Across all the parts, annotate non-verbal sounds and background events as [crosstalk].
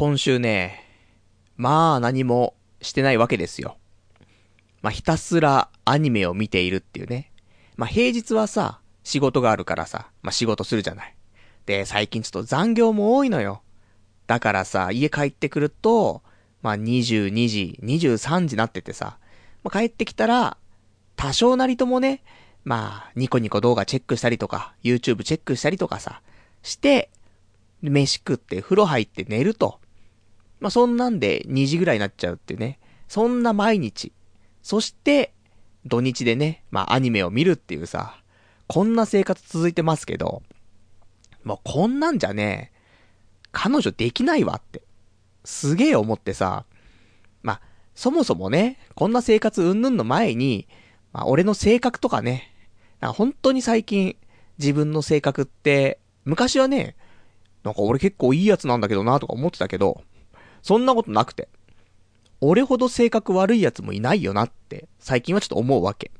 今週ね、まあ何もしてないわけですよ。まあひたすらアニメを見ているっていうね。まあ平日はさ、仕事があるからさ、まあ仕事するじゃない。で、最近ちょっと残業も多いのよ。だからさ、家帰ってくると、まあ22時、23時なっててさ、まあ帰ってきたら、多少なりともね、まあ、ニコニコ動画チェックしたりとか、YouTube チェックしたりとかさ、して、飯食って風呂入って寝ると。まあ、そんなんで2時ぐらいになっちゃうってね。そんな毎日。そして、土日でね、まあ、アニメを見るっていうさ、こんな生活続いてますけど、もうこんなんじゃね、彼女できないわって。すげえ思ってさ、まあ、そもそもね、こんな生活うんぬんの前に、まあ、俺の性格とかね、か本当に最近、自分の性格って、昔はね、なんか俺結構いいやつなんだけどなとか思ってたけど、そんなことなくて。俺ほど性格悪いやつもいないよなって、最近はちょっと思うわけ。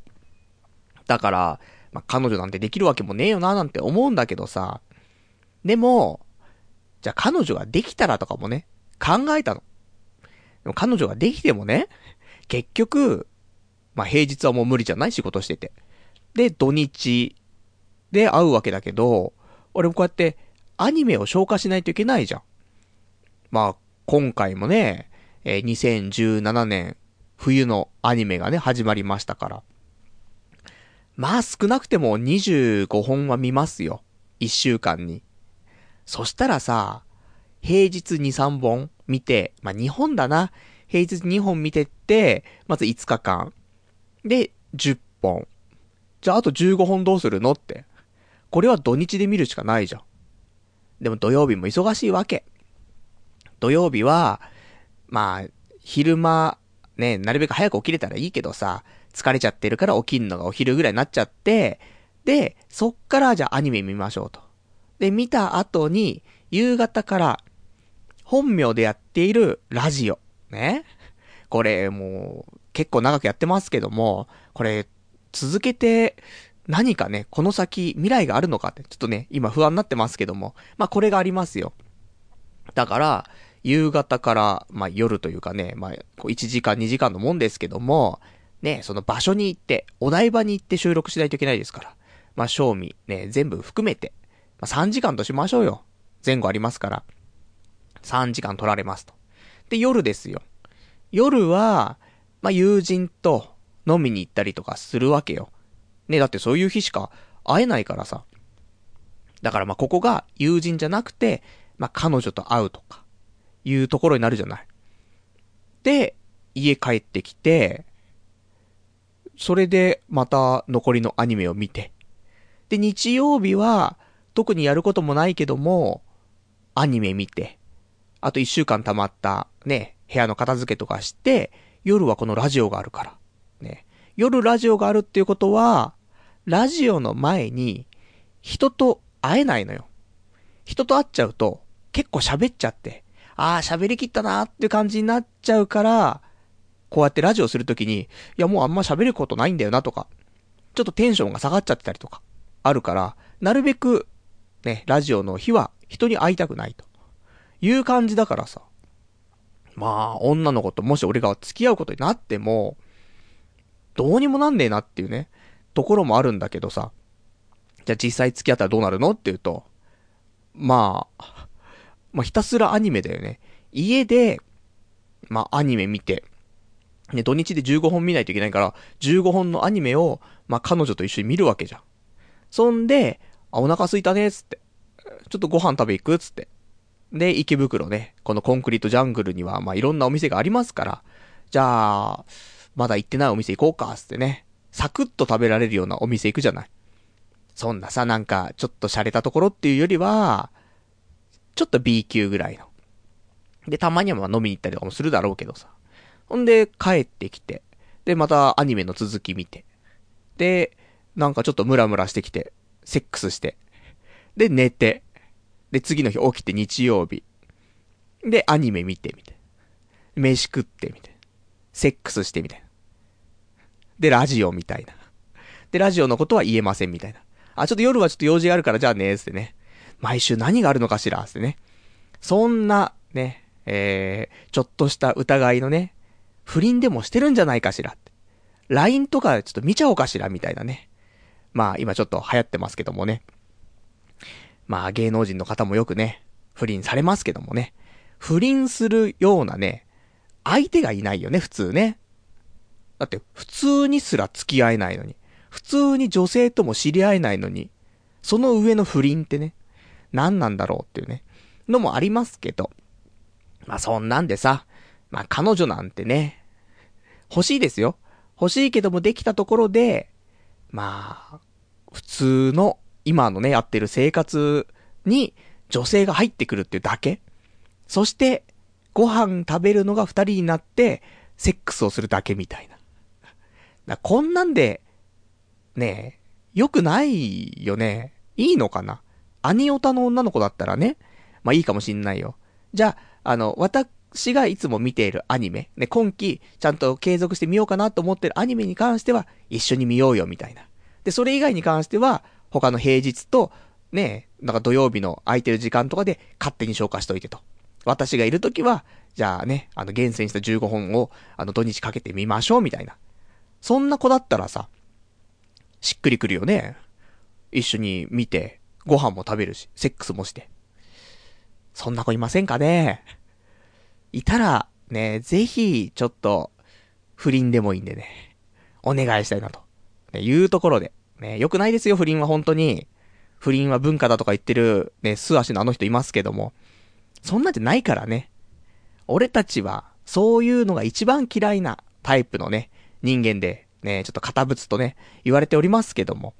だから、まあ、彼女なんてできるわけもねえよななんて思うんだけどさ。でも、じゃあ彼女ができたらとかもね、考えたの。でも彼女ができてもね、結局、まあ、平日はもう無理じゃない仕事してて。で、土日で会うわけだけど、俺もこうやってアニメを消化しないといけないじゃん。まあ、今回もね、えー、2017年冬のアニメがね、始まりましたから。まあ少なくても25本は見ますよ。1週間に。そしたらさ、平日2、3本見て、まあ2本だな。平日2本見てって、まず5日間。で、10本。じゃああと15本どうするのって。これは土日で見るしかないじゃん。でも土曜日も忙しいわけ。土曜日は、まあ、昼間、ね、なるべく早く起きれたらいいけどさ、疲れちゃってるから起きんのがお昼ぐらいになっちゃって、で、そっからじゃあアニメ見ましょうと。で、見た後に、夕方から、本名でやっているラジオ。ね。これ、もう、結構長くやってますけども、これ、続けて、何かね、この先、未来があるのかって、ちょっとね、今不安になってますけども、まあこれがありますよ。だから、夕方から、まあ夜というかね、まあ、1時間2時間のもんですけども、ね、その場所に行って、お台場に行って収録しないといけないですから。まあ、賞味、ね、全部含めて、まあ、3時間としましょうよ。前後ありますから。3時間取られますと。で、夜ですよ。夜は、まあ、友人と飲みに行ったりとかするわけよ。ね、だってそういう日しか会えないからさ。だからま、ここが友人じゃなくて、まあ、彼女と会うとか、いうところになるじゃない。で、家帰ってきて、それでまた残りのアニメを見て。で、日曜日は、特にやることもないけども、アニメ見て、あと一週間溜まったね、部屋の片付けとかして、夜はこのラジオがあるから。ね。夜ラジオがあるっていうことは、ラジオの前に、人と会えないのよ。人と会っちゃうと、結構喋っちゃって、ああ、喋りきったなーっていう感じになっちゃうから、こうやってラジオするときに、いやもうあんま喋ることないんだよなとか、ちょっとテンションが下がっちゃってたりとか、あるから、なるべく、ね、ラジオの日は人に会いたくないと。いう感じだからさ。まあ、女の子ともし俺が付き合うことになっても、どうにもなんねえなっていうね、ところもあるんだけどさ。じゃあ実際付き合ったらどうなるのっていうと、まあ、まあひたすらアニメだよね。家で、まあアニメ見て、ね、土日で15本見ないといけないから、15本のアニメを、まあ彼女と一緒に見るわけじゃん。そんで、あ、お腹空いたね、つって。ちょっとご飯食べ行くつって。で、池袋ね、このコンクリートジャングルには、まあ、いろんなお店がありますから、じゃあ、まだ行ってないお店行こうか、つってね、サクッと食べられるようなお店行くじゃない。そんなさ、なんか、ちょっと洒落たところっていうよりは、ちょっと B 級ぐらいの。で、たまにはまあ飲みに行ったりとかもするだろうけどさ。ほんで、帰ってきて、で、またアニメの続き見て、で、なんかちょっとムラムラしてきて、セックスして、で、寝て、で、次の日起きて日曜日。で、アニメ見てみたいな。飯食ってみたいな。セックスしてみたいな。で、ラジオみたいな。で、ラジオのことは言えませんみたいな。あ、ちょっと夜はちょっと用事があるからじゃあね、つってね。毎週何があるのかしら、ってね。そんな、ね、えー、ちょっとした疑いのね、不倫でもしてるんじゃないかしらって。LINE とかちょっと見ちゃおうかしらみたいなね。まあ今ちょっと流行ってますけどもね。まあ芸能人の方もよくね、不倫されますけどもね。不倫するようなね、相手がいないよね、普通ね。だって、普通にすら付き合えないのに。普通に女性とも知り合えないのに。その上の不倫ってね、何なんだろうっていうね、のもありますけど。まあそんなんでさ、まあ彼女なんてね、欲しいですよ。欲しいけどもできたところで、まあ、普通の、今のね、やってる生活に女性が入ってくるっていうだけそして、ご飯食べるのが二人になって、セックスをするだけみたいな。だこんなんで、ねえ、良くないよね。いいのかなアニオタの女の子だったらね、まあいいかもしんないよ。じゃあ、あの、私がいつも見ているアニメ、ね、今期、ちゃんと継続してみようかなと思ってるアニメに関しては、一緒に見ようよ、みたいな。で、それ以外に関しては、他の平日と、ね、なんか土曜日の空いてる時間とかで勝手に消化しといてと。私がいるときは、じゃあね、あの厳選した15本を、あの土日かけてみましょう、みたいな。そんな子だったらさ、しっくりくるよね。一緒に見て、ご飯も食べるし、セックスもして。そんな子いませんかね？いたら、ね、ぜひ、ちょっと、不倫でもいいんでね、お願いしたいなと。ね、いうところで。ね、よくないですよ、不倫は本当に。不倫は文化だとか言ってる、ね、素足のあの人いますけども。そんなんじゃないからね。俺たちは、そういうのが一番嫌いなタイプのね、人間で、ね、ちょっと堅物とね、言われておりますけども。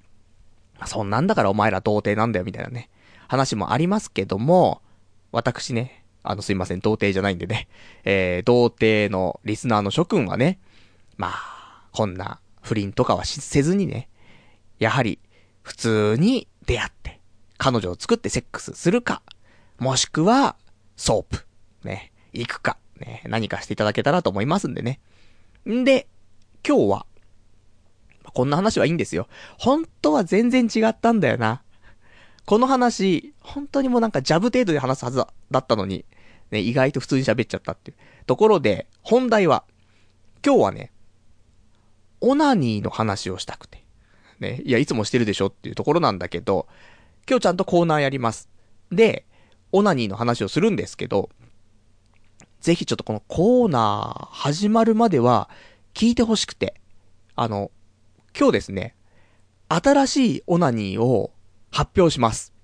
まそんなんだからお前ら童貞なんだよ、みたいなね、話もありますけども、私ね、あのすいません、童貞じゃないんでね、えー、童貞のリスナーの諸君はね、まあ、こんな不倫とかはせずにね、やはり、普通に出会って、彼女を作ってセックスするか、もしくは、ソープ、ね、行くか、ね、何かしていただけたらと思いますんでね。んで、今日は、こんな話はいいんですよ。本当は全然違ったんだよな。この話、本当にもうなんかジャブ程度で話すはずだったのに、ね、意外と普通に喋っちゃったっていう。ところで、本題は、今日はね、オナニーの話をしたくて。ね、いや、いつもしてるでしょっていうところなんだけど、今日ちゃんとコーナーやります。で、オナニーの話をするんですけど、ぜひちょっとこのコーナー始まるまでは聞いてほしくて、あの、今日ですね、新しいオナニーを発表します。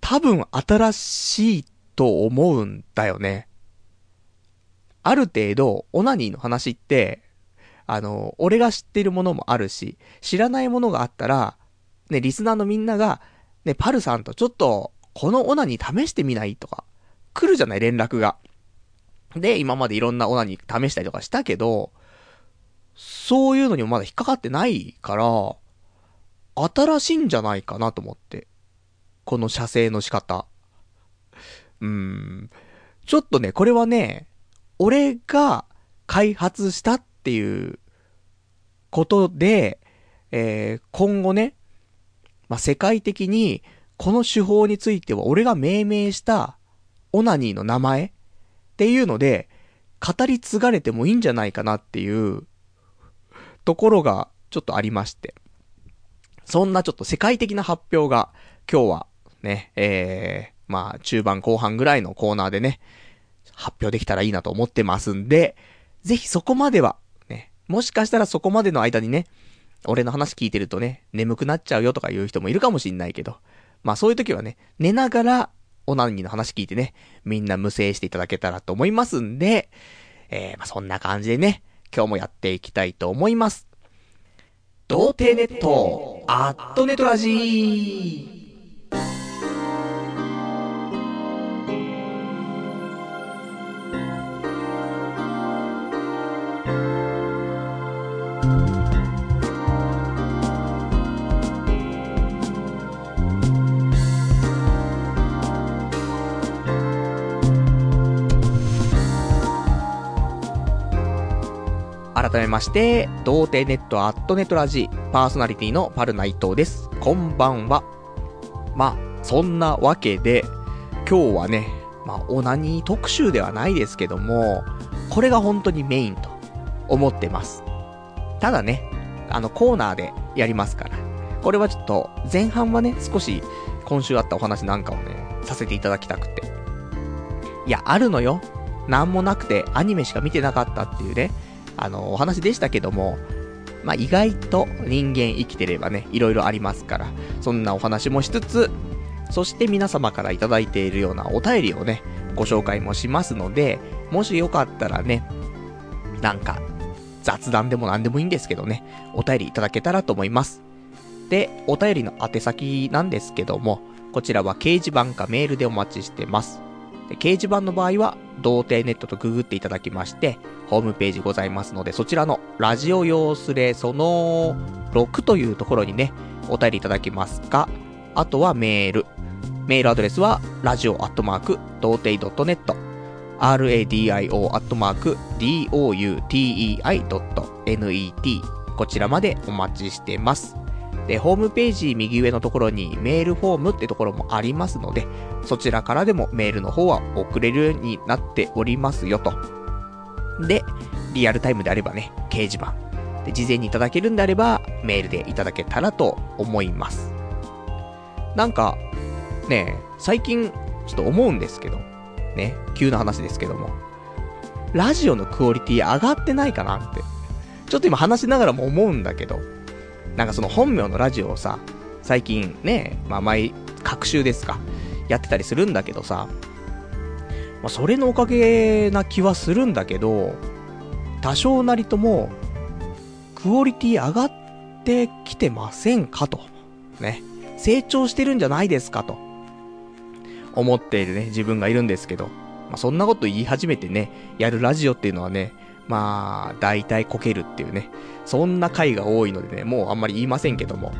多分新しいと思うんだよね。ある程度、オナニーの話って、あの、俺が知ってるものもあるし、知らないものがあったら、ね、リスナーのみんなが、ね、パルさんとちょっと、このオナニー試してみないとか、来るじゃない、連絡が。で、今までいろんなオナニー試したりとかしたけど、そういうのにもまだ引っかかってないから、新しいんじゃないかなと思って。この射精の仕方。うーん。ちょっとね、これはね、俺が開発したっていうことで、えー、今後ね、まあ、世界的に、この手法については俺が命名したオナニーの名前っていうので、語り継がれてもいいんじゃないかなっていうところがちょっとありまして。そんなちょっと世界的な発表が今日はね、えー、まあ中盤後半ぐらいのコーナーでね、発表できたらいいなと思ってますんで、ぜひそこまでは、ね、もしかしたらそこまでの間にね、俺の話聞いてるとね、眠くなっちゃうよとか言う人もいるかもしんないけど、まあそういう時はね、寝ながらオナニーの話聞いてね、みんな無声していただけたらと思いますんで、えー、まあ、そんな感じでね、今日もやっていきたいと思います。童貞ネット、アットネトラジー。改めまして、童貞ネットアットネットラジパーソナリティのパルナイトです。こんばんは。まあ、そんなわけで、今日はね、まあ、オナニー特集ではないですけども、これが本当にメインと思ってます。ただね、あのコーナーでやりますから。これはちょっと前半はね、少し今週あったお話なんかをね、させていただきたくて。いや、あるのよ。なんもなくてアニメしか見てなかったっていうね、あの、お話でしたけども、まあ、意外と人間生きてればね、いろいろありますから、そんなお話もしつつ、そして皆様からいただいているようなお便りをね、ご紹介もしますので、もしよかったらね、なんか、雑談でも何でもいいんですけどね、お便りいただけたらと思います。で、お便りの宛先なんですけども、こちらは掲示板かメールでお待ちしてます。で掲示板の場合は、童貞ネットとググっていただきまして、ホームページございますので、そちらのラジオ用スレその6というところにね、お便りいただきますか、あとはメール。メールアドレスは、ラジオアットマーク、童貞 .net、radio アットマーク、doutei.net、こちらまでお待ちしてます。で、ホームページ右上のところにメールフォームってところもありますので、そちらからでもメールの方は送れるようになっておりますよと。で、リアルタイムであればね、掲示板。で、事前にいただけるんであれば、メールでいただけたらと思います。なんか、ね最近、ちょっと思うんですけど、ね、急な話ですけども、ラジオのクオリティ上がってないかなって。ちょっと今話しながらも思うんだけど、なんかその本名のラジオをさ、最近ね、まあ毎、各週ですか、やってたりするんだけどさ、まあそれのおかげな気はするんだけど、多少なりとも、クオリティ上がってきてませんかと。ね。成長してるんじゃないですかと。思っているね、自分がいるんですけど。まあ、そんなこと言い始めてね、やるラジオっていうのはね、まあ、大体こけるっていうね、そんな回が多いのでね、もうあんまり言いませんけども。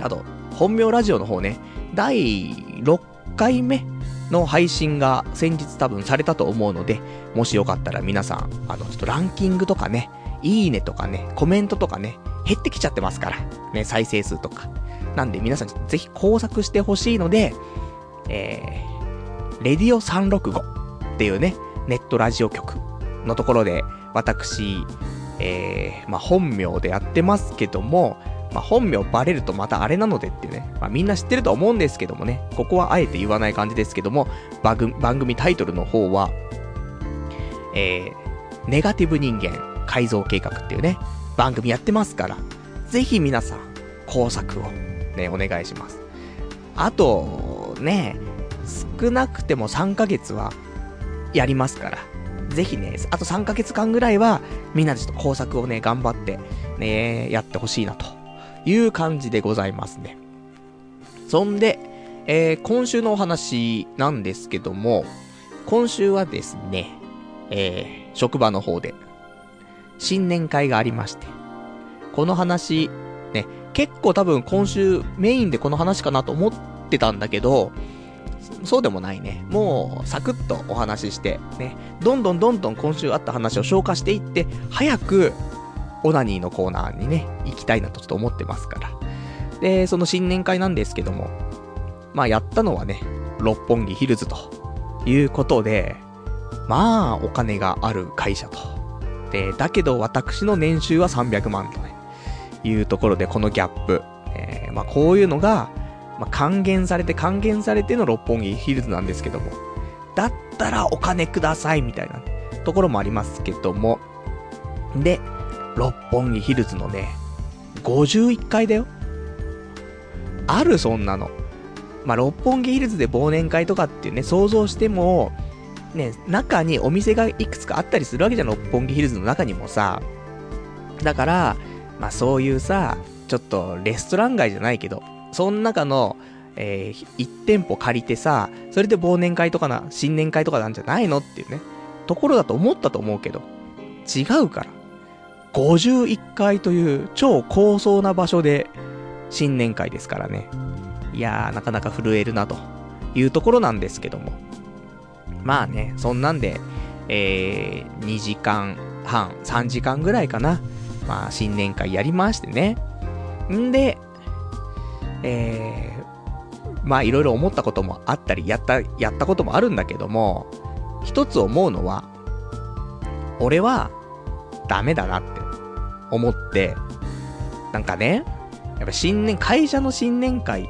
あと、本名ラジオの方ね、第6回目の配信が先日多分されたと思うので、もしよかったら皆さん、あの、ちょっとランキングとかね、いいねとかね、コメントとかね、減ってきちゃってますから。ね、再生数とか。なんで皆さんぜひ工作してほしいので、えー、レディオ365っていうね、ネットラジオ局のところで、私、えー、まあ、本名でやってますけども、まあ、本名バレるとまたあれなのでってね、まあ、みんな知ってると思うんですけどもね、ここはあえて言わない感じですけども、番組番組タイトルの方は、えー、ネガティブ人間改造計画っていうね、番組やってますから、ぜひ皆さん、工作をね、お願いします。あと、ね、少なくても3ヶ月はやりますから、ぜひね、あと3ヶ月間ぐらいは、みんなでちょっと工作をね、頑張って、ね、やってほしいな、と。いう感じでございますね。そんで、えー、今週のお話なんですけども、今週はですね、えー、職場の方で、新年会がありまして、この話、ね、結構多分今週メインでこの話かなと思ってたんだけど、そうでもないね。もう、サクッとお話しして、ね、どんどんどんどん今週あった話を消化していって、早く、オナニーのコーナーにね、行きたいなとちょっと思ってますから。で、その新年会なんですけども、まあやったのはね、六本木ヒルズということで、まあ、お金がある会社と。で、だけど私の年収は300万とね、いうところでこのギャップ。えー、まあこういうのが、まあ、還元されて還元されての六本木ヒルズなんですけども、だったらお金くださいみたいなところもありますけども、で、六本木ヒルズのね、51階だよ。あるそんなの。まあ、六本木ヒルズで忘年会とかっていうね、想像しても、ね、中にお店がいくつかあったりするわけじゃん、六本木ヒルズの中にもさ。だから、まあそういうさ、ちょっとレストラン街じゃないけど、その中の、えー、1店舗借りてさ、それで忘年会とかな、新年会とかなんじゃないのっていうね、ところだと思ったと思うけど、違うから。51階という超高層な場所で新年会ですからね。いやー、なかなか震えるなというところなんですけども。まあね、そんなんで、えー、2時間半、3時間ぐらいかな。まあ、新年会やりましてね。んで、えー、まあいろいろ思ったこともあったり、やった、やったこともあるんだけども、一つ思うのは、俺は、ダメだなって思って、なんかね、やっぱ新年、会社の新年会、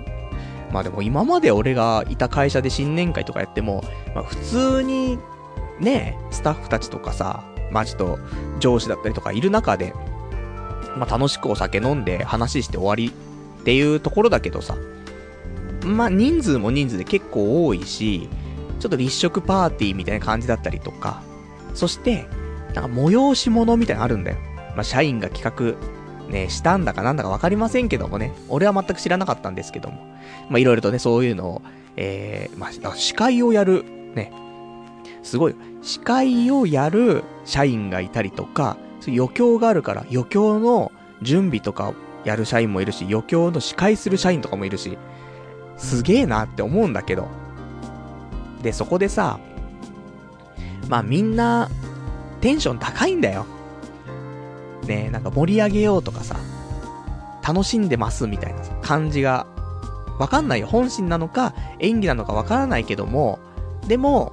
まあでも今まで俺がいた会社で新年会とかやっても、まあ普通に、ね、スタッフたちとかさ、まあちょっと上司だったりとかいる中で、まあ楽しくお酒飲んで話して終わりっていうところだけどさ、まあ人数も人数で結構多いし、ちょっと立食パーティーみたいな感じだったりとか、そして、なんか催し物みたいなのあるんだよ。まあ社員が企画、ね、したんだかなんだかわかりませんけどもね、俺は全く知らなかったんですけども、まあいろいろとね、そういうのを、えー、まあ、司会をやる、ね、すごい、司会をやる社員がいたりとか、そういう余興があるから、余興の準備とかやる社員もいるし、余興の司会する社員とかもいるし、すげえなって思うんだけど。で、そこでさ、まあみんな、テンション高いんだよ。ねなんか盛り上げようとかさ、楽しんでますみたいな感じが、わかんないよ。本心なのか、演技なのかわからないけども、でも、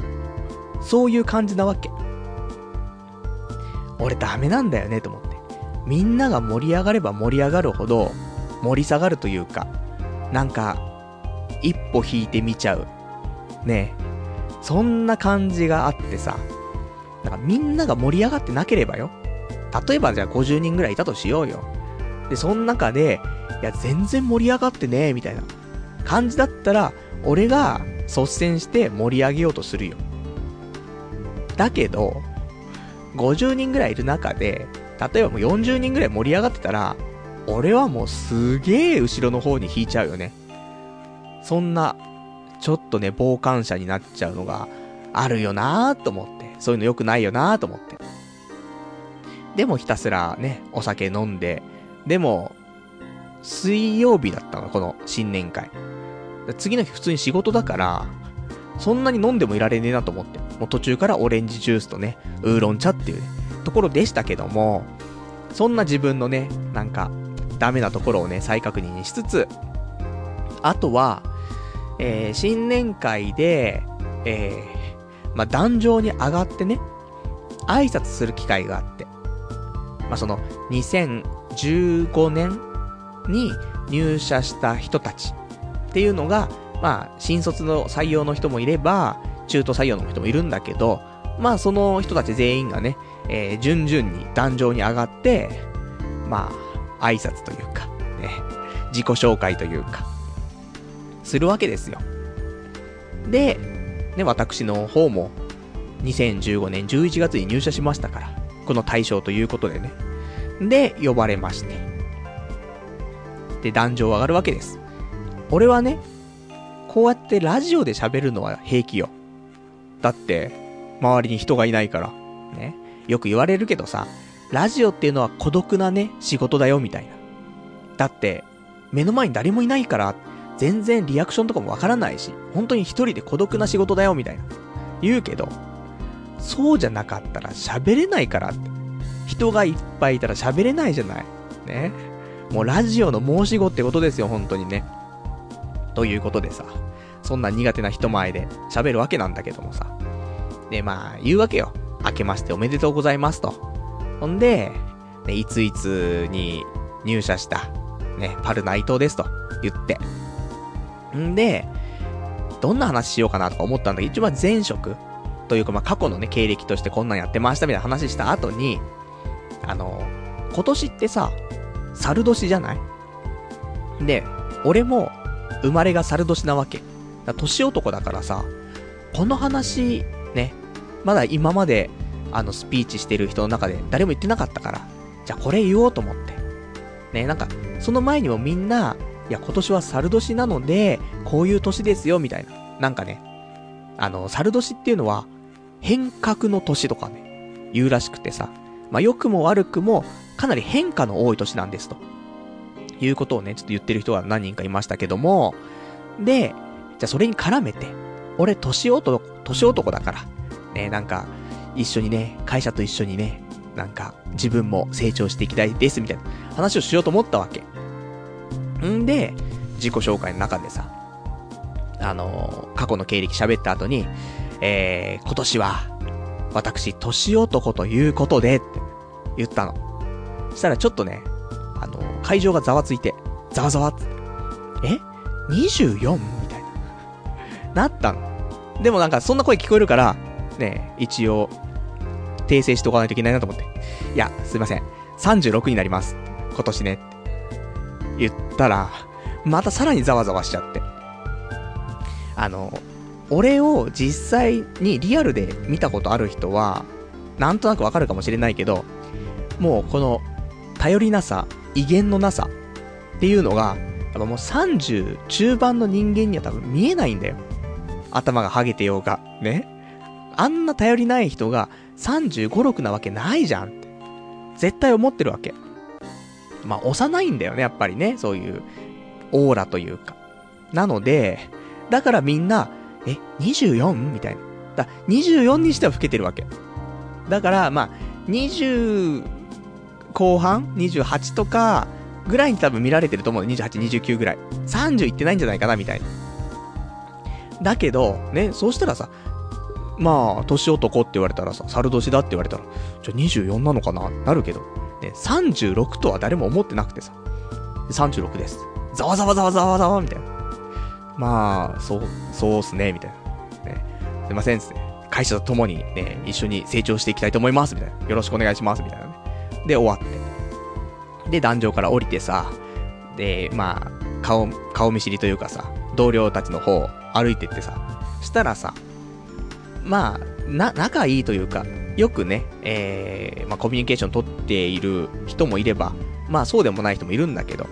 そういう感じなわけ。俺ダメなんだよね、と思って。みんなが盛り上がれば盛り上がるほど、盛り下がるというか、なんか、一歩引いてみちゃう。ねえそんな感じがあってさ、なんかみんなが盛り上がってなければよ。例えばじゃあ50人ぐらいいたとしようよ。で、その中で、いや、全然盛り上がってねえみたいな感じだったら、俺が率先して盛り上げようとするよ。だけど、50人ぐらいいる中で、例えばもう40人ぐらい盛り上がってたら、俺はもうすげえ後ろの方に引いちゃうよね。そんな、ちょっとね、傍観者になっちゃうのがあるよなーと思って。そういうの良くないよなーと思って。でもひたすらね、お酒飲んで、でも、水曜日だったの、この新年会。次の日普通に仕事だから、そんなに飲んでもいられねえなと思って。もう途中からオレンジジュースとね、ウーロン茶っていうね、ところでしたけども、そんな自分のね、なんか、ダメなところをね、再確認しつつ、あとは、えー、新年会で、えー、まあ、壇上に上がってね、挨拶する機会があって、まあ、その、2015年に入社した人たちっていうのが、まあ、新卒の採用の人もいれば、中途採用の人もいるんだけど、まあ、その人たち全員がね、えー、順々に壇上に上がって、まあ、挨拶というか、ね、自己紹介というか、するわけですよ。で、ね、私の方も、2015年11月に入社しましたから、この対象ということでね。で、呼ばれまして。で、壇上上がるわけです。俺はね、こうやってラジオで喋るのは平気よ。だって、周りに人がいないから。ね。よく言われるけどさ、ラジオっていうのは孤独なね、仕事だよ、みたいな。だって、目の前に誰もいないから、全然リアクションとかもわからないし、本当に一人で孤独な仕事だよ、みたいな。言うけど、そうじゃなかったら喋れないからって。人がいっぱいいたら喋れないじゃない。ね。もうラジオの申し子ってことですよ、本当にね。ということでさ、そんな苦手な人前で喋るわけなんだけどもさ。で、まあ、言うわけよ。明けましておめでとうございますと。ほんで、ね、いついつに入社した、ね、パル内藤ですと言って。んで、どんな話しようかなとか思ったんだけど、一番前職というか、まあ、過去のね、経歴としてこんなんやってましたみたいな話した後に、あの、今年ってさ、猿年じゃない？で、俺も、生まれが猿年なわけ。年男だからさ、この話、ね、まだ今まで、あの、スピーチしてる人の中で誰も言ってなかったから、じゃあこれ言おうと思って。ね、なんか、その前にもみんな、いや、今年は猿年なので、こういう年ですよ、みたいな。なんかね、あの、猿年っていうのは、変革の年とかね、言うらしくてさ、まあ、良くも悪くも、かなり変化の多い年なんですと。いうことをね、ちょっと言ってる人が何人かいましたけども、で、じゃあそれに絡めて、俺、年男、年男だから、ね、なんか、一緒にね、会社と一緒にね、なんか、自分も成長していきたいです、みたいな話をしようと思ったわけ。んで、自己紹介の中でさ、あのー、過去の経歴喋った後に、えー、今年は、私、年男ということで、って言ったの。そしたらちょっとね、あの、会場がざわついて、ざわざわって。え ?24? みたいな。なったの。でもなんかそんな声聞こえるから、ね、一応、訂正しておかないといけないなと思って。いや、すいません。36になります。今年ね。言ったら、またさらにざわざわしちゃって。あの、俺を実際にリアルで見たことある人は、なんとなくわかるかもしれないけど、もうこの、頼りなさ、威厳のなさっていうのが、やっぱもう30中盤の人間には多分見えないんだよ。頭がハゲてようが。ね。あんな頼りない人が35、6なわけないじゃん。絶対思ってるわけ。まあ、幼いんだよね、やっぱりね。そういう、オーラというか。なので、だからみんな、え、24? みたいな。だ、24にしては老けてるわけ。だから、まあ、20後半 ?28 とか、ぐらいに多分見られてると思う。28、29ぐらい。30いってないんじゃないかな、みたいな。だけど、ね、そうしたらさ、まあ、年男って言われたらさ、猿年だって言われたら、じゃあ24なのかな？なるけど、ね、36とは誰も思ってなくてさ、36です。ざわざわざわざわざわみたいな。まあ、そう、そうっすね、みたいな。ね、すいません、つって。会社と共にね、一緒に成長していきたいと思います、みたいな。よろしくお願いします、みたいなね。で、終わって。で、壇上から降りてさ、で、まあ、顔、顔見知りというかさ、同僚たちの方を歩いてってさ、したらさ、まあ、な、仲いいというか、よくね、えー、まあコミュニケーション取っている人もいれば、まあそうでもない人もいるんだけど、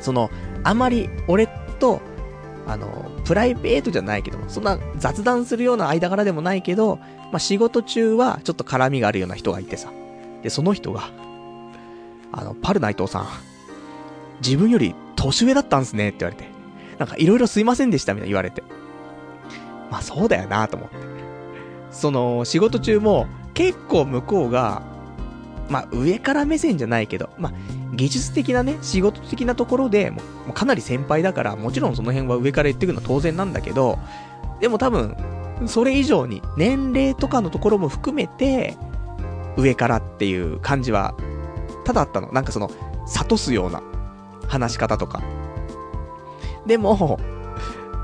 その、あまり俺と、あの、プライベートじゃないけどもそんな雑談するような間柄でもないけど、まあ仕事中はちょっと絡みがあるような人がいてさ。で、その人が、あの、パル内藤さん、自分より年上だったんすねって言われて。なんかいろいろすいませんでしたみたいな言われて。まあそうだよなと思って。その、仕事中も結構向こうが、まあ上から目線じゃないけど、まあ技術的なね、仕事的なところで、もうかなり先輩だから、もちろんその辺は上から言ってくのは当然なんだけど、でも多分、それ以上に年齢とかのところも含めて、上からっていう感じは、ただあったの。なんかその、諭すような話し方とか。でも、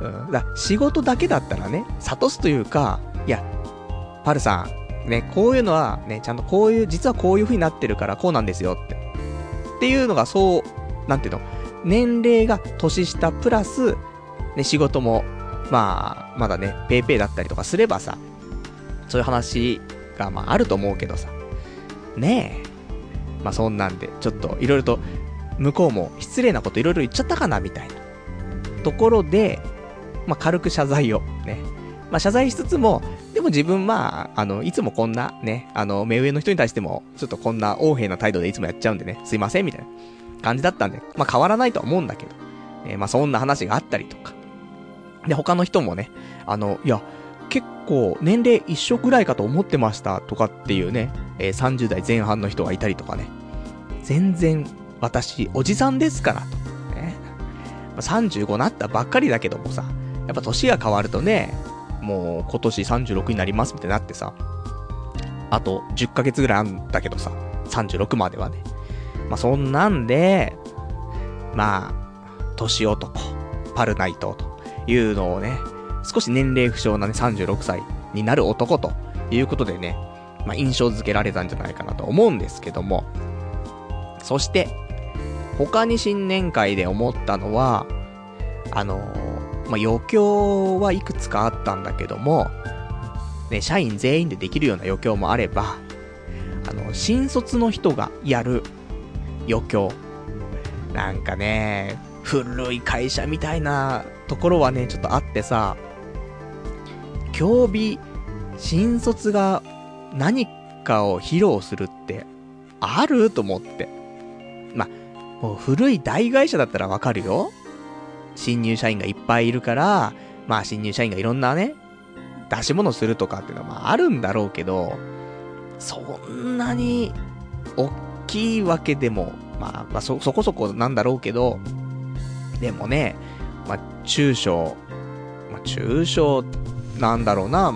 うん、だ仕事だけだったらね、諭すというか、いや、パルさん、ね、こういうのはね、ちゃんとこういう、実はこういう風になってるからこうなんですよって。っていうのがそう、なんていうの、年齢が年下プラス、ね、仕事も、まあ、まだね、ペイペイだったりとかすればさ、そういう話が、まあ、あると思うけどさ、ねえ。まあ、そんなんで、ちょっと、いろいろと、向こうも失礼なこといろいろ言っちゃったかな、みたいな。ところで、まあ、軽く謝罪を、ね。まあ、謝罪しつつも、も自分まあ、あの、いつもこんな、ね、あの、目上の人に対しても、ちょっとこんな横柄な態度でいつもやっちゃうんでね、すいません、みたいな感じだったんで、まあ、変わらないとは思うんだけど、えー、まあ、そんな話があったりとか。で、他の人もね、あの、いや、結構、年齢一緒ぐらいかと思ってました、とかっていうね、えー、30代前半の人がいたりとかね。全然、私、おじさんですから、と。ね。35なったばっかりだけどもさ、やっぱ年が変わるとね、もう今年36になりますみたいになってさ、あと10ヶ月ぐらいあんだけどさ、36まではね。まあそんなんで、まあ、年男、パルナイトというのをね、少し年齢不詳なね、36歳になる男ということでね、まあ印象づけられたんじゃないかなと思うんですけども、そして、他に新年会で思ったのは、あのー、まあ、余興はいくつかあったんだけども、ね、社員全員でできるような余興もあれば、あの、新卒の人がやる余興。なんかね、古い会社みたいなところはね、ちょっとあってさ、競技、新卒が何かを披露するってある？と思って。まもう古い大会社だったらわかるよ。新入社員がいっぱいいるから、まあ新入社員がいろんなね、出し物するとかっていうのはあるんだろうけど、そんなに、大きいわけでも、まあ、まあそ、そこそこなんだろうけど、でもね、まあ、中小、まあ中小、なんだろうな、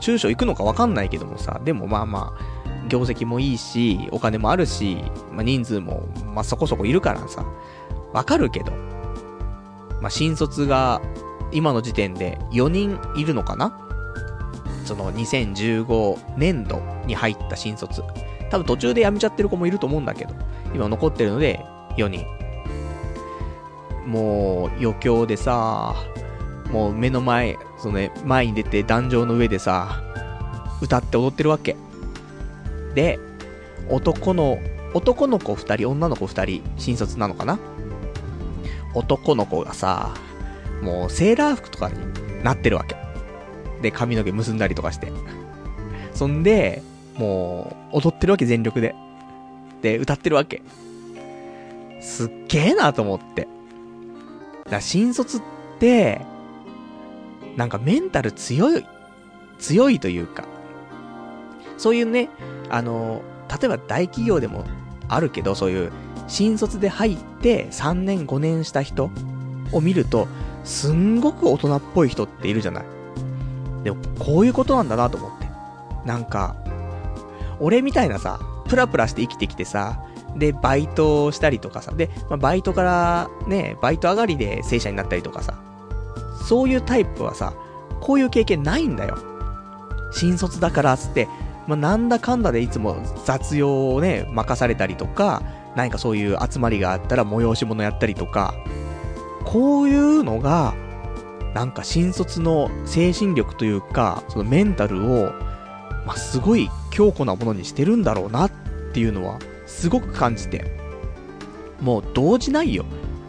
中小行くのかわかんないけどもさ、でもまあまあ、業績もいいし、お金もあるし、まあ人数も、まあそこそこいるからさ、わかるけど、まあ新卒が、今の時点で4人いるのかな？その2015年度に入った新卒。多分途中で辞めちゃってる子もいると思うんだけど、今残ってるので4人。もう余興でさ、もう目の前、そのね、前に出て壇上の上でさ、歌って踊ってるわけ。で、男の、男の子二人、女の子二人、新卒なのかな？男の子がさ、もうセーラー服とかになってるわけ。で、髪の毛結んだりとかして。そんで、もう、踊ってるわけ全力で。で、歌ってるわけ。すっげえなと思って。だ新卒って、なんかメンタル強い、強いというか、そういうね、あの、例えば大企業でもあるけど、そういう、新卒で入って3年5年した人を見ると、すんごく大人っぽい人っているじゃない。でも、こういうことなんだなと思って。なんか、俺みたいなさ、プラプラして生きてきてさ、で、バイトをしたりとかさ、で、まあ、バイトからね、バイト上がりで正社になったりとかさ、そういうタイプはさ、こういう経験ないんだよ。新卒だからっつって、まあ、なんだかんだでいつも雑用をね、任されたりとか、何かそういう集まりがあったら催し物やったりとか、こういうのが、なんか新卒の精神力というか、そのメンタルを、まあ、すごい強固なものにしてるんだろうなっていうのは、すごく感じて。もう動じないよ。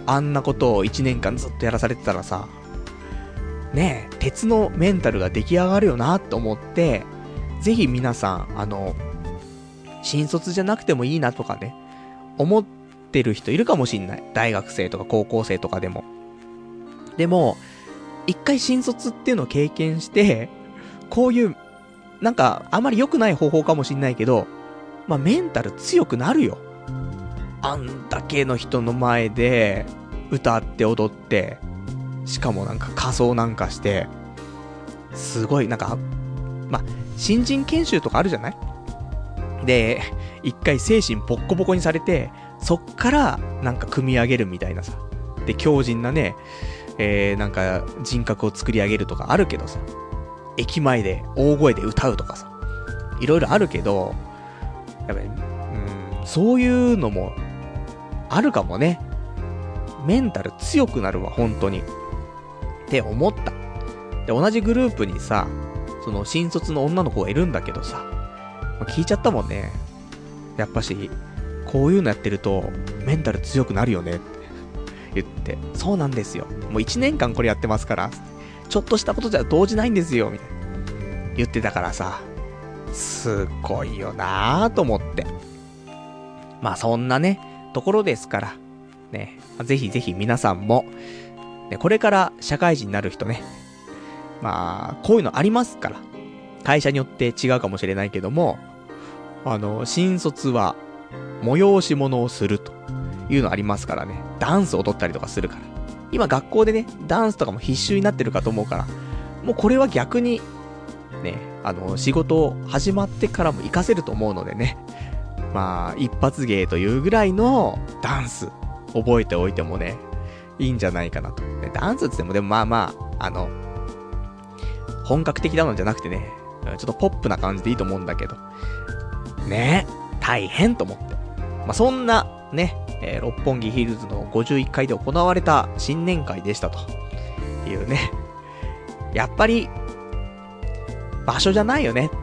あんなことを1年間ずっとやらされてたらさ、ねえ、鉄のメンタルが出来上がるよなと思って、ぜひ皆さん、あの、新卒じゃなくてもいいなとかね、思ってる人いるかもしんない。大学生とか高校生とかでも。でも、一回新卒っていうのを経験して、こういう、なんか、あまり良くない方法かもしんないけど、まあ、メンタル強くなるよ。あんだけの人の前で、歌って踊って、しかもなんか仮装なんかして、すごい、なんか、まあ、新人研修とかあるじゃない？で、一回精神ボッコボコにされて、そっからなんか組み上げるみたいなさ。で、強靭なね、えー、なんか人格を作り上げるとかあるけどさ。駅前で大声で歌うとかさ。いろいろあるけど、やっぱり、うん、そういうのもあるかもね。メンタル強くなるわ、本当に。って思った。で、同じグループにさ、その新卒の女の子がいるんだけどさ、まあ、聞いちゃったもんね。やっぱし、こういうのやってると、メンタル強くなるよねって言って、そうなんですよ。もう1年間これやってますから、ちょっとしたことじゃ動じないんですよ、みたいな。言ってたからさ、すっごいよなぁと思って。まあそんなね、ところですから、ね、ぜひぜひ皆さんも、ね、これから社会人になる人ね、まあ、こういうのありますから。会社によって違うかもしれないけども、あの、新卒は、催し物をするというのありますからね。ダンスを踊ったりとかするから。今学校でね、ダンスとかも必修になってるかと思うから、もうこれは逆に、ね、あの、仕事始まってからも活かせると思うのでね。まあ、一発芸というぐらいのダンス、覚えておいてもね、いいんじゃないかなと。ね、ダンスって言っても、でもまあまあ、あの、本格的なのじゃなくてね、ちょっとポップな感じでいいと思うんだけど。ね大変と思って。まあ、そんな、ね、えー、六本木ヒルズの51階で行われた新年会でしたというね。やっぱり、場所じゃないよねって。い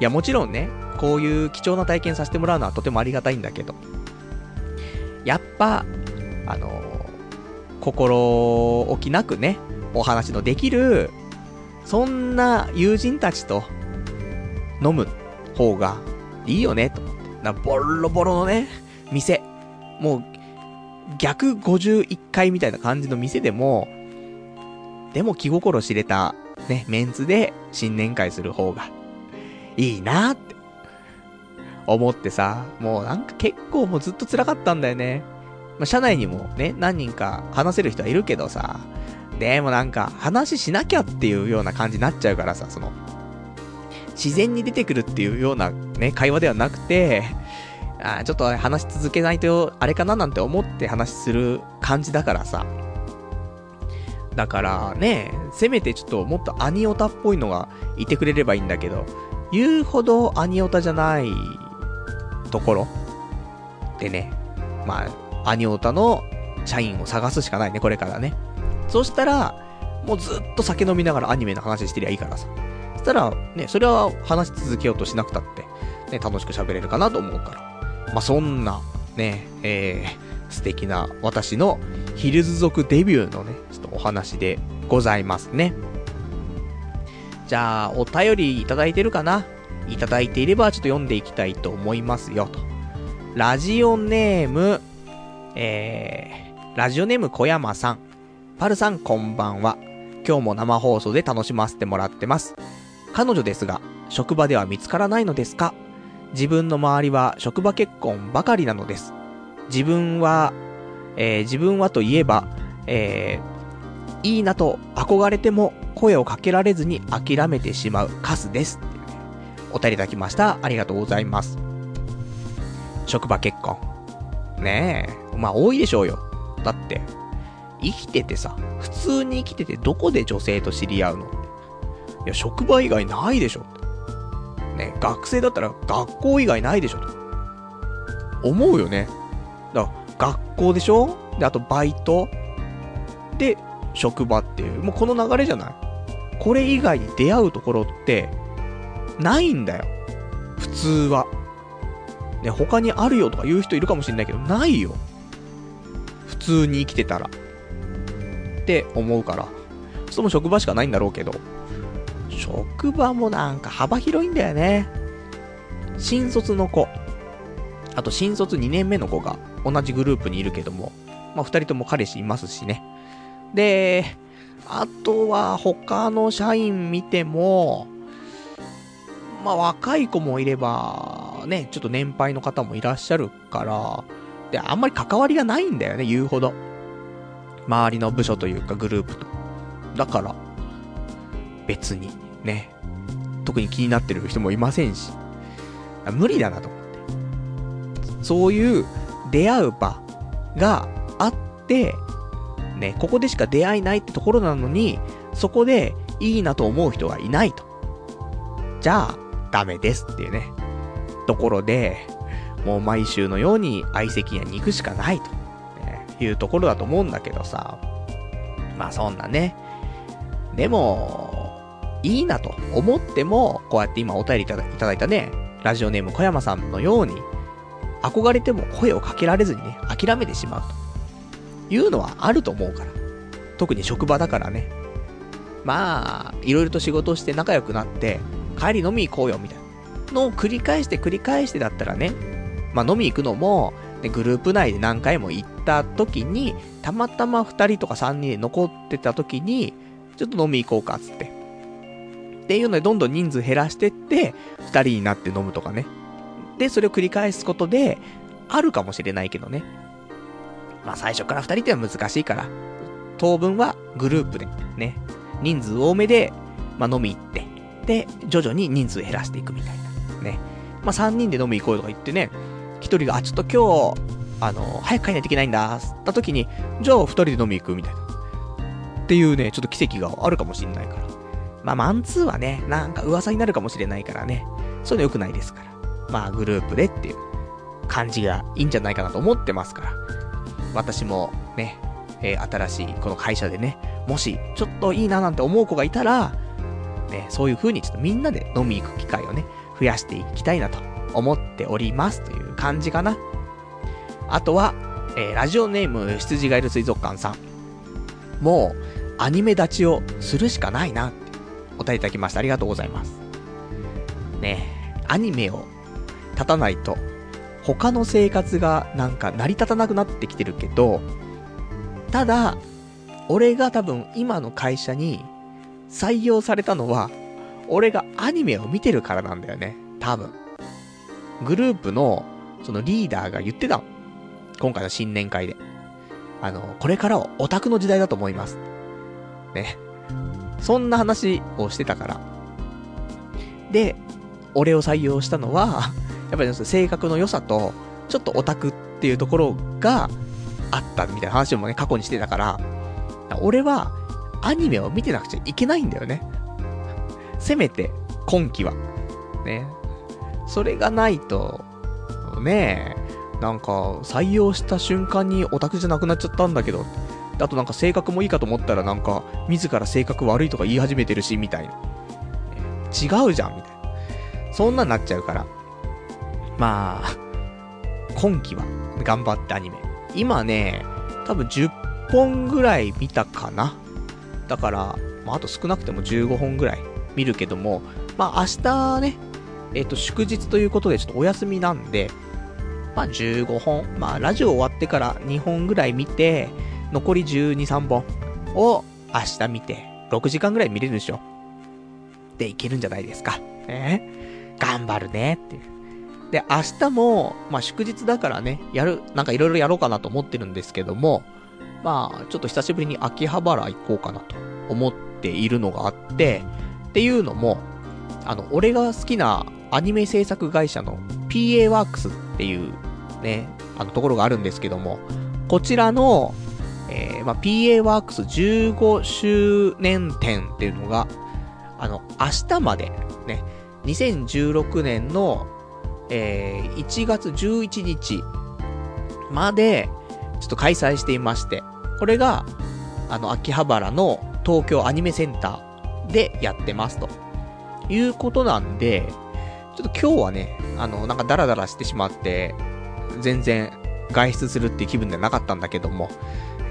や、もちろんね、こういう貴重な体験させてもらうのはとてもありがたいんだけど、やっぱ、あのー、心置きなくね、お話のできる、そんな友人たちと飲む方がいいよね、と思って。な、ボロボロのね、店。もう、逆51回みたいな感じの店でも、でも気心知れた、ね、メンツで新年会する方が、いいなって、思ってさ、もうなんか結構もうずっと辛かったんだよね。まあ、社内にもね、何人か話せる人はいるけどさ、でもなんか、話しなきゃっていうような感じになっちゃうからさ、その、自然に出てくるっていうようなね、会話ではなくて、あちょっと話し続けないと、あれかななんて思って話する感じだからさ。だからね、せめてちょっともっとアニオタっぽいのがいてくれればいいんだけど、言うほどアニオタじゃないところでね、まあ、アニオタの社員を探すしかないね、これからね。そしたら、もうずっと酒飲みながらアニメの話してりゃいいからさ。そしたら、ね、それは話し続けようとしなくたって、ね、楽しく喋れるかなと思うから。まあ、そんな、ね、えー、素敵な私のヒルズ族デビューのね、ちょっとお話でございますね。じゃあ、お便りいただいてるかな？いただいていればちょっと読んでいきたいと思いますよ、と。ラジオネーム、えー、ラジオネーム小山さん。パルさんこんばんは。今日も生放送で楽しませてもらってます。彼女ですが、職場では見つからないのですか？自分の周りは職場結婚ばかりなのです。自分は、えー、自分はといえば、えー、いいなと憧れても声をかけられずに諦めてしまうカスです。お便りいただきました。ありがとうございます。職場結婚。ねえ。まあ多いでしょうよ。だって、生きててさ、普通に生きててどこで女性と知り合うの？いや、職場以外ないでしょ。ね、学生だったら学校以外ないでしょと。思うよね。だから、学校でしょ？で、あとバイト？で、職場っていう、もうこの流れじゃない？これ以外に出会うところって、ないんだよ。普通は。ね、他にあるよとか言う人いるかもしれないけど、ないよ。普通に生きてたら。って思うから。その職場しかないんだろうけど、職場もなんか幅広いんだよね。新卒の子、あと新卒2年目の子が同じグループにいるけども、まあ、2人とも彼氏いますしね。で、あとは他の社員見ても、まあ若い子もいれば、ね、ちょっと年配の方もいらっしゃるから、で、あんまり関わりがないんだよね、言うほど。周りの部署というかグループと。だから、別に、ね、特に気になってる人もいませんし、無理だなと思って。そういう出会う場があって、ね、ここでしか出会いないってところなのに、そこでいいなと思う人がいないと。じゃあ、ダメですっていうね、ところで、もう毎週のように相席屋に行くしかないと、いうところだと思うんだけどさ。まあそんなね。でも、いいなと思っても、こうやって今お便りいただいたね、ラジオネーム小山さんのように、憧れても声をかけられずにね、諦めてしまうというのはあると思うから。特に職場だからね。まあ、いろいろと仕事して仲良くなって、帰り飲み行こうよ、みたいなのを繰り返して繰り返してだったらね、まあ飲み行くのも、ね、グループ内で何回も行った時に、たまたま2人とか3人で残ってた時に、ちょっと飲み行こうか、つって。っていうので、どんどん人数減らしてって、2人になって飲むとかね。で、それを繰り返すことで、あるかもしれないけどね。まあ最初から2人っては難しいから、当分はグループで、ね、人数多めで、まあ飲み行って、で、徐々に人数減らしていくみたいな。ね。まあ、3人で飲み行こうとか言ってね、1人が、あ、ちょっと今日、あの、早く帰らないといけないんだ、つった時に、じゃあ2人で飲み行くみたいな。っていうね、ちょっと奇跡があるかもしんないから。まあ、マンツーはね、なんか噂になるかもしれないからね、そういうの良くないですから。まあ、グループでっていう感じがいいんじゃないかなと思ってますから。私もね、えー、新しいこの会社でね、もし、ちょっといいななんて思う子がいたら、ね、そういう風にちょっとみんなで飲み行く機会をね、増やしていきたいなと思っておりますという感じかな。あとは、えー、ラジオネーム羊がいる水族館さん。もう、アニメ立ちをするしかないなってお便りいただきました。ありがとうございます。ねアニメを立たないと、他の生活がなんか成り立たなくなってきてるけど、ただ、俺が多分今の会社に採用されたのは、俺がアニメを見てるからなんだよね。多分。グループの、そのリーダーが言ってたの。今回の新年会で。あの、これからはオタクの時代だと思います。ね。そんな話をしてたから。で、俺を採用したのは、やっぱり性格の良さと、ちょっとオタクっていうところがあったみたいな話もね、過去にしてたから、俺はアニメを見てなくちゃいけないんだよね。せめて、今期は。ね。それがないと、ねえ、なんか、採用した瞬間にオタクじゃなくなっちゃったんだけど、あとなんか性格もいいかと思ったらなんか、自ら性格悪いとか言い始めてるし、みたいな。違うじゃん、みたいな。そんなんなっちゃうから。まあ、今期は頑張ってアニメ。今ね、多分10本ぐらい見たかな。だから、まあ、あと少なくても15本ぐらい見るけども、まあ明日ね、えっ、と、祝日ということでちょっとお休みなんで、まあ15本、まあラジオ終わってから2本ぐらい見て、残り12、3本を明日見て、6時間ぐらい見れるでしょ。で、いけるんじゃないですか。ね頑張るねっていう。で、明日も、まあ祝日だからね、やる、なんかいろいろやろうかなと思ってるんですけども、まあ、ちょっと久しぶりに秋葉原行こうかなと思っているのがあって、っていうのも、あの、俺が好きなアニメ制作会社の PA ワークスっていうね、あのところがあるんですけども、こちらの、えー、まあ、PA ワークス15周年展っていうのが、あの、明日まで、ね、2016年の、えー、1月11日まで、ちょっと開催していまして、これが、あの、秋葉原の東京アニメセンターでやってますと。いうことなんで、ちょっと今日はね、あの、なんかダラダラしてしまって、全然外出するっていう気分ではなかったんだけども、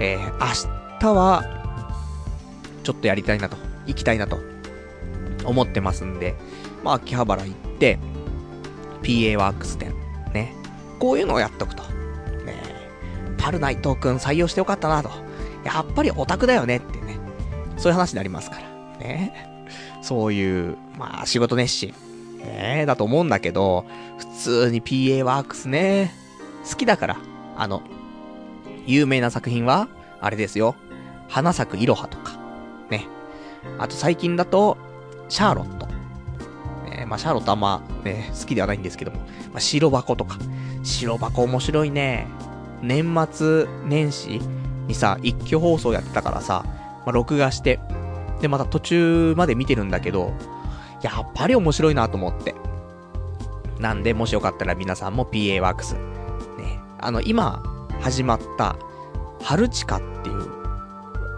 えー、明日は、ちょっとやりたいなと、行きたいなと、思ってますんで、まあ、秋葉原行って、PA ワークス店、ね、こういうのをやっとくと。ねパルナイトくん採用してよかったなと。やっぱりオタクだよねってね、そういう話になりますから。ねそういう、まあ、仕事熱心。ねだと思うんだけど、普通に PA ワークスね、好きだから、あの、有名な作品は、あれですよ。花咲くいろはとか、ね。あと最近だと、シャーロット。ね、まあ、シャーロットあんまね、好きではないんですけども、まあ、白箱とか。白箱面白いね。年末年始にさ、一挙放送やってたからさ、まあ、録画して、で、また途中まで見てるんだけど、やっぱり面白いなと思って。なんで、もしよかったら皆さんも PA ワークス。ね。あの、今、始まった、ハルチカっていう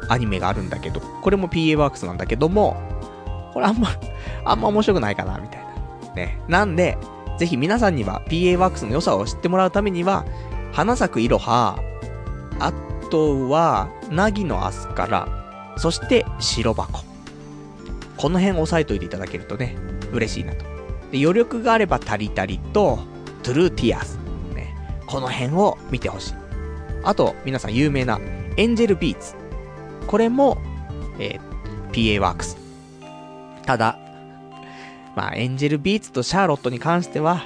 アニメがあるんだけど、これも PA ワークスなんだけども、これあんま、あんま面白くないかな、みたいな。ね。なんで、ぜひ皆さんには PA ワークスの良さを知ってもらうためには、花咲くいろは、あとは、なぎのアスカラ、そして白箱。この辺押さえといていただけるとね、嬉しいなと。で余力があればタリタリと、トゥルーティアス。ね。この辺を見てほしい。あと、皆さん有名なエンジェルビーツ。これも、えー、PA ワークス。ただ、まあ、エンジェルビーツとシャーロットに関しては、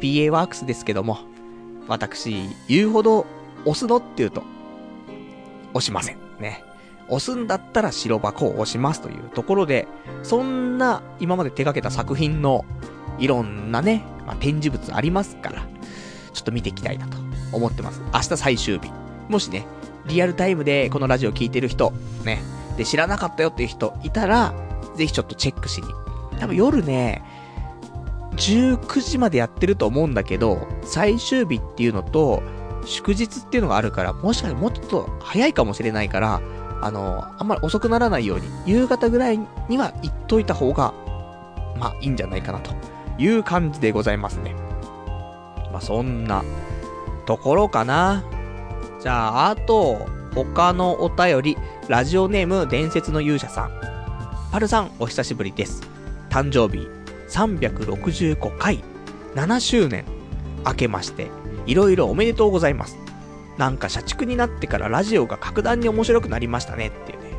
PA ワークスですけども、私、言うほど押すの？って言うと、押しません。ね。押すんだったら白箱を押しますというところで、そんな今まで手掛けた作品のいろんなね、まあ、展示物ありますから、ちょっと見ていきたいなと思ってます。明日最終日。もしね、リアルタイムでこのラジオ聞いてる人、ね、で知らなかったよっていう人いたら、ぜひちょっとチェックしに。多分夜ね、19時までやってると思うんだけど、最終日っていうのと、祝日っていうのがあるから、もしかしたらもうちょっと早いかもしれないから、あの、あんまり遅くならないように、夕方ぐらいには行っといた方が、まあ、いいんじゃないかなという感じでございますね。まあ、そんなところかな。じゃあ、あと、他のお便り、ラジオネーム伝説の勇者さん。パルさん、お久しぶりです。誕生日、365回、7周年、明けまして、いろいろおめでとうございます。なんか社畜になってからラジオが格段に面白くなりましたねっていうね、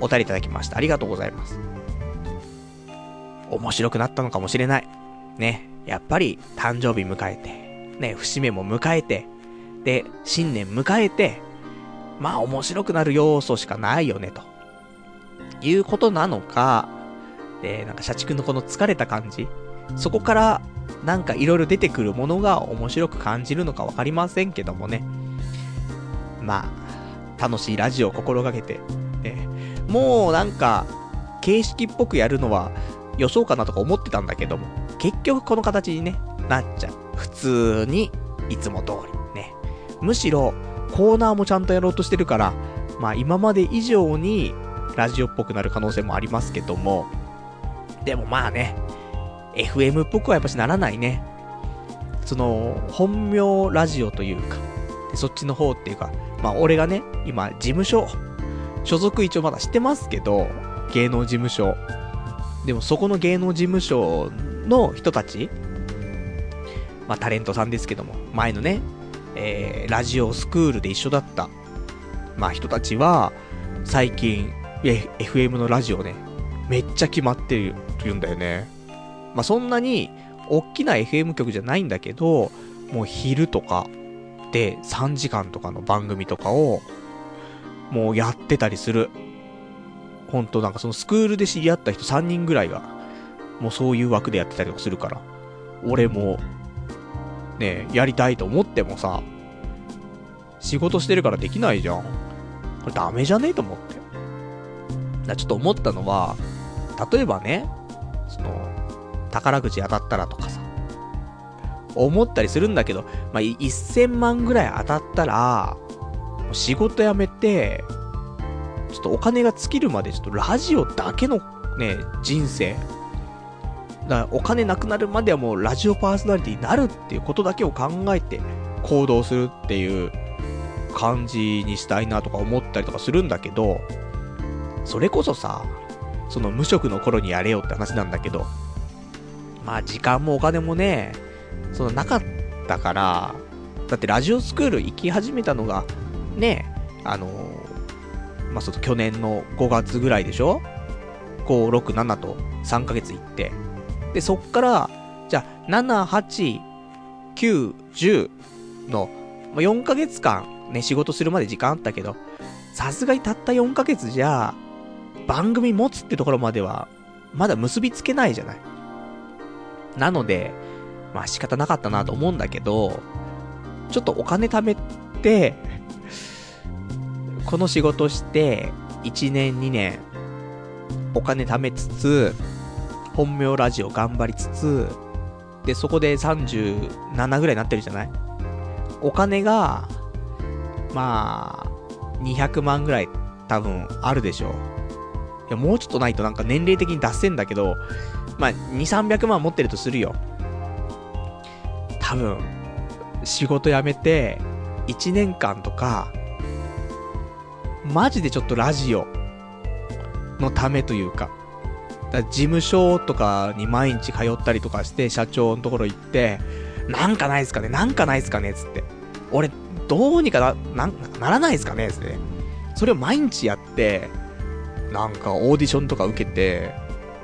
お便りいただきました。ありがとうございます。面白くなったのかもしれない。ね、やっぱり誕生日迎えて、ね、節目も迎えて、で、新年迎えて、まあ面白くなる要素しかないよね、ということなのか、で、なんか社畜のこの疲れた感じ、そこからなんか色々出てくるものが面白く感じるのかわかりませんけどもね。まあ、楽しいラジオを心がけて、ね、もうなんか、形式っぽくやるのは予想かなとか思ってたんだけども、結局この形にね、なっちゃう。普通に、いつも通り、ね。むしろ、コーナーもちゃんとやろうとしてるから、まあ今まで以上に、ラジオっぽくなる可能性もありますけども、でもまあね、FM っぽくはやっぱしならないね。その、本名ラジオというか、そっちの方っていうか、まあ俺がね、今、事務所、所属一応まだしてますけど、芸能事務所。でもそこの芸能事務所の人たち、まあタレントさんですけども、前のね、えー、ラジオスクールで一緒だった、まあ人たちは、最近、FM のラジオね、めっちゃ決まってる、言うんだよね。まあ、そんなに、大きな FM 局じゃないんだけど、もう昼とかで3時間とかの番組とかを、もうやってたりする。ほんとなんかそのスクールで知り合った人3人ぐらいが、もうそういう枠でやってたりとかするから。俺も、ねやりたいと思ってもさ、仕事してるからできないじゃん。これダメじゃねえと思って。だちょっと思ったのは、例えばね、その、宝くじ当たったらとかさ、思ったりするんだけど、まあ、1000万ぐらい当たったら、仕事辞めて、ちょっとお金が尽きるまでちょっとラジオだけのね、人生。だからお金なくなるまではもうラジオパーソナリティになるっていうことだけを考えて行動するっていう感じにしたいなとか思ったりとかするんだけど、それこそさ、その無職の頃にやれよって話なんだけど、まあ時間もお金もね、そのなかったから、だってラジオスクール行き始めたのが、ね、あのまあ、その去年の5月ぐらいでしょ ?5、6、7と3ヶ月行って。で、そっから、じゃあ、7、8、9、10の、まあ、4ヶ月間ね、仕事するまで時間あったけど、さすがにたった4ヶ月じゃ、番組持つってところまでは、まだ結びつけないじゃない。なので、まあ仕方なかったなと思うんだけど、ちょっとお金貯めて、[laughs] この仕事して、1年2年、お金貯めつつ、本名ラジオ頑張りつつ、で、そこで37ぐらいになってるじゃない？お金が、まあ、200万ぐらい多分あるでしょう。いや、もうちょっとないとなんか年齢的に出せんだけど、まあ、2、300万持ってるとするよ。多分、仕事辞めて、1年間とか、マジでちょっとラジオのためというか、だ事務所とかに毎日通ったりとかして、社長のところ行って、なんかないっすかねなんかないっすかねつって。俺、どうにかな、なんならないっすかねつって、それを毎日やって、なんかオーディションとか受けて、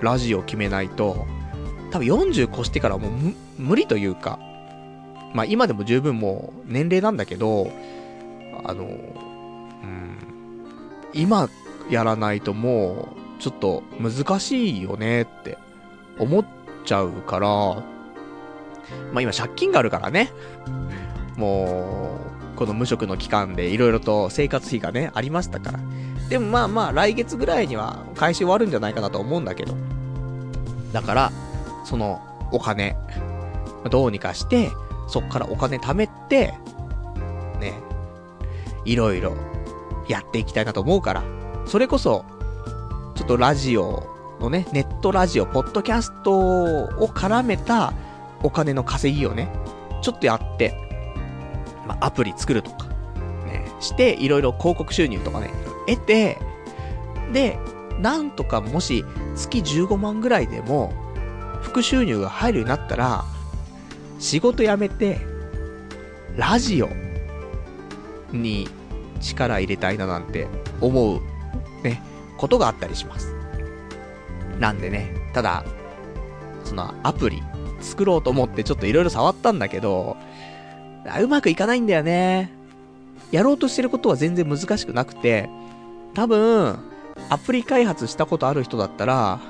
ラジオ決めないと、多分40越してからもう無理というか、まあ今でも十分もう年齢なんだけど、あの、うん、今やらないともうちょっと難しいよねって思っちゃうから、まあ今借金があるからね、もう、この無職の期間で色々と生活費がね、ありましたから。でもまあまあ来月ぐらいには返し終わるんじゃないかなと思うんだけど。だから、そのお金、どうにかして、そっからお金貯めて、ね、いろいろやっていきたいなと思うから、それこそ、ちょっとラジオのね、ネットラジオ、ポッドキャストを絡めたお金の稼ぎをね、ちょっとやって、まあ、アプリ作るとか、ね、して、いろいろ広告収入とかね、得て、で、なんとかもし月15万ぐらいでも、副収入が入るようになったら、仕事辞めて、ラジオに力入れたいななんて思う、ね、ことがあったりします。なんでね、ただ、そのアプリ作ろうと思ってちょっと色々触ったんだけど、うまくいかないんだよね。やろうとしてることは全然難しくなくて、多分、アプリ開発したことある人だったら、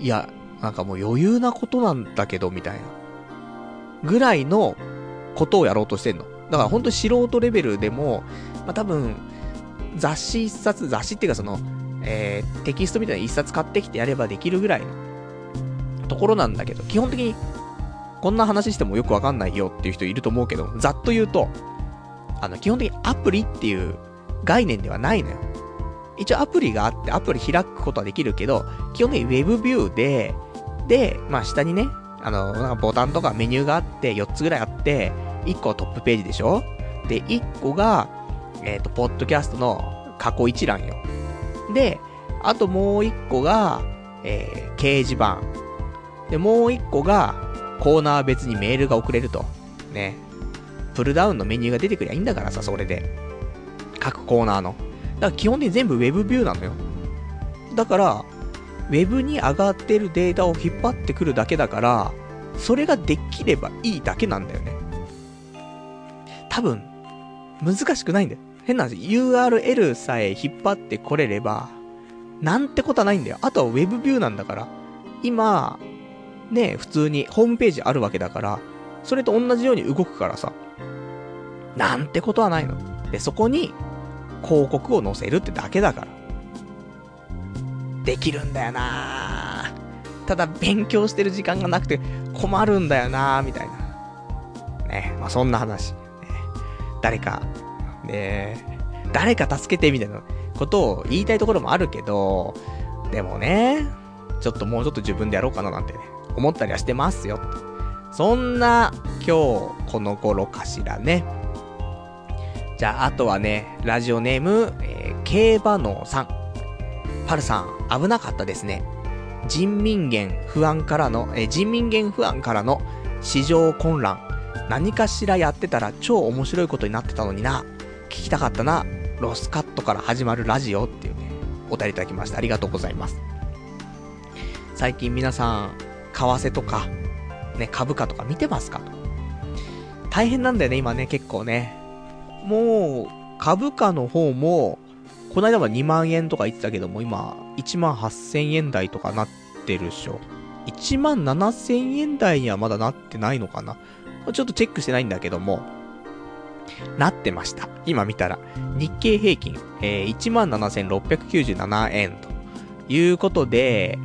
いや、なんかもう余裕なことなんだけど、みたいな。ぐらいのことをやろうとしてんの。だから本当に素人レベルでも、まあ、多分、雑誌一冊、雑誌っていうかその、えー、テキストみたいな一冊買ってきてやればできるぐらいのところなんだけど、基本的に、こんな話してもよくわかんないよっていう人いると思うけど、ざっと言うと、あの、基本的にアプリっていう概念ではないのよ。一応アプリがあって、アプリ開くことはできるけど、基本的に Web ビューで、で、まあ下にね、あの、なんかボタンとかメニューがあって、4つぐらいあって、1個はトップページでしょ？で、1個が、えっ、ー、と、ポッドキャストの過去一覧よ。で、あともう1個が、えー、掲示板。で、もう1個が、コーナー別にメールが送れると。ね。プルダウンのメニューが出てくりゃいいんだからさ、それで。各コーナーの。だから基本的に全部 Web ビューなのよ。だから、Web に上がってるデータを引っ張ってくるだけだから、それができればいいだけなんだよね。多分、難しくないんだよ。変な話、URL さえ引っ張ってこれれば、なんてことはないんだよ。あとは Web ビューなんだから。今、ね、普通にホームページあるわけだから、それと同じように動くからさ。なんてことはないの。で、そこに広告を載せるってだけだから。できるんだよなただ勉強してる時間がなくて困るんだよなみたいな。ねまあそんな話。ね、誰か、ね誰か助けてみたいなことを言いたいところもあるけど、でもね、ちょっともうちょっと自分でやろうかななんてね、思ったりはしてますよ。そんな今日この頃かしらね。じゃあ、あとはね、ラジオネーム、えー、競馬のさん。パルさん、危なかったですね。人民元不安からの、え、人民元不安からの市場混乱。何かしらやってたら超面白いことになってたのにな。聞きたかったな。ロスカットから始まるラジオっていうね、お便りいただきました。ありがとうございます。最近皆さん、為替とか、ね、株価とか見てますか？大変なんだよね、今ね、結構ね。もう、株価の方も、この間は2万円とか言ってたけども、今、1万8000円台とかなってるっしょ。1万7000円台にはまだなってないのかなちょっとチェックしてないんだけども、なってました。今見たら。日経平均、えー、17,697円ということで、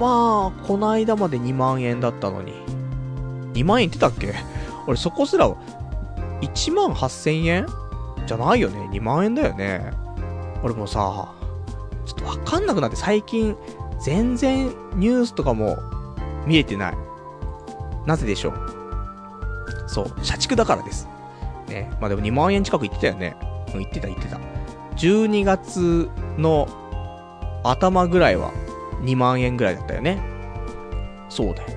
まあ、この間まで2万円だったのに。2万円言ってたっけ？俺そこすら1万8000円？じゃないよね。2万円だよね。俺もさ、ちょっとわかんなくなって最近、全然ニュースとかも見えてない。なぜでしょう？そう、社畜だからです。ね。まあでも2万円近く言ってたよね。うん、言ってた言ってた。12月の頭ぐらいは2万円ぐらいだったよね。そうだよ。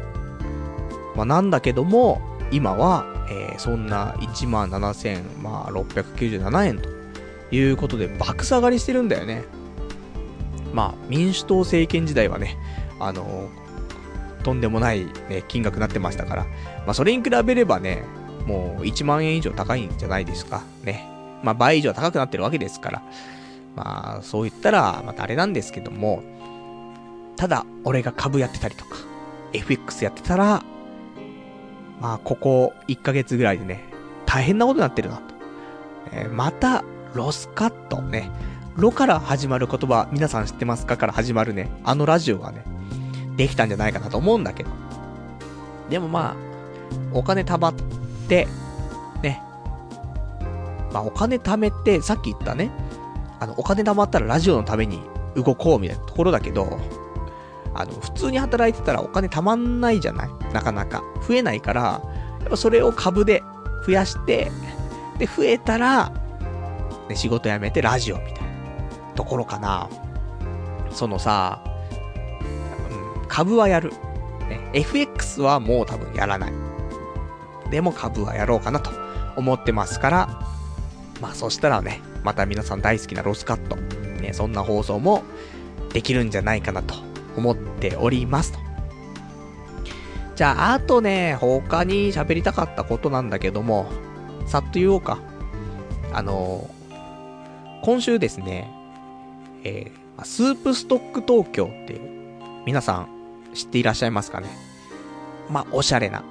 まあなんだけども、今はえー、そんな1万7697円ということで爆下がりしてるんだよね。まあ、民主党政権時代はね、あのー、とんでもない、ね、金額になってましたから、まあ、それに比べればね、もう1万円以上高いんじゃないですか。ね。まあ、倍以上高くなってるわけですから。まあ、そう言ったら、またあれなんですけども、ただ、俺が株やってたりとか、FX やってたら、まあ、ここ1ヶ月ぐらいでね、大変なことになってるなと。えー、また、ロスカットね。ロから始まる言葉、皆さん知ってますか？から始まるね、あのラジオがね、できたんじゃないかなと思うんだけど。でもまあ、お金貯まって、ね。まあお金貯めて、さっき言ったね、あの、お金貯まったらラジオのために動こうみたいなところだけど、あの、普通に働いてたらお金貯まんないじゃない？なかなか。増えないから、やっぱそれを株で増やして、で、増えたら、ね、仕事辞めてラジオみたいなところかな。そのさ、うん、株はやる。ね、FX はもう多分やらない。でも株はやろうかなと思ってますから、まあそしたらね、また皆さん大好きなロスカット、ね、そんな放送もできるんじゃないかなと思っておりますと。じゃあ、あとね、他に喋りたかったことなんだけども、さっと言おうか。あのー、今週ですね、えー、スープストック東京っていう、皆さん知っていらっしゃいますかね？まあ、おしゃれな。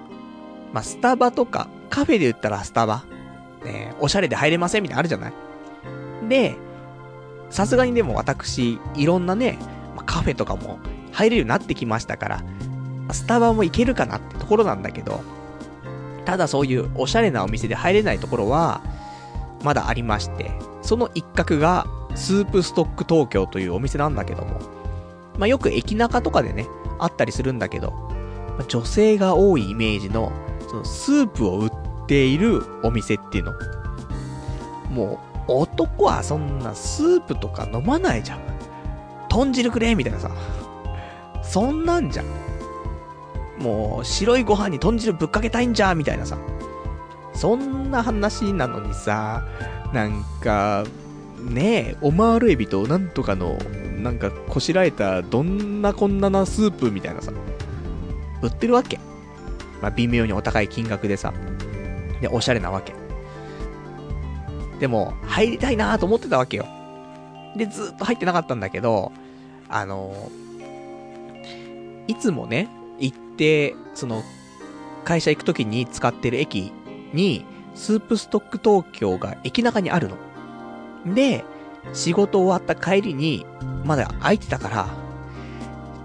まあ、スタバとか、カフェで言ったらスタバ。ねおしゃれで入れませんみたいなあるじゃない？で、さすがにでも私、いろんなね、ま、カフェとかも入れるようになってきましたから、スタバも行けるかなってところなんだけど、ただそういうおしゃれなお店で入れないところは、まだありまして、その一角が、スープストック東京というお店なんだけども、まあ、よく駅中とかでね、あったりするんだけど、ま、女性が多いイメージの、そのスープを売っているお店っていうの。もう、男はそんなスープとか飲まないじゃん。豚汁くれみたいなさ。そんなんじゃん。もう、白いご飯に豚汁ぶっかけたいんじゃみたいなさ。そんな話なのにさ、なんか、ねえ、オマールエビとなんとかの、なんかこしらえたどんなこんななスープみたいなさ、売ってるわけ。まあ、微妙にお高い金額でさ、で、おしゃれなわけ。でも、入りたいなと思ってたわけよ。で、ずっと入ってなかったんだけど、あのいつもね、行って、その、会社行くときに使ってる駅に、スープストック東京が駅中にあるの。で、仕事終わった帰りに、まだ空いてたから、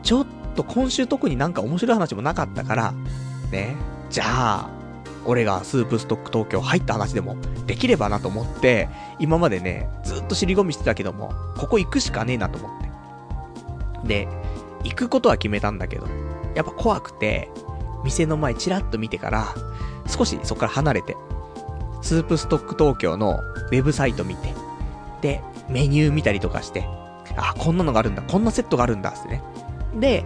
ちょっと今週特になんか面白い話もなかったから、ね、じゃあ、俺がスープストック東京入った話でもできればなと思って、今までね、ずっと尻込みしてたけども、ここ行くしかねえなと思って。で、行くことは決めたんだけど、やっぱ怖くて、店の前チラッと見てから、少しそこから離れて、スープストック東京のウェブサイト見て、で、メニュー見たりとかして、あ、こんなのがあるんだ、こんなセットがあるんだ、ってね。で、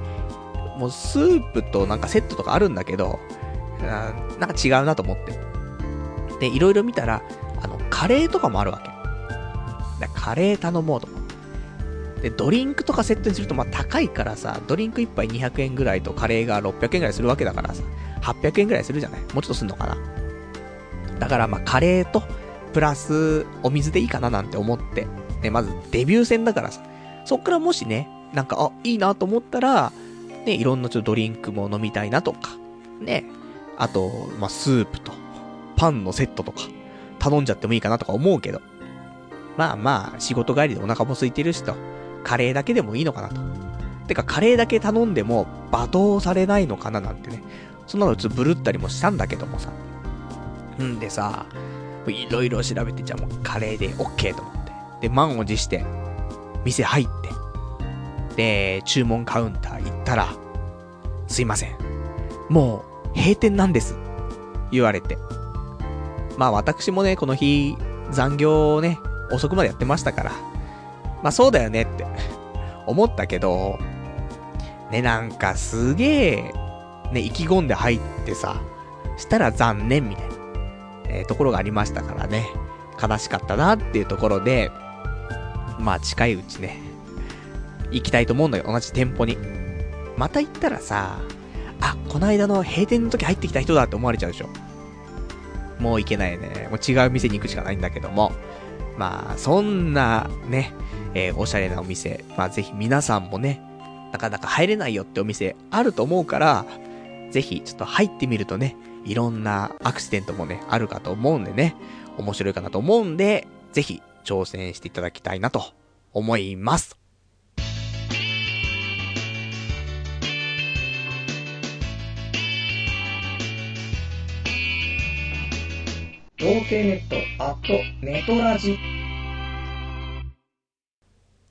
もうスープとなんかセットとかあるんだけど、なんか違うなと思って。で、いろいろ見たら、あの、カレーとかもあるわけ。カレー頼もうと思って。で、ドリンクとかセットにするとまあ高いからさ、ドリンク1杯200円ぐらいとカレーが600円ぐらいするわけだからさ、800円ぐらいするじゃない？もうちょっとすんのかな？だからまあカレーと、プラスお水でいいかななんて思って、ね、まずデビュー戦だからさ、そっからもしね、なんか、あ、いいなと思ったら、ね、いろんなちょっとドリンクも飲みたいなとか、ね、あと、まあ、スープと、パンのセットとか、頼んじゃってもいいかなとか思うけど、まあまあ、仕事帰りでお腹も空いてるしと、カレーだけでもいいのかなと。てか、カレーだけ頼んでも、罵倒されないのかななんてね、そんなのちょっとブルったりもしたんだけどもさ。んでさ、いろいろ調べて、じゃあもうカレーで OK と思って。で、満を持して、店入って、で、注文カウンター行ったら、すいません。もう、閉店なんです。言われて。まあ私もね、この日、残業をね、遅くまでやってましたから。まあそうだよねって思ったけど、ね、なんかすげえ、ね、意気込んで入ってさ、したら残念みたいな。えー、ところがありましたからね、悲しかったなっていうところで、まあ近いうちね、行きたいと思うんだよ、同じ店舗に。また行ったらさ、あ、この間の閉店の時入ってきた人だって思われちゃうでしょ。もう行けないね。もう違う店に行くしかないんだけども。まあ、そんなね、えー、おしゃれなお店、まあぜひ皆さんもね、なかなか入れないよってお店あると思うから、ぜひちょっと入ってみるとね、いろんなアクシデントもね、あるかと思うんでね、面白いかなと思うんで、ぜひ挑戦していただきたいなと思います。童貞ネットアットネトラジ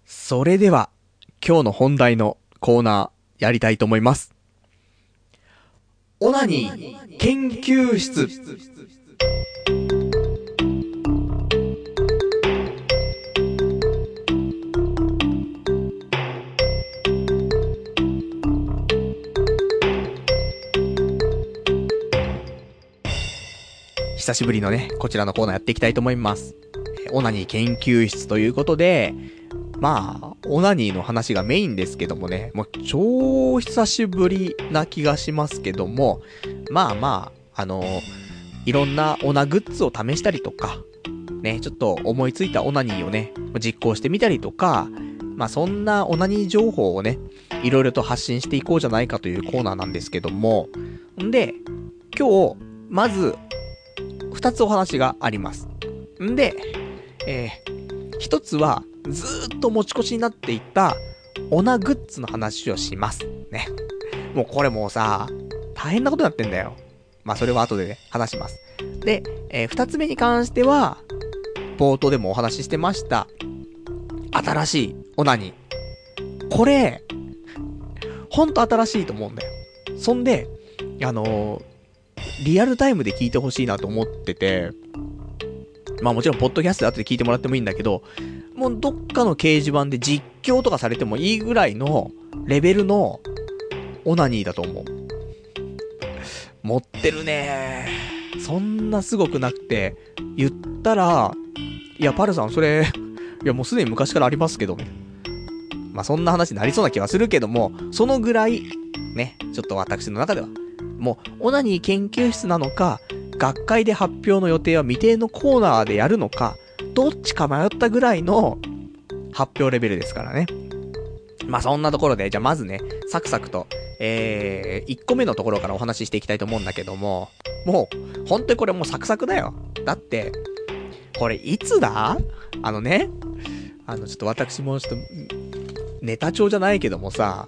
それでは、今日の本題のコーナーやりたいと思います。オナニー研究室。久しぶりのね、こちらのコーナーやっていきたいと思います。オナニー研究室ということで、まあ、オナニーの話がメインですけどもね、もう超久しぶりな気がしますけども、まあまあ、あのいろんなオナグッズを試したりとか、ね、ちょっと思いついたオナニーをね、実行してみたりとか、まあそんなオナニー情報をね、いろいろと発信していこうじゃないかというコーナーなんですけども、んで、今日、まず、二つお話があります。んで、えー、一つは、ずっと持ち越しになっていた、オナグッズの話をします。ね。もうこれもうさ、大変なことになってんだよ。まあそれは後でね、話します。で、えー、二つ目に関しては、冒頭でもお話ししてました。新しいオナニー。これ、ほんと新しいと思うんだよ。そんで、あのー、リアルタイムで聞いてほしいなと思ってて、まあもちろん、ポッドキャストで後で聞いてもらってもいいんだけど、もうどっかの掲示板で実況とかされてもいいぐらいのレベルのオナニーだと思う。持ってるね。そんなすごくなくて、言ったら、いや、パルさん、それ、[laughs] いや、もうすでに昔からありますけど、まあ、そんな話になりそうな気はするけども、そのぐらい、ね、ちょっと私の中では、もう、オナニー研究室なのか、学会で発表の予定は未定のコーナーでやるのか、どっちか迷ったぐらいの発表レベルですからね。まあ、そんなところで、じゃあまずね、サクサクと、えー、1個目のところからお話ししていきたいと思うんだけども、もう、本当にこれもうサクサクだよ。だって、これいつだ？あのね、あの、ちょっと私もちょっと、ネタ帳じゃないけどもさ、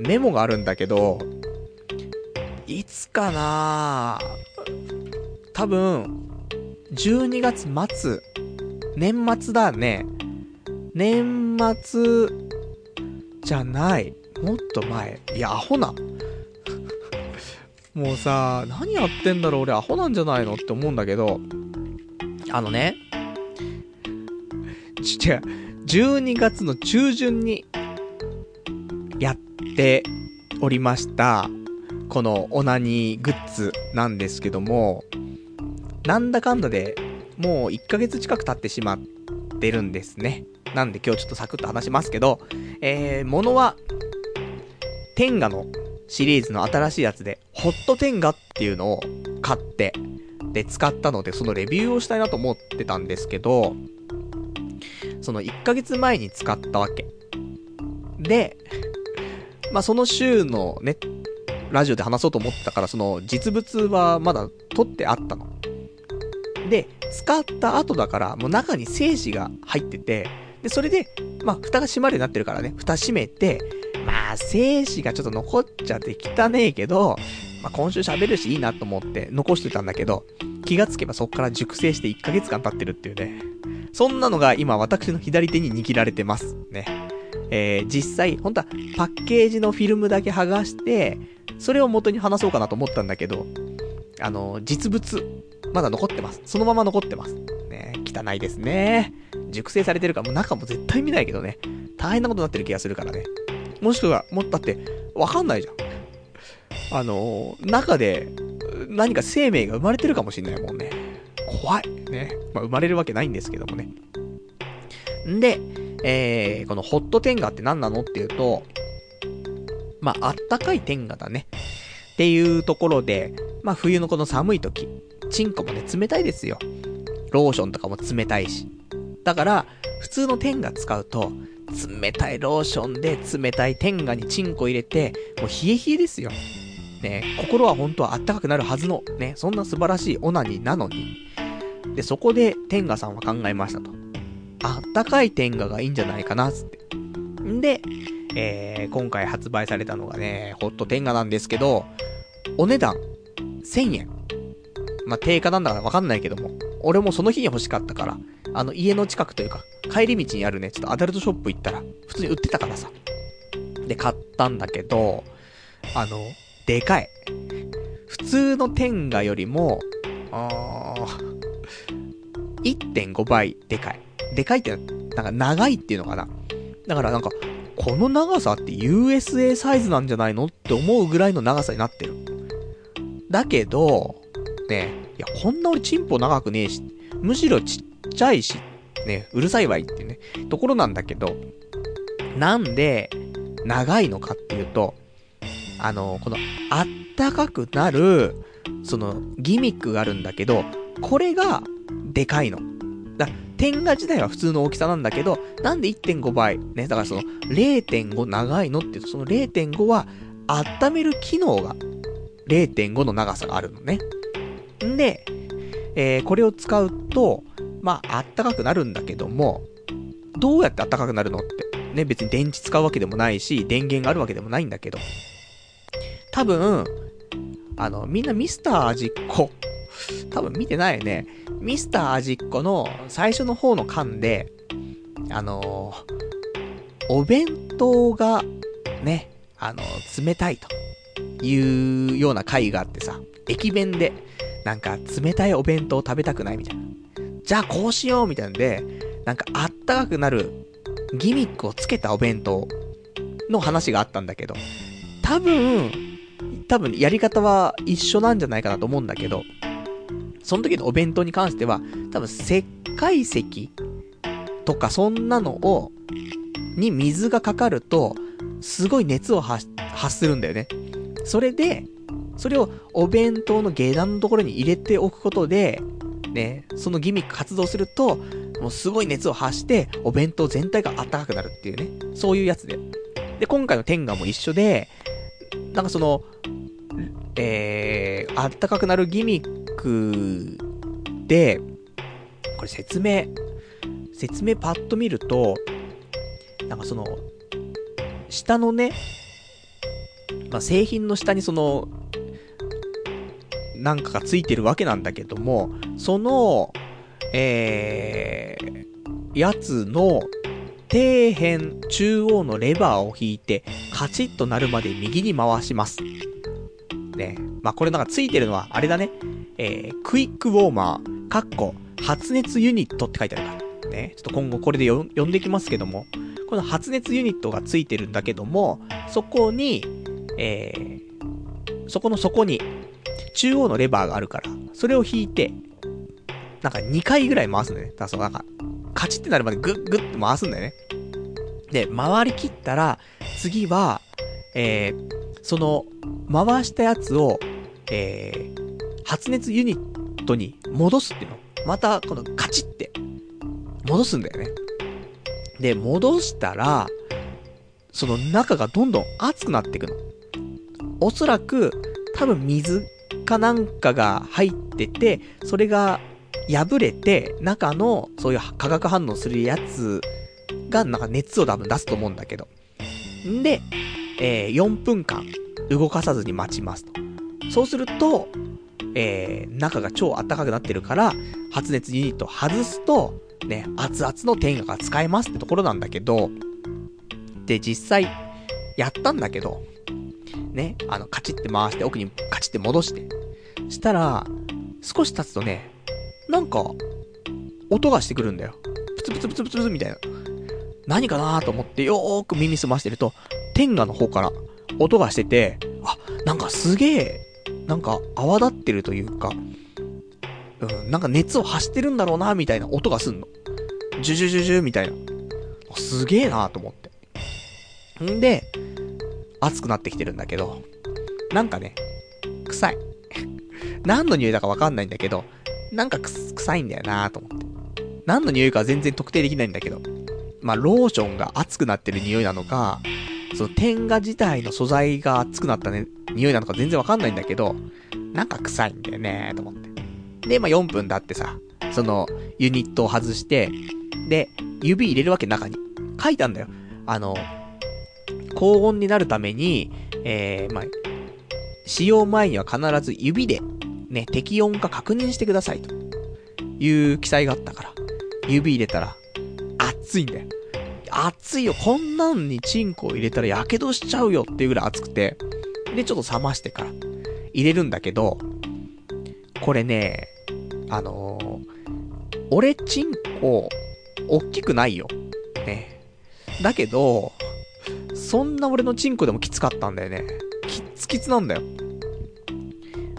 メモがあるんだけど、いつかな多分、12月末、年末だね。年末、じゃない。もっと前。いや、アホな。[laughs] もうさ、何やってんだろう俺アホなんじゃないのって思うんだけど、あのね、ち、違う、12月の中旬に、やっておりました、このオナニーグッズなんですけども、なんだかんだで、もう1ヶ月近く経ってしまってるんですね。なんで今日ちょっとサクッと話しますけど、えー、ものは、天下のシリーズの新しいやつで、ホット天下っていうのを買って、で、使ったので、そのレビューをしたいなと思ってたんですけど、その1ヶ月前に使ったわけ。で、まあ、その週のね、ラジオで話そうと思ってたから、その実物はまだ取ってあったの。で、使った後だから、もう中に精子が入ってて、で、それで、まあ、蓋が閉まるようになってるからね、蓋閉めて、まあ、精子がちょっと残っちゃって汚ねえけど、まあ、今週喋るしいいなと思って残してたんだけど、気がつけばそっから熟成して1ヶ月間経ってるっていうね。そんなのが今私の左手に握られてます。ね。えー、実際、本当はパッケージのフィルムだけ剥がして、それを元に話そうかなと思ったんだけど、あの、実物、まだ残ってます。そのまま残ってます。ね、汚いですね。熟成されてるから、もう中も絶対見ないけどね。大変なことになってる気がするからね。もしくは、もっだって、わかんないじゃん。あの、中で、何か生命が生まれてるかもしんないもんね。怖い。ね。まあ、生まれるわけないんですけどもね。んで、えー、このホット天下って何なのっていうと、まあ、あったかい天下だね。っていうところで、まあ、冬のこの寒い時、チンコもね、冷たいですよ。ローションとかも冷たいし。だから、普通の天下使うと、冷たいローションで冷たい天下にチンコ入れて、もう冷え冷えですよ。ね、心は本当はあったかくなるはずの、ね、そんな素晴らしいオナニーなのに。で、そこで天下さんは考えましたと。あったかい天下がいいんじゃないかな、つって。んで、えー、今回発売されたのがね、ホット天下なんですけど、お値段、1000円。まあ、定価なんだからわかんないけども、俺もその日に欲しかったから、あの、家の近くというか、帰り道にあるね、ちょっとアダルトショップ行ったら、普通に売ってたからさ。で、買ったんだけど、あの、でかい。普通の天下よりも、あー、1.5倍でかい。でかいって、なんか長いっていうのかな。だからなんか、この長さって USA サイズなんじゃないのって思うぐらいの長さになってる。だけど、ね、いや、こんな俺チンポ長くねえし、むしろちっちゃいし、ね、うるさいわいっていうね、ところなんだけど、なんで、長いのかっていうと、あの、この、あったかくなる、その、ギミックがあるんだけど、これが、でかいの。だ天下自体は普通の大きさなんだけど、なんで1.5倍？ね、だからその0.5長いのって言うと、その0.5は温める機能が0.5の長さがあるのね。んで、えー、これを使うと、まあ、あったかくなるんだけども、どうやってあったかくなるのって？ね、別に電池使うわけでもないし、電源があるわけでもないんだけど。多分、あの、みんなミスター味っ子。多分見てないよね。ミスター味っ子の最初の方の巻で、あのー、お弁当が、ね、あのー、冷たいというような回があってさ、駅弁で、なんか冷たいお弁当食べたくないみたいな。じゃあこうしようみたいなんで、なんかあったかくなるギミックをつけたお弁当の話があったんだけど、多分、多分やり方は一緒なんじゃないかなと思うんだけど、その時のお弁当に関しては、多分石灰石とかそんなのを、に水がかかると、すごい熱を発するんだよね。それで、それをお弁当の下段のところに入れておくことで、ね、そのギミック発動すると、もうすごい熱を発して、お弁当全体が暖かくなるっていうね、そういうやつで。で、今回の天下も一緒で、なんかその、えー、暖かくなるギミックで、これ説明、説明パッと見ると、なんかその、下のね、まあ、製品の下にその、なんかがついてるわけなんだけども、その、えー、やつの底辺中央のレバーを引いて、カチッとなるまで右に回します。ね。まあ、これなんかついてるのは、あれだね。えー、クイックウォーマー、カッコ、発熱ユニットって書いてあるから。ね。ちょっと今後これで読んでいきますけども、この発熱ユニットがついてるんだけども、そこに、えー、そこの底に、中央のレバーがあるから、それを引いて、なんか2回ぐらい回すんだよね。だからそのなんか、カチってなるまでグッグッって回すんだよね。で、回りきったら、次は、えー、その、回したやつを、えー、発熱ユニットに戻すっていうの。また、このカチって、戻すんだよね。で、戻したら、その中がどんどん熱くなっていくの。おそらく、多分水かなんかが入ってて、それが破れて、中のそういう化学反応するやつがなんか熱を多分出すと思うんだけど。んで、えー、4分間動かさずに待ちますと。そうすると、えー、中が超暖かくなってるから、発熱ユニット外すと、ね、熱々の天下が使えますってところなんだけど、で、実際、やったんだけど、ね、あの、カチって回して、奥にカチって戻して。したら、少し経つとね、なんか、音がしてくるんだよ。プツプツプツプツプツみたいな。何かなと思ってよーく耳澄ましてると、天下の方から音がしてて、あ、なんかすげえ、なんか泡立ってるというか、うん、なんか熱を発してるんだろうな、みたいな音がすんの。ジュジュジュジュみたいな。すげえなと思って。んで、熱くなってきてるんだけど、なんかね、臭い。[laughs] 何の匂いだかわかんないんだけど、なんか臭いんだよなと思って。何の匂いか全然特定できないんだけど。まあ、ローションが熱くなってる匂いなのか、その天下自体の素材が熱くなったね、匂いなのか全然わかんないんだけど、なんか臭いんだよねと思って。で、まあ、4分経ってさ、その、ユニットを外して、で、指入れるわけ中に。書いたんだよ。あの、高温になるために、えー、まあ、使用前には必ず指でね、適温か確認してくださいという記載があったから、指入れたら、熱いんだよ。熱いよ。こんなんにチンコを入れたら火傷しちゃうよっていうぐらい熱くて、で、ちょっと冷ましてから入れるんだけど、これね、あのー、俺チンコ、おっきくないよ。ね。だけど、そんな俺のチンコでもきつかったんだよね。キッツキツなんだよ。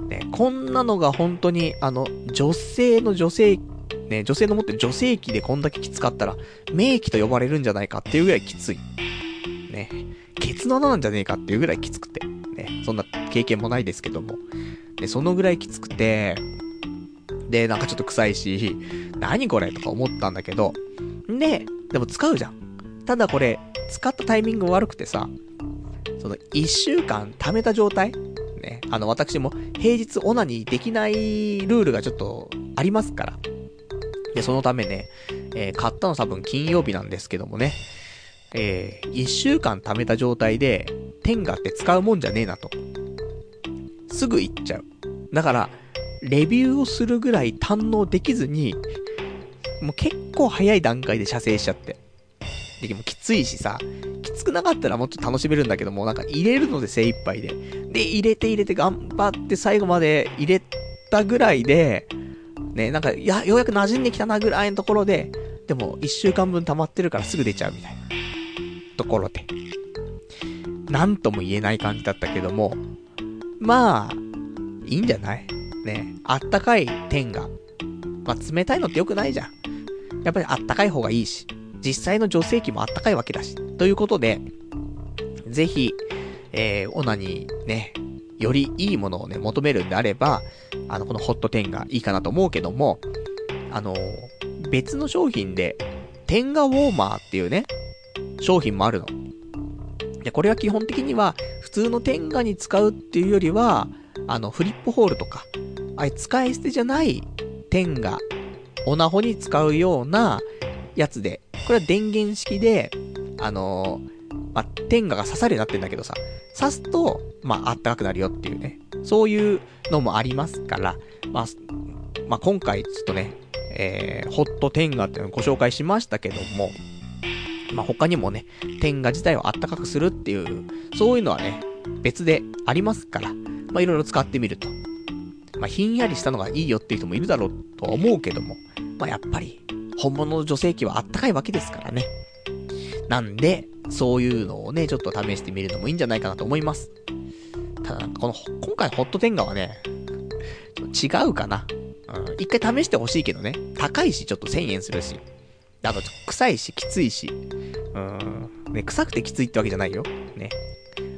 ね、こんなのが本当に、あの、女性の女性、ね、女性の持ってる女性器でこんだけきつかったら、名器と呼ばれるんじゃないかっていうぐらいきつい。ね、ケツの穴なんじゃねえかっていうぐらいきつくて。ね、そんな経験もないですけども。で、そのぐらいきつくて、で、なんかちょっと臭いし、何これとか思ったんだけど、で、でも使うじゃん。ただこれ、使ったタイミング悪くてさ、その一週間貯めた状態ね、あの私も平日オナにできないルールがちょっとありますから。で、そのためね、えー、買ったの多分金曜日なんですけどもね、えー、一週間貯めた状態で、テンガって使うもんじゃねえなと。すぐ行っちゃう。だから、レビューをするぐらい堪能できずに、もう結構早い段階で射精しちゃって。で、もきついしさ、きつくなかったらもっと楽しめるんだけども、なんか入れるので精一杯で。で、入れて入れて頑張って最後まで入れたぐらいで、ね、なんか、いや、ようやく馴染んできたなぐらいのところで、でも、一週間分溜まってるからすぐ出ちゃうみたいな。ところで。なんとも言えない感じだったけども、まあ、いいんじゃない？ね、あったかい天が。まあ、冷たいのって良くないじゃん。やっぱりあったかい方がいいし、実際の女性器もあったかいわけだし。ということで、ぜひ、えー、オナにね、よりいいものをね、求めるんであれば、あの、このホット10がいいかなと思うけども、あの、別の商品で、テンガウォーマーっていうね、商品もあるの。で、これは基本的には、普通のテンガに使うっていうよりは、あの、フリップホールとか、あれ使い捨てじゃないテンガ、オナホに使うようなやつで、これは電源式で、あのー、まあ、テンガが刺さるようになってんだけどさ、刺すと、まあ、あったかくなるよっていうね、そういうのもありますから、まあ、まあ、今回ちょっとね、えー、ホットテンガっていうのをご紹介しましたけども、まあ、他にもね、テンガ自体をあったかくするっていう、そういうのはね、別でありますから、まあ、いろいろ使ってみると。まあ、ひんやりしたのがいいよっていう人もいるだろうとは思うけども、まあ、やっぱり、本物の女性器はあったかいわけですからね。なんで、そういうのをね、ちょっと試してみるのもいいんじゃないかなと思います。ただ、この、今回ホットテンガはね、違うかな。うん、一回試してほしいけどね。高いし、ちょっと1000円するし。あと、臭いし、きついし。うん。ね、臭くてきついってわけじゃないよ。ね。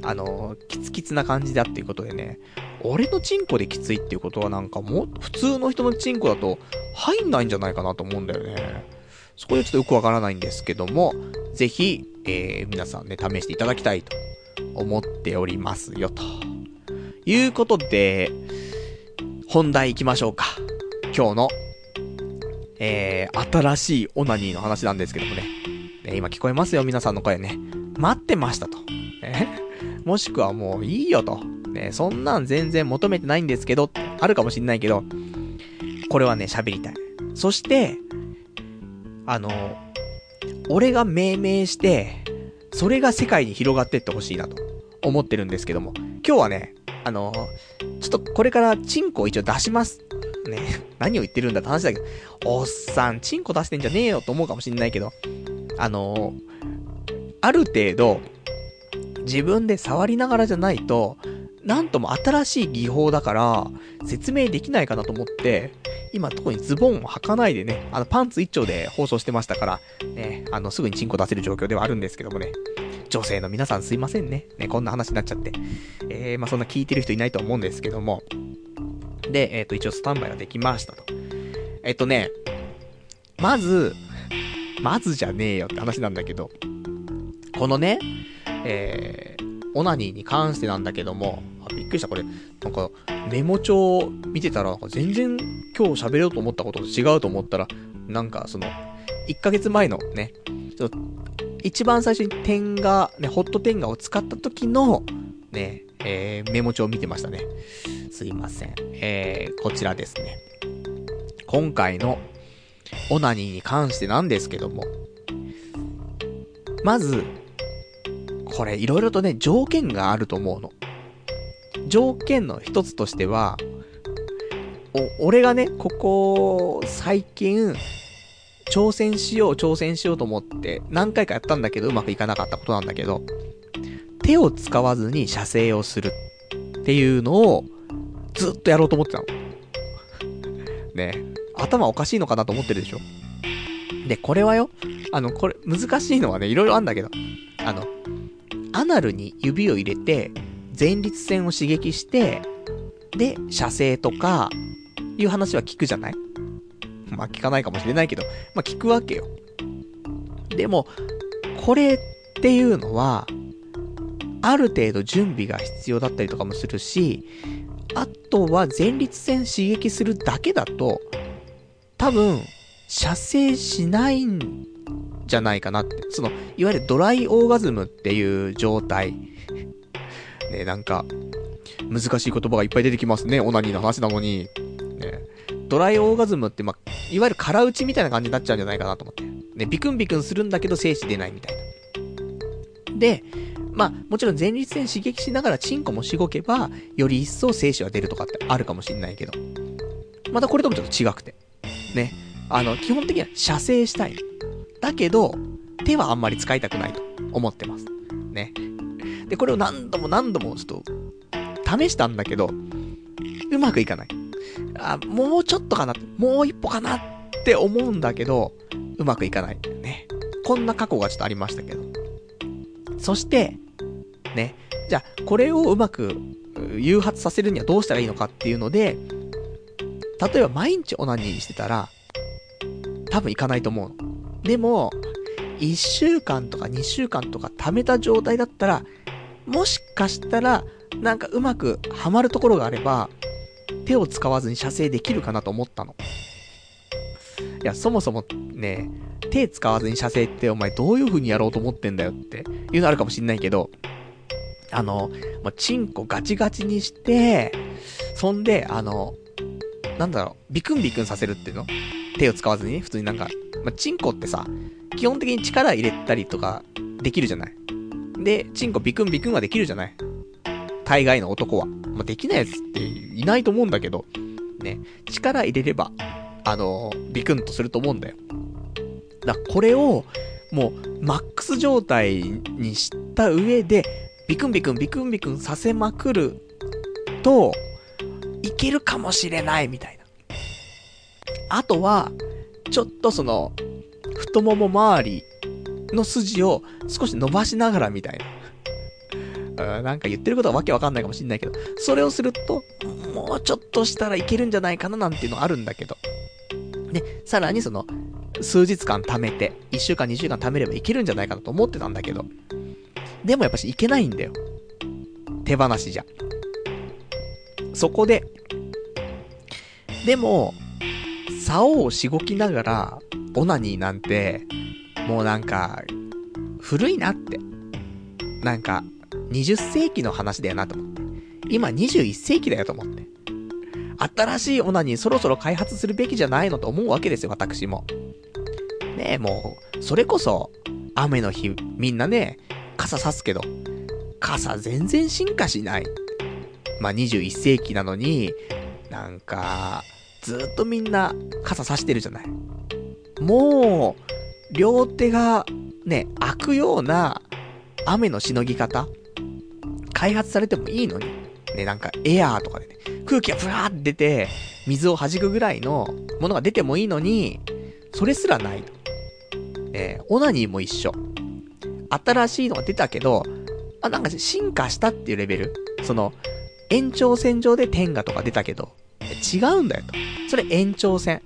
あのー、キツキツな感じだっていうことでね。俺のチンコできついっていうことはなんかも、普通の人のチンコだと入んないんじゃないかなと思うんだよね。そこでちょっとよくわからないんですけども、ぜひ、えー、皆さんね、試していただきたいと思っておりますよ、ということで、本題行きましょうか。今日の、えー、新しいオナニーの話なんですけどもね。ね今聞こえますよ、皆さんの声ね。待ってましたと。ね、[laughs] もしくはもういいよと。ね、そんなん全然求めてないんですけど、あるかもしんないけど、これはね、喋りたい。そして、あの、俺が命名して、それが世界に広がってってほしいなと思ってるんですけども、今日はね、あの、ちょっとこれからチンコを一応出します。ね、何を言ってるんだって話だけど、おっさん、チンコ出してんじゃねえよと思うかもしんないけど、あのある程度、自分で触りながらじゃないと、なんとも新しい技法だから、説明できないかなと思って、今特にズボンを履かないでね、あのパンツ一丁で放送してましたから、ね、あのすぐにチンコ出せる状況ではあるんですけどもね、女性の皆さんすいませんね。ね、こんな話になっちゃって。えー、まあそんな聞いてる人いないと思うんですけども。で、えっ、ー、と一応スタンバイができましたと。えっ、ー、とね、まず、まずじゃねえよって話なんだけど、このね、えー、オナニーに関してなんだけども、あ、びっくりした、これ。なんか、メモ帳見てたら、全然今日喋ろうと思ったことと違うと思ったら、なんかその、1ヶ月前のね、ちょっと、一番最初に点が、ね、ホットテンガを使った時の、ね、えー、メモ帳を見てましたね。すいません。えー、こちらですね。今回の、オナニーに関してなんですけども、まず、これいろいろとね、条件があると思うの。条件の一つとしては、お、俺がね、ここ、最近、挑戦しよう、挑戦しようと思って、何回かやったんだけど、うまくいかなかったことなんだけど、手を使わずに射精をするっていうのを、ずっとやろうと思ってたの。ね頭おかしいのかなと思ってるでしょで、これはよ、あの、これ、難しいのはね、いろいろあんだけど、あの、アナルに指を入れて、前立腺を刺激して、で、射精とか、いう話は聞くじゃない？まあ聞かないかもしれないけど、まあ聞くわけよ。でも、これっていうのは、ある程度準備が必要だったりとかもするし、あとは前立腺刺激するだけだと、多分、射精しないんじゃないかなって。その、いわゆるドライオーガズムっていう状態。ね、なんか、難しい言葉がいっぱい出てきますね、オナニーの話なのに。ね、ドライオーガズムって、まいわゆる空打ちみたいな感じになっちゃうんじゃないかなと思って。ね、ビクンビクンするんだけど精子出ないみたいな。で、まあ、もちろん前立腺刺激しながらチンコもしごけば、より一層精子は出るとかってあるかもしんないけど。またこれともちょっと違くて。ね。あの、基本的には射精したい。だけど、手はあんまり使いたくないと思ってます。ね。で、これを何度も何度もちょっと、試したんだけど、うまくいかない。あ、もうちょっとかな、もう一歩かなって思うんだけど、うまくいかない。ね。こんな過去がちょっとありましたけど。そして、ね。じゃあ、これをうまく誘発させるにはどうしたらいいのかっていうので、例えば毎日オナニーしてたら、多分いかないと思うの。でも、1週間とか2週間とか貯めた状態だったら、もしかしたら、なんかうまくはまるところがあれば、手を使わずに射精できるかなと思ったの。いや、そもそもね、手使わずに射精ってお前どういう風にやろうと思ってんだよっていうのあるかもしんないけど、あの、まあ、チンコガチガチにして、そんで、あの、なんだろう、ビクンビクンさせるっていうの？手を使わずに、普通になんか、まあ、チンコってさ、基本的に力入れたりとかできるじゃない。で、チンコビクンビクンはできるじゃない。大概の男は。まあ、できないやつっていないと思うんだけど、ね、力入れれば、あのー、ビクンとすると思うんだよ。だこれを、もう、マックス状態にした上で、ビクンビクンビクンビクンさせまくると、いけるかもしれないみたいな。あとは、ちょっとその、太もも周りの筋を少し伸ばしながらみたいな。[laughs] なんか言ってることはわけわかんないかもしんないけど、それをすると、もうちょっとしたらいけるんじゃないかななんていうのあるんだけど。で、さらにその、数日間貯めて、1週間2週間貯めればいけるんじゃないかなと思ってたんだけど、でもやっぱしいけないんだよ。手放しじゃ。そこで、でも、竿をしごきながら、オナニーなんて、もうなんか、古いなって。なんか、20世紀の話だよなと思って。今21世紀だよと思って。新しいオナニーそろそろ開発するべきじゃないのと思うわけですよ、私も。ねえ、もう、それこそ、雨の日、みんなね、傘差すけど、傘全然進化しない。まあ、21世紀なのに、なんか、ずっとみんな傘差してるじゃない。もう、両手が、ね、開くような雨のしのぎ方開発されてもいいのに。ね、なんかエアーとかでね、空気がふわーって出て、水を弾くぐらいのものが出てもいいのに、それすらない。えー、オナニーも一緒。新しいのが出たけど、あ、なんか進化したっていうレベルその、延長線上で天下とか出たけど、違うんだよと。それ延長線。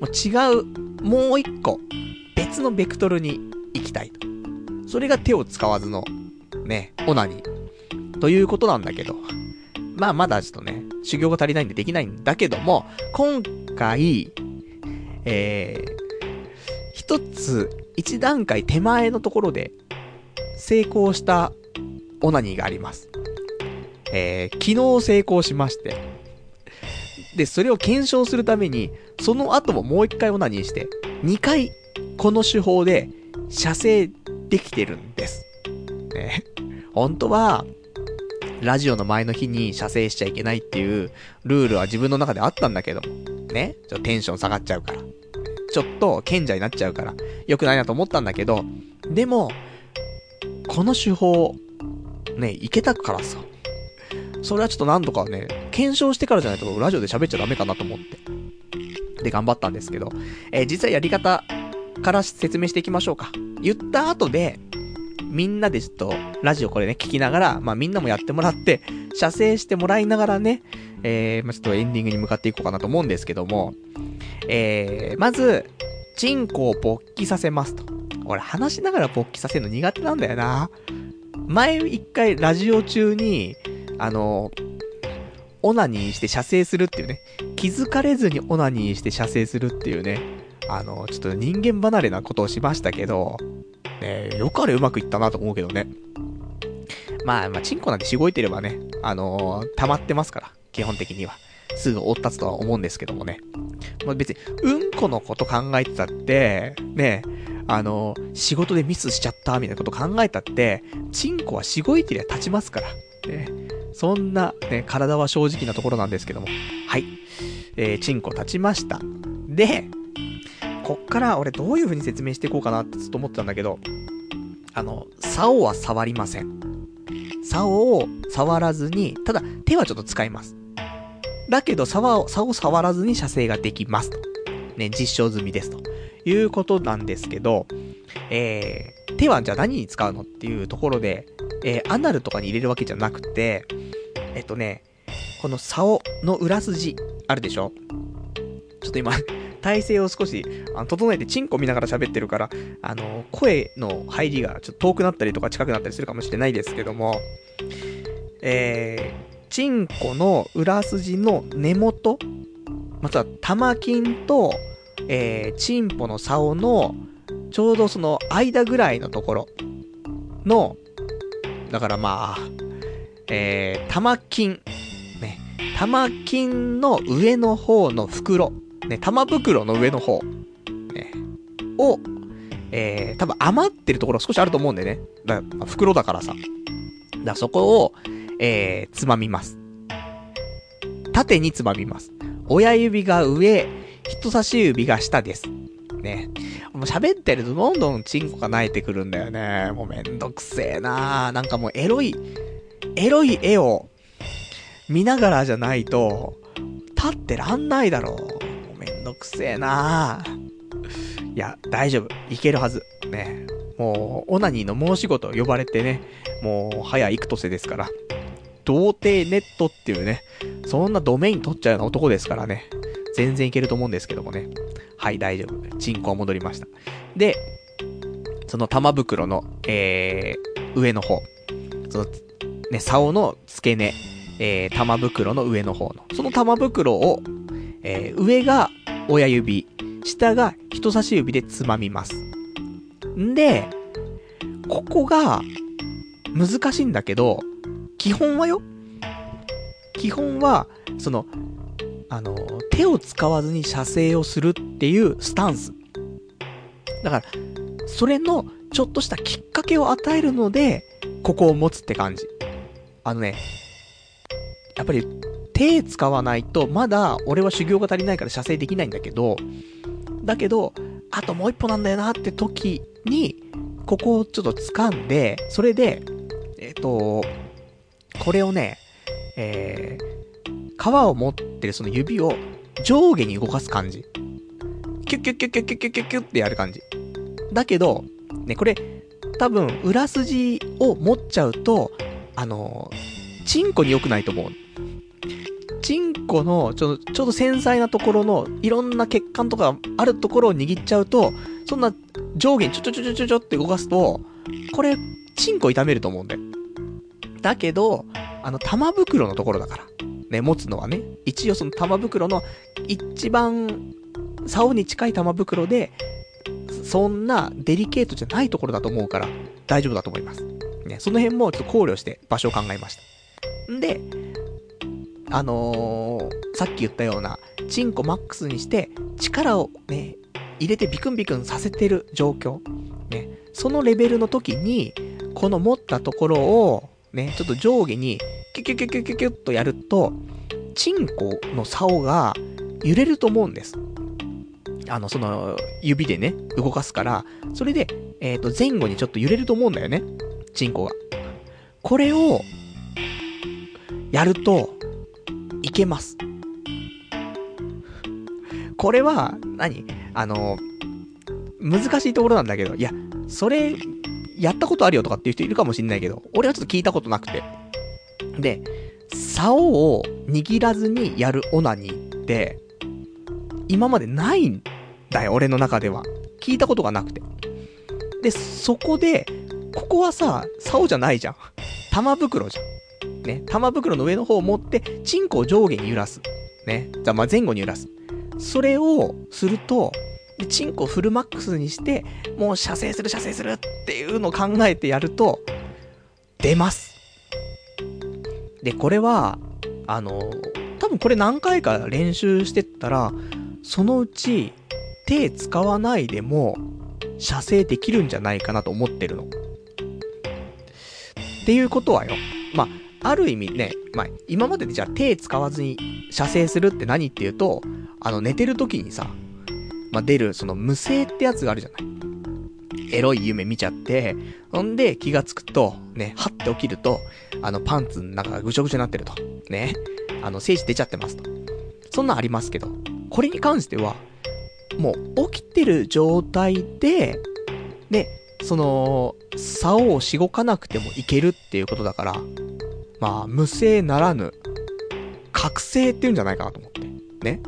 もう違う、もう一個、別のベクトルに行きたいと。それが手を使わずの、ね、オナニー。ということなんだけど。まあまだちょっとね、修行が足りないんでできないんだけども、今回、えー、一つ、一段階手前のところで、成功したオナニーがあります。えー、昨日成功しまして。で、それを検証するために、その後ももう一回オナニーして、二回、この手法で、射精できてるんです。ね。本当は、ラジオの前の日に射精しちゃいけないっていうルールは自分の中であったんだけどね。ちょテンション下がっちゃうから。ちょっと賢者になっちゃうから、良くないなと思ったんだけど、でも、この手法、ね、いけたからさ。それはちょっと何度かね、検証してからじゃないとラジオで喋っちゃダメかなと思って。で、頑張ったんですけど、えー、実はやり方から説明していきましょうか。言った後で、みんなでちょっと、ラジオこれね、聞きながら、まあみんなもやってもらって、射精してもらいながらね、えー、まあ、ちょっとエンディングに向かっていこうかなと思うんですけども、えー、まず、チンコを勃起させますと。俺話しながら勃起させるの苦手なんだよな。前一回ラジオ中に、あの、オナニーして射精するっていうね、気づかれずにオナニーして射精するっていうね、あの、ちょっと人間離れなことをしましたけど、ねよくあれうまくいったなと思うけどね。まあ、まあ、チンコなんてしごいてればね、あのー、溜まってますから、基本的には。すぐ追ったつとは思うんですけどもね。まあ、別に、うんこのこと考えてたって、ね、あのー、仕事でミスしちゃったみたいなこと考えたって、チンコはしごいてりゃ立ちますから。ね。そんな、ね、体は正直なところなんですけども。はい。えー、チンコ立ちました。で、こっから俺どういう風に説明していこうかなってずっと思ってたんだけど、あの、竿は触りません。竿を触らずに、ただ手はちょっと使います。だけど竿を、竿を触らずに射精ができますと。ね、実証済みですと。いうことなんですけど、えー、手はじゃあ何に使うのっていうところで、えー、アナルとかに入れるわけじゃなくて、えっとね、この竿の裏筋、あるでしょ？ちょっと今、[laughs] 体勢を少しあの整えてチンコ見ながら喋ってるから、あの、声の入りがちょっと遠くなったりとか近くなったりするかもしれないですけども、えー、チンコの裏筋の根元、または玉筋と、えー、チンポの竿の、ちょうどその間ぐらいのところの、だからまあ、えー、玉筋、ね、玉筋の上の方の袋、ね、玉袋の上の方、ね、を、えー、多分余ってるところ少しあると思うんでね。だ袋だからさ。だそこを、えー、つまみます。縦につまみます。親指が上、人差し指が下です。ね。もう喋ってるとどんどんチンコが泣いてくるんだよね。もうめんどくせえななんかもうエロい、エロい絵を見ながらじゃないと、立ってらんないだろう。めんどくせえないや、大丈夫。いけるはず。ね。もう、オナニーの申し子と呼ばれてね、もう、早幾年ですから。童貞ネットっていうね、そんなドメイン取っちゃうような男ですからね。全然いけると思うんですけどもね。はい、大丈夫。チンコは戻りました。で、その玉袋の、えー、上の方。その、ね、竿の付け根。えー、玉袋の上の方の。その玉袋を、えー、上が親指、下が人差し指でつまみます。んで、ここが、難しいんだけど、基本はよ。基本は、その、あの、手を使わずに射精をするっていうスタンス。だから、それのちょっとしたきっかけを与えるので、ここを持つって感じ。あのね、やっぱり手使わないと、まだ俺は修行が足りないから射精できないんだけど、だけど、あともう一歩なんだよなって時に、ここをちょっと掴んで、それで、えっ、ー、と、これをね、えー、皮を持ってるその指を上下に動かす感じ。キュッキュッキュッキュッキュッキュッキュッキュッってやる感じ。だけど、ね、これ、多分、裏筋を持っちゃうと、あのー、チンコに良くないと思う。チンコのちょ、ちょうど繊細なところの、いろんな血管とかあるところを握っちゃうと、そんな上下にちょちょちょちょちょちょって動かすと、これ、チンコ痛めると思うんだよ。だけど、あの、玉袋のところだから。ね、持つのはね。一応その玉袋の一番、竿に近い玉袋で、そんなデリケートじゃないところだと思うから、大丈夫だと思います。ね、その辺もちょっと考慮して場所を考えました。んで、あのー、さっき言ったような、チンコマックスにして、力をね、入れてビクンビクンさせてる状況。ね、そのレベルの時に、この持ったところを、ね、ちょっと上下に、キュキュキュキュキュキュッとやると、チンコの竿が揺れると思うんです。あの、その、指でね、動かすから、それで、えっ、ー、と、前後にちょっと揺れると思うんだよね。チンコが。これを、やると、いけます。これは何、あの、難しいところなんだけど、いや、それ、やったことあるよとかっていう人いるかもしんないけど、俺はちょっと聞いたことなくて。で、竿を握らずにやるオナニーって、今までないんだよ、俺の中では。聞いたことがなくて。で、そこで、ここはさ、竿じゃないじゃん。玉袋じゃん。ね。玉袋の上の方を持って、チンコを上下に揺らす。ね。じゃあ、まあ、前後に揺らす。それをすると、でチンコフルマックスにして、もう射精する射精するっていうのを考えてやると、出ます。で、これは、あの、多分これ何回か練習してったら、そのうち手使わないでも射精できるんじゃないかなと思ってるの。っていうことはよ。まあ、ある意味ね、まあ、今まででじゃあ手使わずに射精するって何っていうと、あの寝てる時にさ、まあ、出るその無声ってやつがあるじゃない。エロい夢見ちゃって、ほんで気がつくと、ね、はって起きると、あのパンツの中がぐちょぐちょになってると。ね。あの、精子出ちゃってますと。そんなんありますけど、これに関しては、もう起きてる状態で、で、その、竿をしごかなくてもいけるっていうことだから、まあ、無声ならぬ、覚醒っていうんじゃないかなと思って。ね。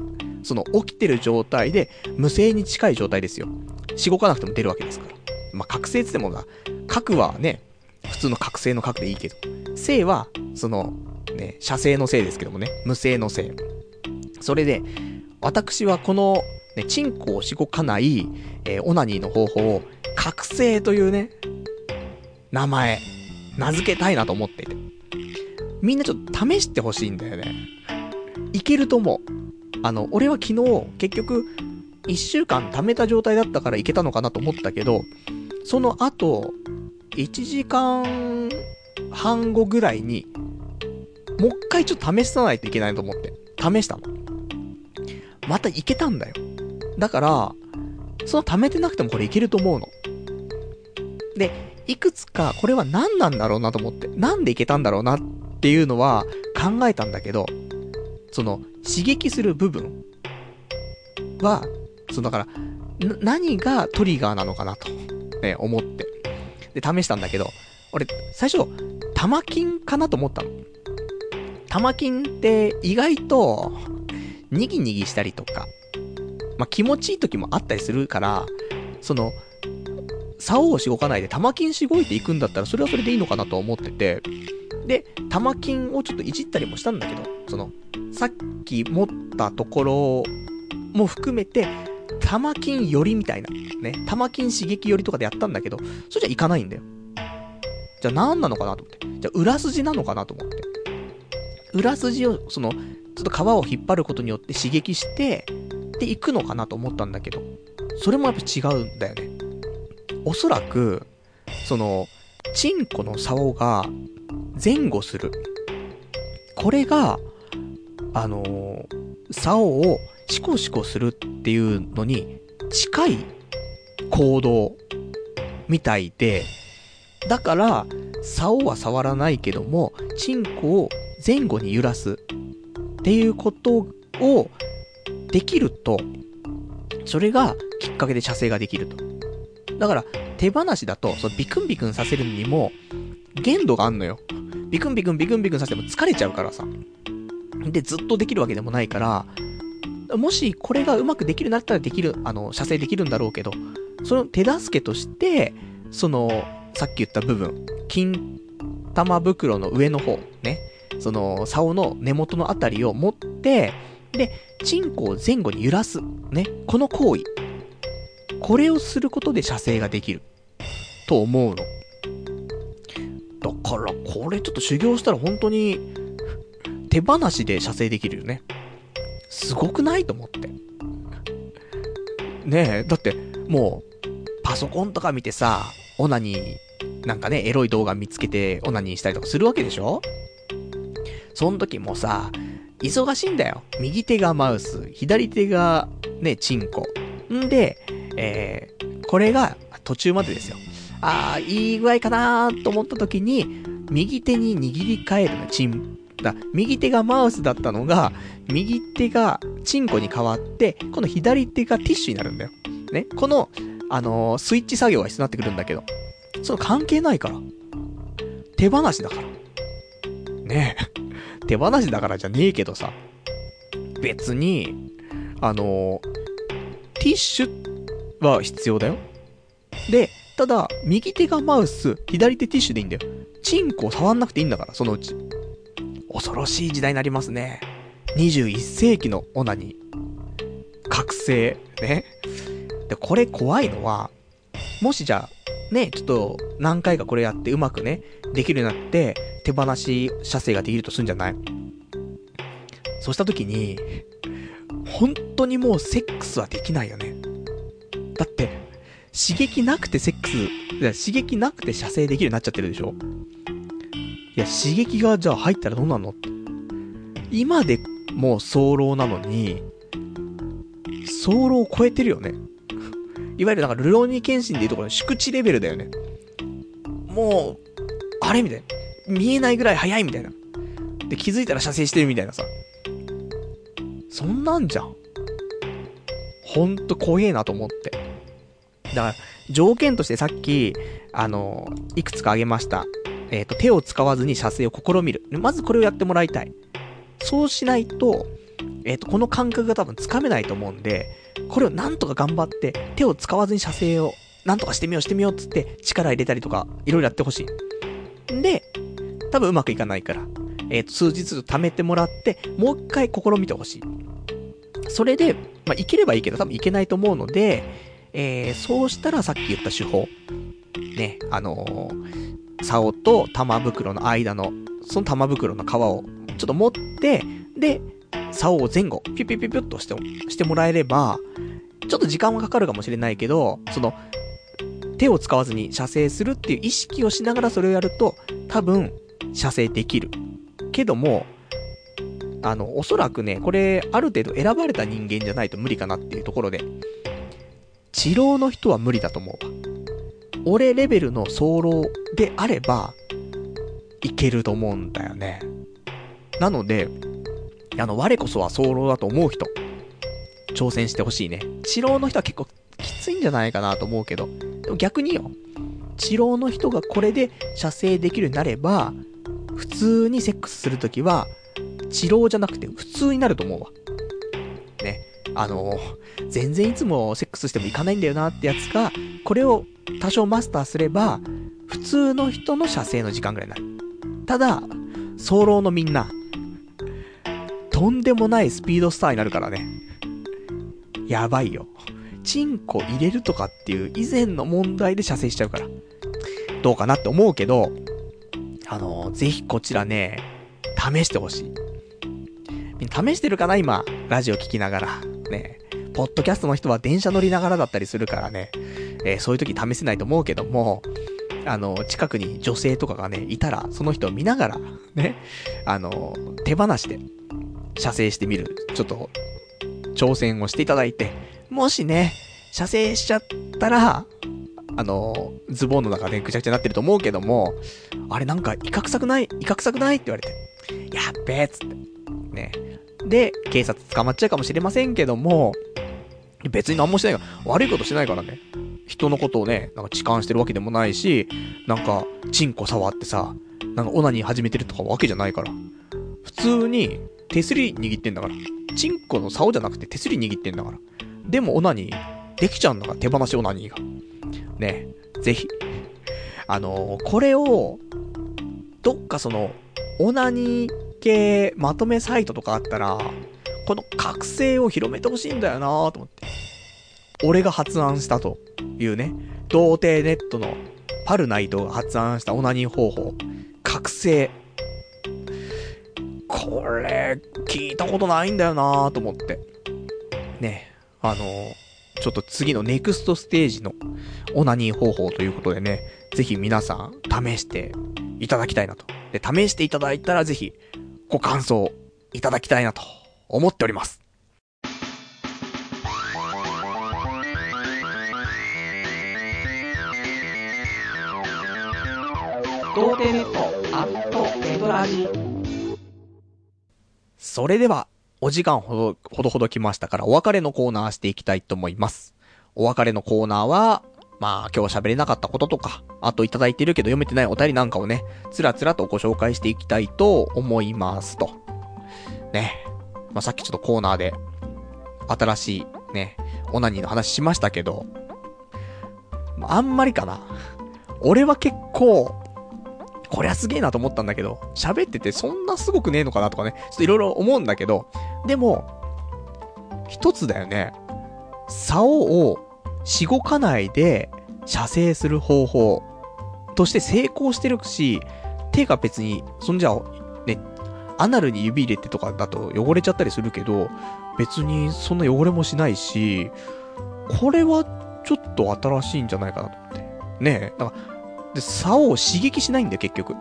その起きてる状態で、無声に近い状態ですよ。しごかなくても出るわけですから。まあ、覚醒って言ってもな、核はね、普通の覚醒の核でいいけど、性は、その、ね、射精の性ですけどもね、無声の性。それで、私はこの、ね、チンコをしごかない、えーオナニーの方法を、覚醒というね、名前、名付けたいなと思っていて。みんなちょっと試してほしいんだよね。いけると思う。あの、俺は昨日、結局、一週間貯めた状態だったからいけたのかなと思ったけど、その後、1時間半後ぐらいに、もう一回ちょっと試さないといけないと思って、試したの。またいけたんだよ。だから、その貯めてなくてもこれいけると思うの。で、いくつか、これは何なんだろうなと思って、なんでいけたんだろうなっていうのは考えたんだけど、その、刺激する部分は、そのだから、何がトリガーなのかなと、ね、思って。で、試したんだけど、俺、最初、玉金かなと思ったの。玉金って意外と、にぎにぎしたりとか、まあ、気持ちいい時もあったりするから、その、竿をしごかないで玉金しごいていくんだったら、それはそれでいいのかなと思ってて、で、玉金をちょっといじったりもしたんだけど、その、さっき持ったところも含めて、玉金寄りみたいな、ね、玉金刺激寄りとかでやったんだけど、それじゃいかないんだよ。じゃあ何なのかなと思って。じゃあ裏筋なのかなと思って。裏筋を、その、ちょっと皮を引っ張ることによって刺激して、で、行くのかなと思ったんだけど、それもやっぱ違うんだよね。おそらく、その、チンコの竿が前後する。これが、あのー竿をシコシコするっていうのに近い行動みたいで、だから、竿は触らないけども、チンコを前後に揺らすっていうことをできると、それがきっかけで射精ができると。だから、手放しだと、そのビクンビクンさせるにも、限度があんのよ。ビクンビクンビクンビクンさせても疲れちゃうからさ。で、ずっとできるわけでもないから、もしこれがうまくできるなったらできる、あの、射精できるんだろうけど、その手助けとして、その、さっき言った部分、金玉袋の上の方、ね、その、竿の根元のあたりを持って、で、チンコを前後に揺らす、ね、この行為。これをすることで射精ができる。と思うの。だから、これちょっと修行したら本当に、手放しで射精できるよね。すごくない？と思って。ねえ、だって、もう、パソコンとか見てさ、オナニー、なんかね、エロい動画見つけてオナニーしたりとかするわけでしょ？その時もさ、忙しいんだよ。右手がマウス、左手がね、チンコ。んで、えー、これが途中までですよ。あー、いい具合かなーと思った時に、右手に握り替えるの、チン。だ、右手がマウスだったのが、右手がチンコに変わって、この左手がティッシュになるんだよ。ね。この、あのースイッチ作業が必要になってくるんだけど、その関係ないから。手放しだから。ねえ。[laughs] 手放しだからじゃねえけどさ、別に、あの、ティッシュは必要だよ。で、ただ、右手がマウス、左手ティッシュでいいんだよ。チンコを触んなくていいんだから、そのうち。恐ろしい時代になりますね。21世紀のオナニー。覚醒。ね。で、これ怖いのは、もしじゃあ、ね、ちょっと何回かこれやってうまくね、できるようになって、手放し射精ができるとするんじゃない？そうした時に、本当にもうセックスはできないよね。だって、刺激なくてセックス、刺激なくて射精できるようになっちゃってるでしょ？いや、刺激がじゃあ入ったらどうなんの？今でもう早漏なのに、早漏を超えてるよね。[laughs] いわゆるなんか、ルローニケンシンでいうところの宿地レベルだよね。もう、あれみたいな。見えないぐらい早いみたいな。で、気づいたら射精してるみたいなさ。そんなんじゃん。ほんと怖えなと思って。だから、条件としてさっき、あの、いくつか挙げました。えっ、ー、と、手を使わずに射精を試みる。まずこれをやってもらいたい。そうしないと、えっ、ー、と、この感覚が多分つかめないと思うんで、これをなんとか頑張って、手を使わずに射精を、なんとかしてみようしてみようっつって、力入れたりとか、いろいろやってほしい。んで、多分うまくいかないから、えっ、ー、と、数日貯めてもらって、もう一回試みてほしい。それで、まあ、いければいいけど、多分いけないと思うので、えー、そうしたらさっき言った手法。ね、あのー、竿と玉袋の間の、その玉袋の皮をちょっと持って、で、竿を前後、ピュピュピュピュっとして、してもらえれば、ちょっと時間はかかるかもしれないけど、その、手を使わずに射精するっていう意識をしながらそれをやると、多分、射精できる。けども、あの、おそらくね、これ、ある程度選ばれた人間じゃないと無理かなっていうところで、治療の人は無理だと思うわ。俺レベルの早漏であれば、いけると思うんだよね。なので、あの、我こそは早漏だと思う人、挑戦してほしいね。治療の人は結構きついんじゃないかなと思うけど、でも逆によ、治療の人がこれで射精できるようになれば、普通にセックスするときは、治療じゃなくて普通になると思うわ。あの全然いつもセックスしてもいかないんだよなってやつが、これを多少マスターすれば、普通の人の射精の時間ぐらいになる。ただ、早漏のみんな、とんでもないスピードスターになるからね。やばいよ。チンコ入れるとかっていう以前の問題で射精しちゃうから。どうかなって思うけど、あのぜひこちらね、試してほしい。試してるかな今、ラジオ聞きながら。ね。ポッドキャストの人は電車乗りながらだったりするからね。えー、そういう時試せないと思うけども、あの、近くに女性とかがね、いたら、その人を見ながら、ね、あの、手放して、射精してみる。ちょっと、挑戦をしていただいて、もしね、射精しちゃったら、あの、ズボンの中でぐちゃぐちゃになってると思うけども、あれなんか、威嚇臭くない威嚇臭くないって言われて、やっべえっつって。ね。で、警察捕まっちゃうかもしれませんけども、別に何もしてないから、悪いことしてないからね。人のことをね、なんか痴漢してるわけでもないし、なんか、チンコ触ってさ、なんかオナニー始めてるとかわけじゃないから。普通に、手すり握ってんだから。チンコの竿じゃなくて手すり握ってんだから。でもオナニー、できちゃうんだから、手放しオナニーが。ね、ぜひ。あのー、これを、どっかその、オナニー系まとめサイトとかあったら、この覚醒を広めてほしいんだよなと思って。俺が発案したというね、童貞ネットのパルナイトが発案したオナニー方法、覚醒。これ、聞いたことないんだよなと思って。ね、あのちょっと次のネクストステージのオナニー方法ということでね、ぜひ皆さん試していただきたいなと。で、試していただいたらぜひご感想いただきたいなと思っております。童貞ネットアットネトラジそれでは、お時間ほど、ほどほど来ましたから、お別れのコーナーしていきたいと思います。お別れのコーナーは、まあ、今日喋れなかったこととか、あといただいてるけど読めてないお便りなんかをね、つらつらとご紹介していきたいと思いますと。ね。まあ、さっきちょっとコーナーで、新しいね、オナニーの話しましたけど、あんまりかな。俺は結構、こりゃすげえなと思ったんだけど、喋っててそんなすごくねえのかなとかね、ちょっといろいろ思うんだけど、でも、一つだよね。竿をしごかないで射精する方法として成功してるし、手が別に、そんじゃ、ね、アナルに指入れてとかだと汚れちゃったりするけど、別にそんな汚れもしないし、これはちょっと新しいんじゃないかなと思って。ねえ。だから、で、竿を刺激しないんだよ、結局。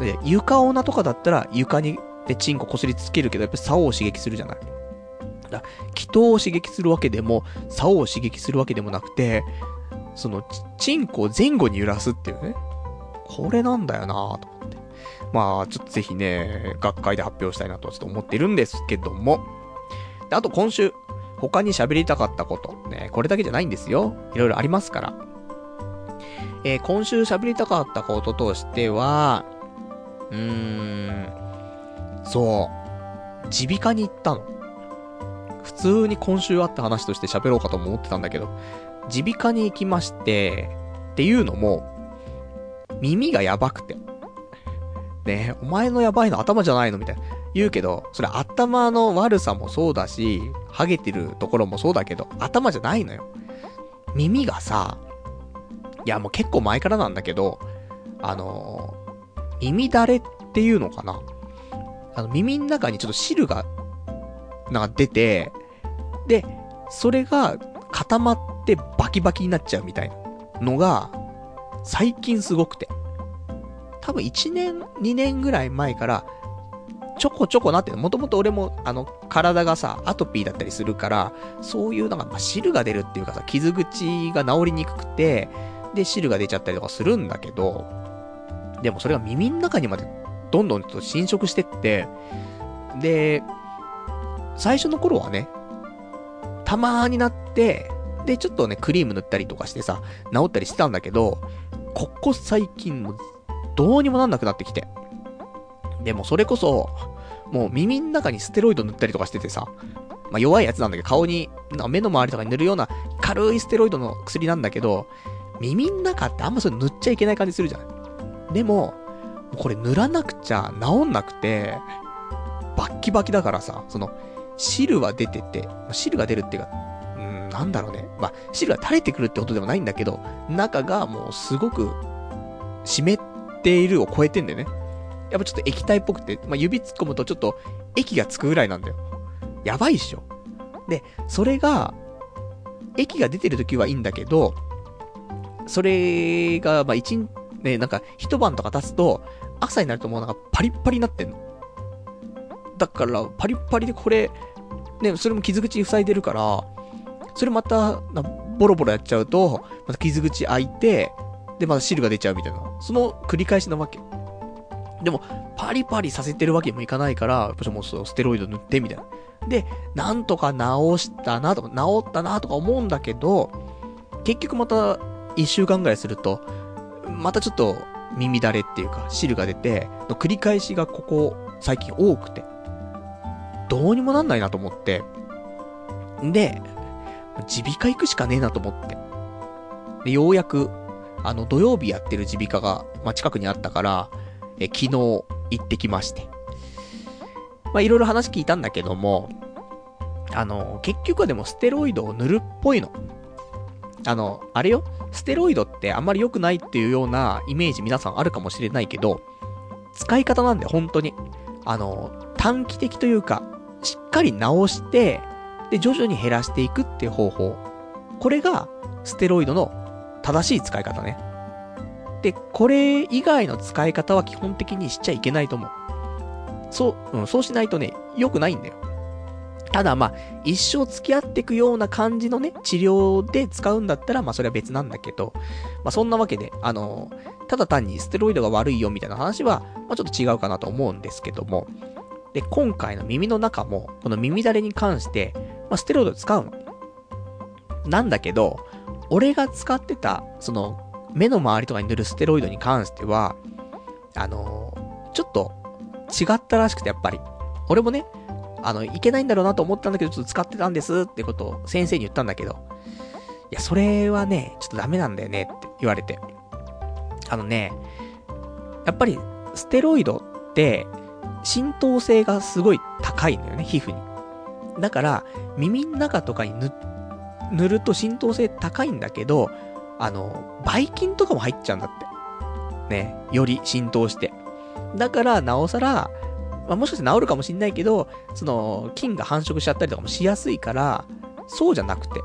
で、床女とかだったら床に、で、チンコこすりつけるけど、やっぱ竿を刺激するじゃない。だ気筒を刺激するわけでも、竿を刺激するわけでもなくて、その、チンコを前後に揺らすっていうね。これなんだよなぁと思って。まあ、ちょっとぜひね、学会で発表したいなとちょっと思ってるんですけども。で、あと今週、他に喋りたかったこと。ね、これだけじゃないんですよ。いろいろありますから。えー、今週喋りたかったこととしては、うーん、そう、耳鼻科に行ったの。普通に今週あった話として喋ろうかと思ってたんだけど、耳鼻科に行きまして、っていうのも、耳がやばくて。ねお前のやばいの頭じゃないのみたいな。言うけど、それ頭の悪さもそうだし、ハゲてるところもそうだけど、頭じゃないのよ。耳がさ、いやもう結構前からなんだけど、あの、耳だれっていうのかなあの耳の中にちょっと汁が、なんか出て、で、それが固まってバキバキになっちゃうみたいなのが、最近すごくて。多分1年、2年ぐらい前から、ちょこちょこなってもともと俺も、あの、体がさ、アトピーだったりするから、そういうなんか、まあ、汁が出るっていうかさ、傷口が治りにくくて、で、汁が出ちゃったりとかするんだけど、でもそれが耳の中にまでどんどんと侵食してって、で、最初の頃はね、たまーになって、で、ちょっとね、クリーム塗ったりとかしてさ、治ったりしてたんだけど、ここ最近もどうにもなんなくなってきて。でもそれこそ、もう耳の中にステロイド塗ったりとかしててさ、まあ弱いやつなんだけど、顔に、目の周りとかに塗るような軽いステロイドの薬なんだけど、耳の中ってあんまそれ塗っちゃいけない感じするじゃん。でも、これ塗らなくちゃ治んなくて、バッキバキだからさ、その、汁は出てて、汁が出るっていうか、うん、なんだろうね。まあ、汁が垂れてくるってことでもないんだけど、中がもうすごく、湿っているを超えてんだよね。やっぱちょっと液体っぽくて、まあ、指突っ込むとちょっと液がつくぐらいなんだよ。やばいっしょ。で、それが、液が出てる時はいいんだけど、それが、まあ、一、ね、なんか、一晩とか経つと、朝になるともうなんかパリッパリになってんの。だから、パリッパリでこれ、ね、それも傷口塞いでるから、それまた、ボロボロやっちゃうと、また傷口開いて、で、また汁が出ちゃうみたいな。その繰り返しなわけ。でも、パリパリさせてるわけにもいかないから、やっぱもうステロイド塗ってみたいな。で、なんとか治したなとか、治ったなとか思うんだけど、結局また一週間ぐらいすると、またちょっと耳だれっていうか、汁が出て、の繰り返しがここ最近多くて、どうにもなんないなと思って、で、耳鼻科行くしかねえなと思って。で、ようやく、あの、土曜日やってる耳鼻科が、まあ、近くにあったから、え、昨日行ってきまして。まあ、いろいろ話聞いたんだけども、あの、結局はでもステロイドを塗るっぽいの。あの、あれよ、ステロイドってあんまり良くないっていうようなイメージ皆さんあるかもしれないけど、使い方なんで本当に。あの、短期的というか、しっかり直して、で、徐々に減らしていくっていう方法。これが、ステロイドの正しい使い方ね。で、これ以外の使い方は基本的にしちゃいけないと思う。そう、うん、そうしないとね、良くないんだよ。ただまあ、一生付き合っていくような感じのね、治療で使うんだったら、まあそれは別なんだけど、まあそんなわけで、あの、ただ単にステロイドが悪いよみたいな話は、まあちょっと違うかなと思うんですけども、で、今回の耳の中も、この耳だれに関して、まあステロイド使うの。なんだけど、俺が使ってた、その、目の周りとかに塗るステロイドに関しては、あの、ちょっと違ったらしくて、やっぱり。俺もね、あの、いけないんだろうなと思ったんだけど、ちょっと使ってたんですってことを先生に言ったんだけど、いや、それはね、ちょっとダメなんだよねって言われて。あのね、やっぱり、ステロイドって、浸透性がすごい高いんだよね、皮膚に。だから、耳の中とかに塗、塗ると浸透性高いんだけど、あの、ばい菌とかも入っちゃうんだって。ね、より浸透して。だから、なおさら、まあ、もしかして治るかもしんないけど、その、菌が繁殖しちゃったりとかもしやすいから、そうじゃなくて、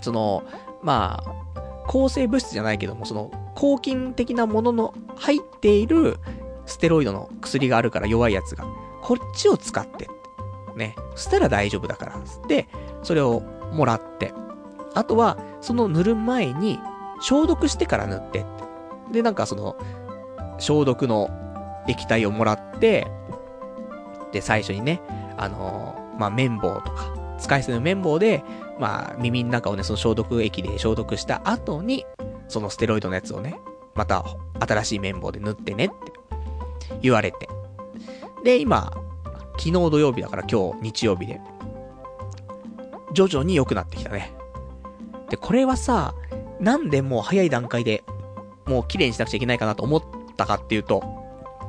その、まあ、抗生物質じゃないけども、その、抗菌的なものの入っているステロイドの薬があるから弱いやつが、こっちを使って、ね、そしたら大丈夫だから、で、それをもらって、あとは、その塗る前に、消毒してから塗ってって。で、なんかその、消毒の液体をもらって、で、最初にね、あのー、まあ、綿棒とか、使い捨ての綿棒で、まあ、耳の中をね、その消毒液で消毒した後に、そのステロイドのやつをね、また、新しい綿棒で塗ってねって言われて。で、今、昨日土曜日だから今日日曜日で、徐々に良くなってきたね。で、これはさ、なんでもう早い段階で、もう綺麗にしなくちゃいけないかなと思ったかっていうと、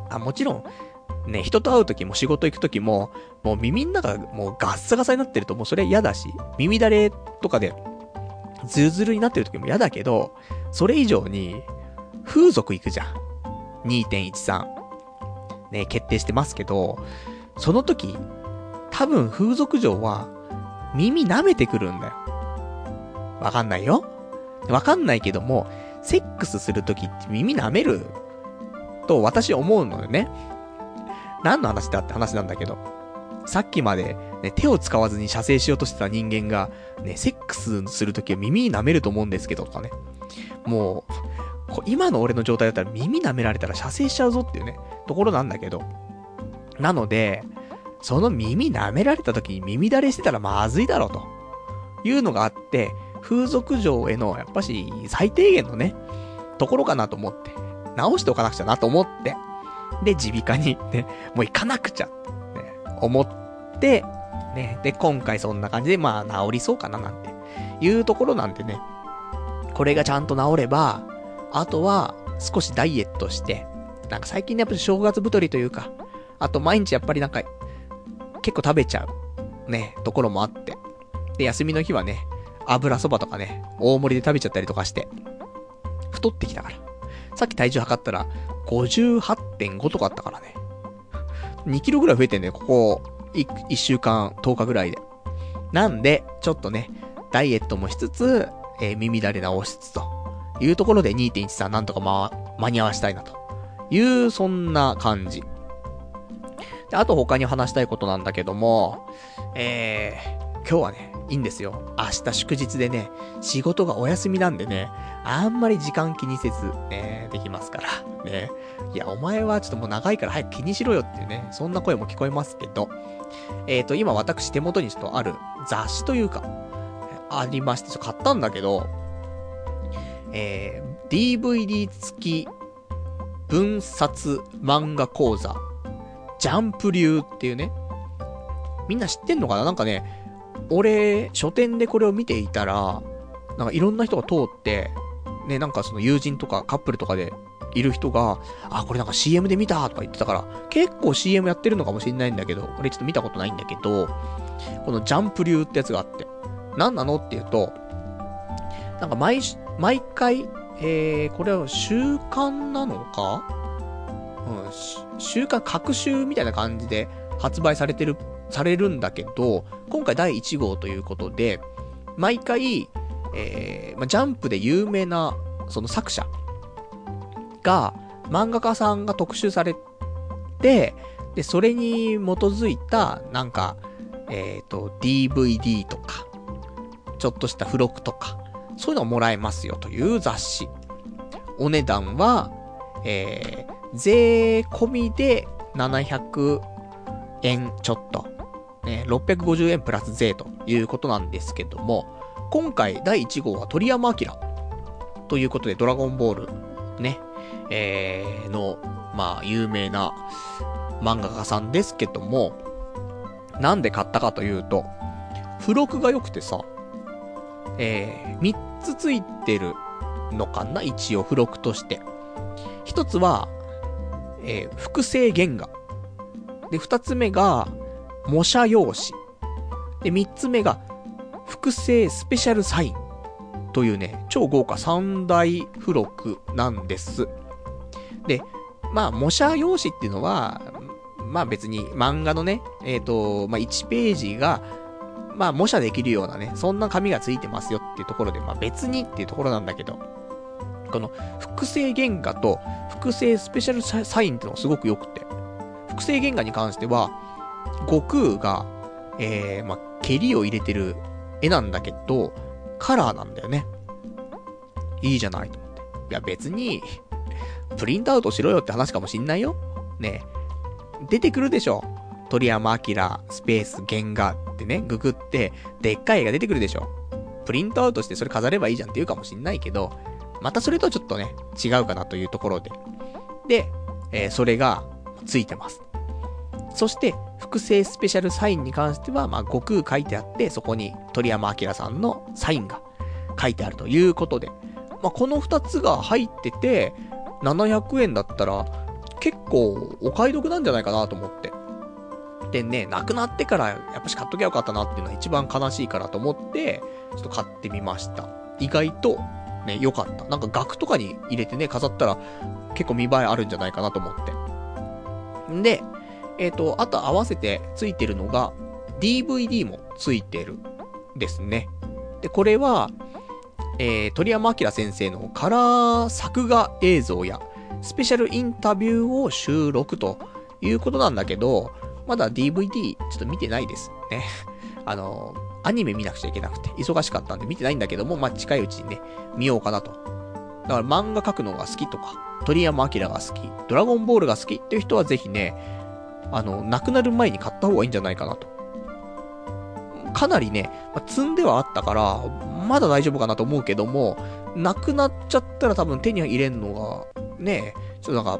あ、もちろん、ね、人と会う時も仕事行く時も、もう耳の中もうガッサガサになってるともうそれ嫌だし、耳だれとかで、ズルズルになってる時も嫌だけど、それ以上に、風俗行くじゃん。2.13。ね、決定してますけど、その時、多分風俗嬢は、耳舐めてくるんだよ。わかんないよ。わかんないけども、セックスするときって耳舐める？と私思うのよね。何の話だって話なんだけど。さっきまで、ね、手を使わずに射精しようとしてた人間が、ね、セックスするときは耳舐めると思うんですけどとかね。もう、今の俺の状態だったら耳舐められたら射精しちゃうぞっていうね、ところなんだけど。なので、その耳舐められた時に耳だれしてたらまずいだろうと。いうのがあって、風俗嬢への、やっぱし、最低限のね、ところかなと思って、直しておかなくちゃなと思って、で、耳鼻科にね、もう行かなくちゃ、ね、思って、ね、で、今回そんな感じで、まあ、治りそうかななんて、いうところなんでね、これがちゃんと治れば、あとは、少しダイエットして、なんか最近ね、やっぱり正月太りというか、あと毎日やっぱりなんか、結構食べちゃう、ね、ところもあって。で、休みの日はね、油そばとかね、大盛りで食べちゃったりとかして、太ってきたから。さっき体重測ったら、58.5とかあったからね。2キロぐらい増えてんね、ここ1、1週間、10日ぐらいで。なんで、ちょっとね、ダイエットもしつつ、えー、耳だれ直しつつというところで2.13なんとかま、間に合わしたいなという、そんな感じ。で、あと他に話したいことなんだけども、えー、今日はね、いいんですよ。明日祝日でね、仕事がお休みなんでね、あんまり時間気にせず、ね、できますから。ね。いや、お前はちょっともう長いから早く気にしろよっていうね、そんな声も聞こえますけど、えっ、ー、と、今私手元にちょっとある雑誌というか、ありまして、ちょっと買ったんだけど、えー、DVD 付き分冊漫画講座、ジャンプ流っていうね、みんな知ってんのかな？なんかね、俺、書店でこれを見ていたら、なんかいろんな人が通って、ね、なんかその友人とかカップルとかでいる人が、あ、これなんか CM で見たとか言ってたから、結構 CM やってるのかもしれないんだけど、俺ちょっと見たことないんだけど、このジャンプ流ってやつがあって、何なの？っていうと、なんか毎、毎回、えー、これは習慣なのか？うん、週刊、各週みたいな感じで発売されてるされるんだけど、今回第1号ということで、毎回、えー、まジャンプで有名な、その作者が、漫画家さんが特集されて、で、それに基づいた、なんか、えっ、ー、と、DVD とか、ちょっとした付録とか、そういうのをもらえますよという雑誌。お値段は、えー、税込みで700円ちょっと。ね、650円プラス税ということなんですけども、今回第1号は鳥山明ということでドラゴンボールね、えー、の、まあ、有名な漫画家さんですけども、なんで買ったかというと、付録が良くてさ、えー、3つついてるのかな？一応付録として。1つは、えー、複製原画。で、2つ目が、模写用紙。で、3つ目が、複製スペシャルサイン。というね、超豪華三大付録なんです。で、まあ、模写用紙っていうのは、まあ別に漫画のね、えっ、ー、と、まあ1ページが、まあ模写できるようなね、そんな紙がついてますよっていうところで、まあ別にっていうところなんだけど、この複製原画と複製スペシャルサインってのがすごく良くて、複製原画に関しては、悟空が、えー、まあ、蹴りを入れてる絵なんだけど、カラーなんだよね。いいじゃないと思って。いや別に、プリントアウトしろよって話かもしんないよ。ね出てくるでしょ。鳥山明、スペース、原画ってね、ググって、でっかい絵が出てくるでしょ。プリントアウトしてそれ飾ればいいじゃんって言うかもしんないけど、またそれとちょっとね、違うかなというところで。で、えー、それが、ついてます。そして、複製スペシャルサインに関しては、まあ、悟空書いてあって、そこに鳥山明さんのサインが書いてあるということで、まあ、この二つが入ってて、700円だったら、結構お買い得なんじゃないかなと思って。でね、亡くなってからやっぱし買っときゃよかったなっていうのは一番悲しいからと思って、ちょっと買ってみました。意外と、ね、良かった。なんか額とかに入れてね、飾ったら結構見栄えあるんじゃないかなと思って。んで、えっ、ー、と、あと合わせてついてるのが、DVD もついてるですね。で、これは、えー、鳥山明先生のカラー作画映像や、スペシャルインタビューを収録ということなんだけど、まだ DVD ちょっと見てないですね。[laughs] あの、アニメ見なくちゃいけなくて、忙しかったんで見てないんだけども、まあ、近いうちにね、見ようかなと。だから漫画描くのが好きとか、鳥山明が好き、ドラゴンボールが好きっていう人はぜひね、あの、亡くなる前に買った方がいいんじゃないかなと。かなりね、まあ、積んではあったから、まだ大丈夫かなと思うけども、なくなっちゃったら多分手に入れんのが、ね、ちょっとなんか、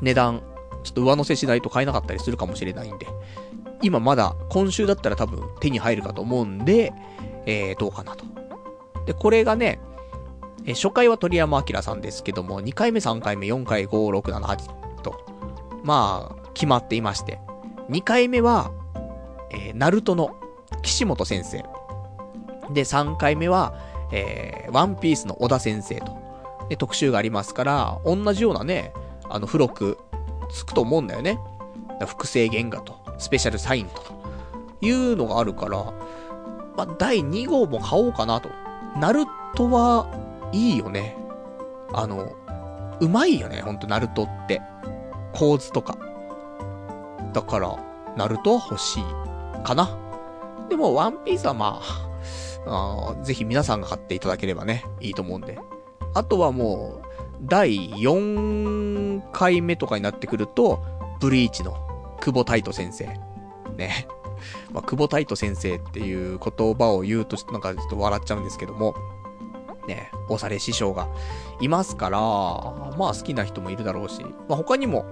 値段、ちょっと上乗せしないと買えなかったりするかもしれないんで、今まだ、今週だったら多分手に入るかと思うんで、えー、どうかなと。で、これがね、え初回は鳥山明さんですけども、2回目、3回目、4回、5、6、7、8と、まあ、決まっていまして、2回目は、えー、ナルトの岸本先生。で、3回目は、えー、ワンピースの小田先生と、で、特集がありますから、同じようなね、あの、付録、つくと思うんだよね。複製原画と、スペシャルサインと、いうのがあるから、まあ、第2号も買おうかなと。ナルトは、いいよね。あの、うまいよね、ほんと、ナルトって。構図とか。だから、ナルトは欲しい。かな。でも、ワンピースはまあ、あぜひ皆さんが買っていただければね、いいと思うんで。あとはもう、第4回目とかになってくると、ブリーチの久保太斗先生。ね。[laughs] まあ、久保太斗先生っていう言葉を言うと、ちょっとなんかちょっと笑っちゃうんですけども、ね、おされ師匠がいますから、まあ好きな人もいるだろうし、まあ他にも、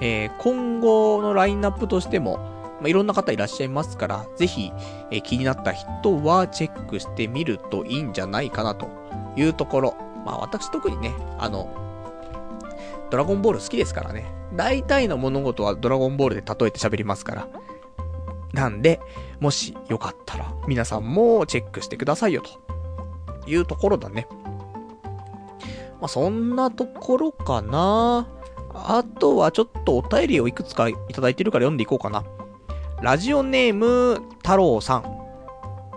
えー、今後のラインナップとしても、まあ、いろんな方いらっしゃいますから、ぜひ、えー、気になった人はチェックしてみるといいんじゃないかなというところ。まあ私特にね、あの、ドラゴンボール好きですからね。大体の物事はドラゴンボールで例えて喋りますから。なんで、もしよかったら、皆さんもチェックしてくださいよ、というところだね。まあ、そんなところかな。あとはちょっとお便りをいくつかいただいてるから読んでいこうかな。ラジオネーム、太郎さん。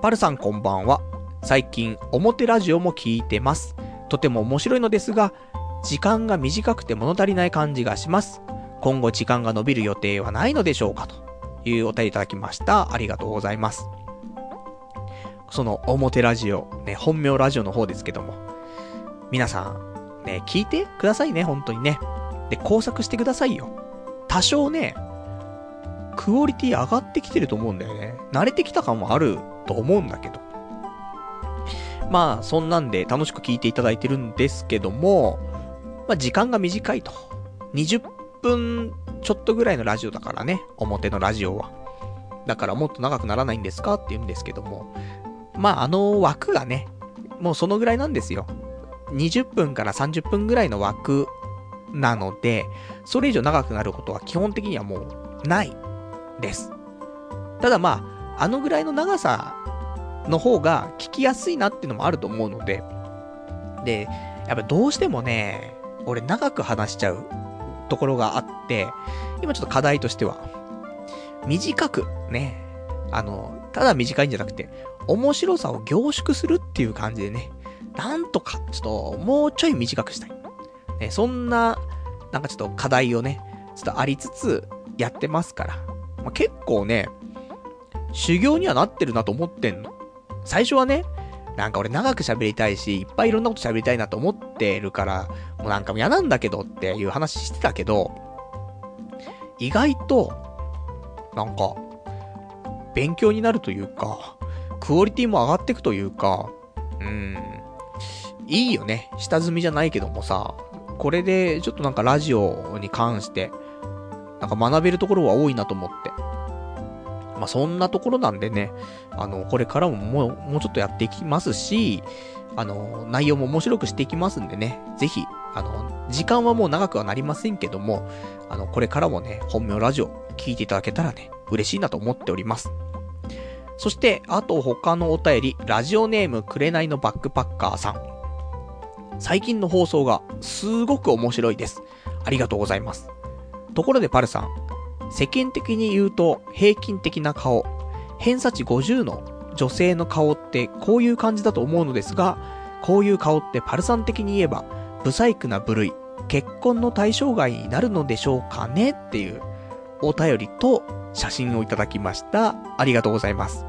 パルさんこんばんは。最近、表ラジオも聞いてます。とても面白いのですが、時間が短くて物足りない感じがします。今後時間が伸びる予定はないのでしょうかというお便りいただきました。ありがとうございます。その表ラジオ、ね、本名ラジオの方ですけども、皆さん、ね、聞いてくださいね、本当にね。で、工作してくださいよ。多少ね、クオリティ上がってきてると思うんだよね。慣れてきた感もあると思うんだけど。まあ、そんなんで楽しく聞いていただいてるんですけども、まあ、時間が短いと。20分ちょっとぐらいのラジオだからね、表のラジオは。だからもっと長くならないんですかって言うんですけども、まああの枠がね、もうそのぐらいなんですよ。20分から30分ぐらいの枠なので、それ以上長くなることは基本的にはもうないです。ただまあ、あのぐらいの長さの方が聞きやすいなっていうのもあると思うので、で、やっぱどうしてもね、俺長く話しちゃうところがあって、今ちょっと課題としては、短くね、あの、ただ短いんじゃなくて、面白さを凝縮するっていう感じでね、なんとか、ちょっと、もうちょい短くしたい。ね、そんな、なんかちょっと課題をね、ちょっとありつつ、やってますから。まあ、結構ね、修行にはなってるなと思ってんの。最初はね、なんか俺長く喋りたいし、いっぱいいろんなこと喋りたいなと思ってるから、もうなんかもう嫌なんだけどっていう話してたけど、意外と、なんか、勉強になるというか、クオリティも上がっていくというか、うん、いいよね。下積みじゃないけどもさ、これでちょっとなんかラジオに関して、なんか学べるところは多いなと思って。まあ、そんなところなんでね、あの、これからももう、もうちょっとやっていきますし、あの、内容も面白くしていきますんでね、ぜひ、あの、時間はもう長くはなりませんけども、あの、これからもね、本名ラジオ聞いていただけたらね、嬉しいなと思っております。そして、あと他のお便り、ラジオネームくれないのバックパッカーさん。最近の放送がすごく面白いです。ありがとうございます。ところでパルさん、世間的に言うと平均的な顔、偏差値50の女性の顔ってこういう感じだと思うのですが、こういう顔ってパルさん的に言えば、不細工な部類、結婚の対象外になるのでしょうかね？っていうお便りと写真をいただきました。ありがとうございます。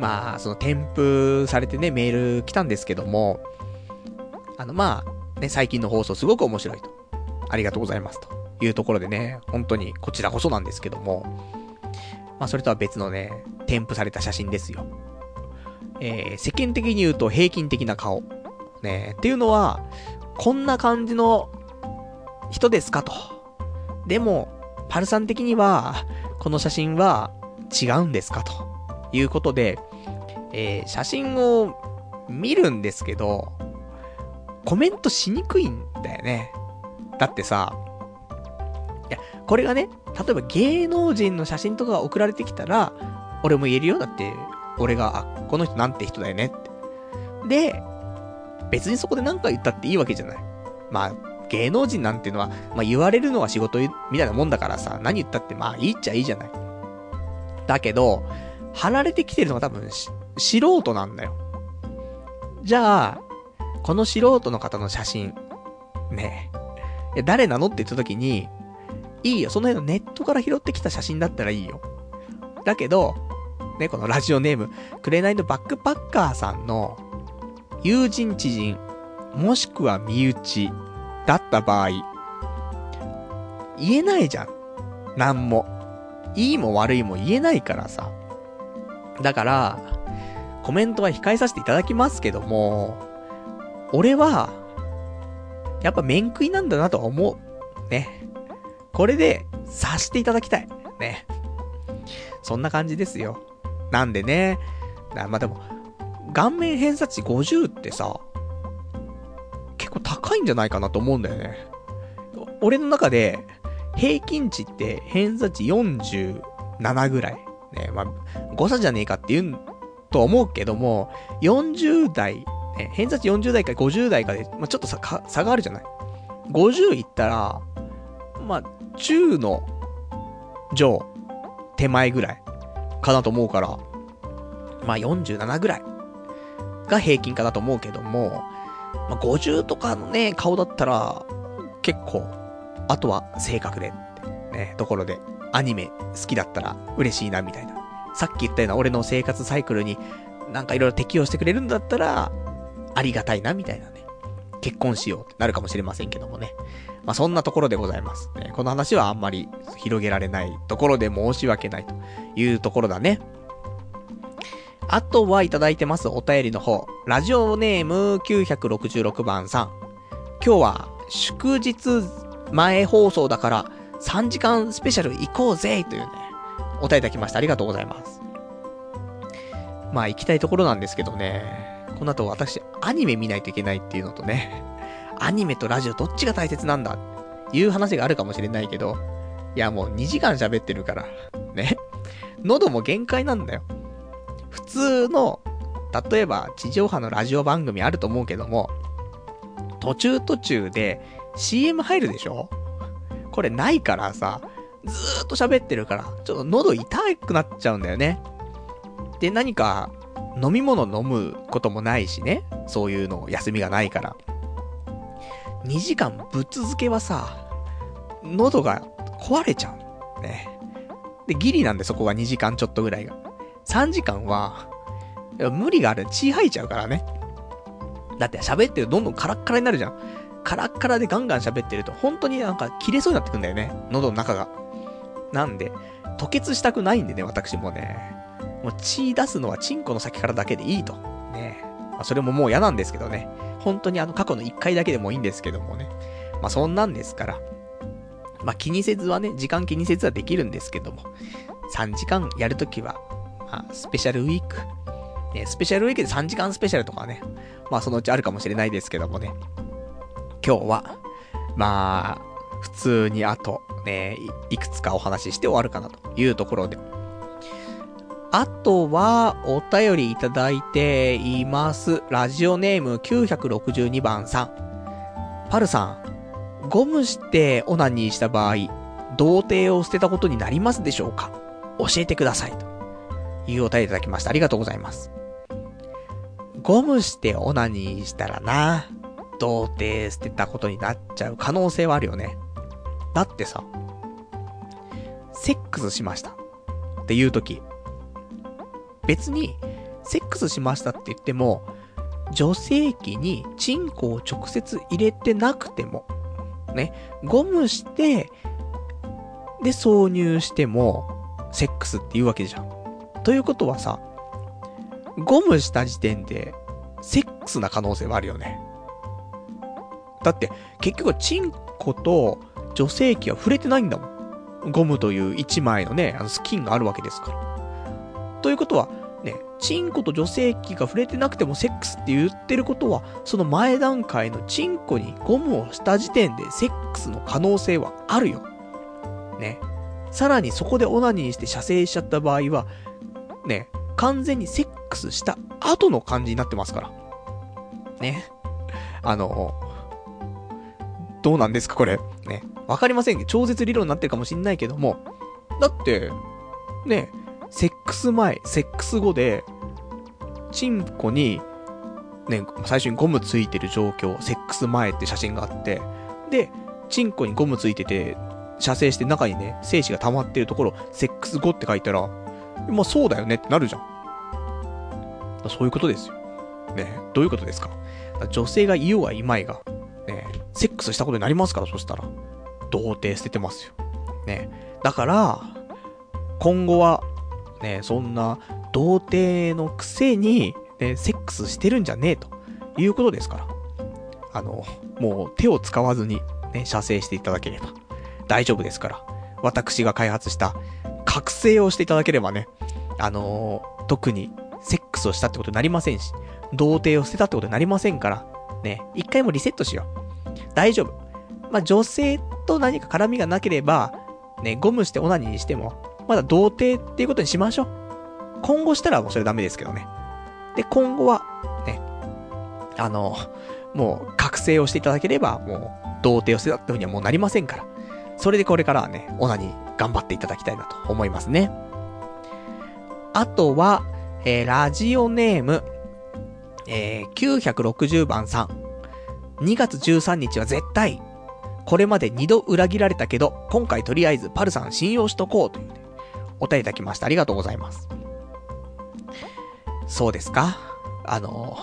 まあ、その添付されてね、メール来たんですけども、あのまあ、ね、最近の放送すごく面白いと。ありがとうございますと。いうところでね、本当にこちらこそなんですけども、まあそれとは別のね、添付された写真ですよ。えー、世間的に言うと平均的な顔。ね、っていうのは、こんな感じの人ですかと。でも、パルさん的には、この写真は違うんですかということで、えー、写真を見るんですけど、コメントしにくいんだよね。だってさ、いやこれがね、例えば芸能人の写真とかが送られてきたら、俺も言えるよ。だって、俺が、あ、この人なんて人だよねって。で、別にそこで何か言ったっていいわけじゃない。まあ、芸能人なんていうのは、まあ言われるのは仕事みたいなもんだからさ、何言ったってまあいいっちゃいいじゃない。だけど、貼られてきてるのが多分素人なんだよ。じゃあ、この素人の方の写真、ねえ、誰なのって言った時に、いいよ。その辺のネットから拾ってきた写真だったらいいよ。だけど、ね、このラジオネーム、くれないのバックパッカーさんの、友人知人、もしくは身内、だった場合、言えないじゃん。なんも。いいも悪いも言えないからさ。だから、コメントは控えさせていただきますけども、俺は、やっぱ面食いなんだなとは思う。ね。これで、察していただきたい。ね。そんな感じですよ。なんでね、まあでも、顔面偏差値50ってさ、結構高いんじゃないかなと思うんだよね。俺の中で、平均値って偏差値47ぐらい。ね、まあ、誤差じゃねえかって言うと思うけども、40代、ね、偏差値40代か50代かで、まあ、ちょっと差差があるじゃない。50いったら、まあ、中の上、手前ぐらいかなと思うから、まあ47ぐらいが平均かなと思うけども、まあ50とかのね、顔だったら、結構、あとは性格で、ね、ところで、アニメ好きだったら嬉しいな、みたいな。さっき言ったような俺の生活サイクルになんかいろいろ適用してくれるんだったら、ありがたいな、みたいな。結婚しようってなるかもしれませんけどもね。まあ、そんなところでございます。ね、この話はあんまり広げられないところで申し訳ないというところだね。あとはいただいてますお便りの方。ラジオネーム966番さん。今日は祝日前放送だから3時間スペシャル行こうぜというね、お便りいただきました。ありがとうございます。まあ、行きたいところなんですけどね。この後私、アニメ見ないといけないっていうのとね。[laughs] アニメとラジオどっちが大切なんだっていう話があるかもしれないけど。いや、もう2時間喋ってるから。ね。[laughs] 喉も限界なんだよ。普通の、例えば地上波のラジオ番組あると思うけども、途中途中で CM 入るでしょ？これないからさ、ずーっと喋ってるから、ちょっと喉痛くなっちゃうんだよね。で、何か飲み物飲むこともないしね。そういうの休みがないから。2時間ぶっ続けはさ、喉が壊れちゃう。ね。で、ギリなんでそこが2時間ちょっとぐらいが。3時間は、無理がある。血吐いちゃうからね。だって喋ってるとどんどんカラッカラになるじゃん。カラッカラでガンガン喋ってると、本当になんか切れそうになってくんだよね。喉の中が。なんで、吐血したくないんでね、私もね。もう血出すのはチンコの先からだけでいいと。ね。まあ、それももう嫌なんですけどね。本当にあの過去の1回だけでもいいんですけどもね。まあそんなんですから。まあ気にせずはね、時間気にせずはできるんですけども。3時間やるときは、まあスペシャルウィーク。ね、スペシャルウィークで3時間スペシャルとかね。まあそのうちあるかもしれないですけどもね。今日は、まあ、普通にあと、ね、いくつかお話しして終わるかなというところで。あとは、お便りいただいています。ラジオネーム962番さん。パルさん、ゴムしてオナニーした場合、童貞を捨てたことになりますでしょうか？教えてください。というお便りいただきました。ありがとうございます。ゴムしてオナニーしたらな、童貞捨てたことになっちゃう可能性はあるよね。だってさ、セックスしました。っていう時、別に、セックスしましたって言っても、女性器にチンコを直接入れてなくても、ね、ゴムして、で挿入しても、セックスって言うわけじゃん。ということはさ、ゴムした時点で、セックスな可能性はあるよね。だって、結局チンコと女性器は触れてないんだもん。ゴムという一枚のね、あのスキンがあるわけですから。ということは、ね、チンコと女性器が触れてなくてもセックスって言ってることは、その前段階のチンコにゴムをした時点でセックスの可能性はあるよ。ね。さらにそこでオナニーして射精しちゃった場合は、ね、完全にセックスした後の感じになってますから。ね。あの、どうなんですかこれ。ね。わかりませんけど、超絶理論になってるかもしんないけども、だって、ね、セックス前、セックス後で、チンコに、ね、最初にゴムついてる状況、セックス前って写真があって、で、チンコにゴムついてて、射精して中にね、精子が溜まってるところ、セックス後って書いたら、まあそうだよねってなるじゃん。そういうことですよ。ね、どういうことですか？女性がいようがいまいが、ね、セックスしたことになりますから、そしたら。童貞捨ててますよ。ね。だから、今後は、ね、そんな、童貞のくせに、ね、セックスしてるんじゃねえということですから。あの、もう手を使わずに、ね、射精していただければ大丈夫ですから。私が開発した覚醒をしていただければね、あの、特にセックスをしたってことになりませんし、童貞を捨てたってことになりませんから、ね、一回もリセットしよう。大丈夫。まあ、女性と何か絡みがなければ、ね、ゴムしてオナニーにしても、まだ童貞っていうことにしましょう。今後したらもうそれダメですけどね。で、今後は、ね、あの、もう、覚醒をしていただければ、もう、童貞を捨てたってふうにはもうなりませんから。それでこれからはね、オナニー頑張っていただきたいなと思いますね。あとは、えー、ラジオネーム、えー、960番さん。2月13日は絶対、これまで2度裏切られたけど、今回とりあえずパルさん信用しとこうというね、お便りいただきました。ありがとうございます。そうですか？あの、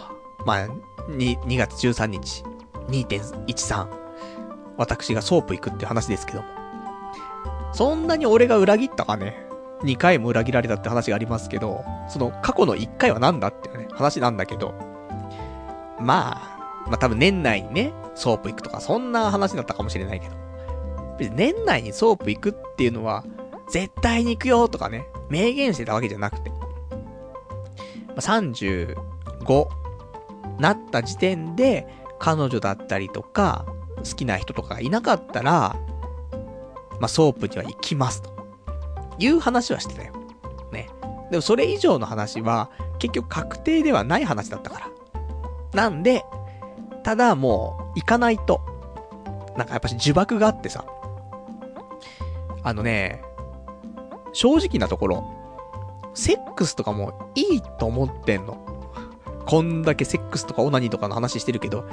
まあ、2, 2月13日、2.13。私がソープ行くって話ですけども。そんなに俺が裏切ったかね ?2 回も裏切られたって話がありますけど、その過去の1回は何だっていうね、話なんだけど、まあ、まあ、多分年内にね、ソープ行くとか、そんな話だったかもしれないけど。年内にソープ行くっていうのは、絶対に行くよとかね、明言してたわけじゃなくて。35なった時点で、彼女だったりとか、好きな人とかがいなかったら、まあ、ソープには行きますと。いう話はしてたよ。ね。でもそれ以上の話は、結局確定ではない話だったから。なんで、ただもう、行かないと。なんかやっぱし呪縛があってさ。あのね、正直なところ、セックスとかもいいと思ってんの。こんだけセックスとかオナニーとかの話してるけど、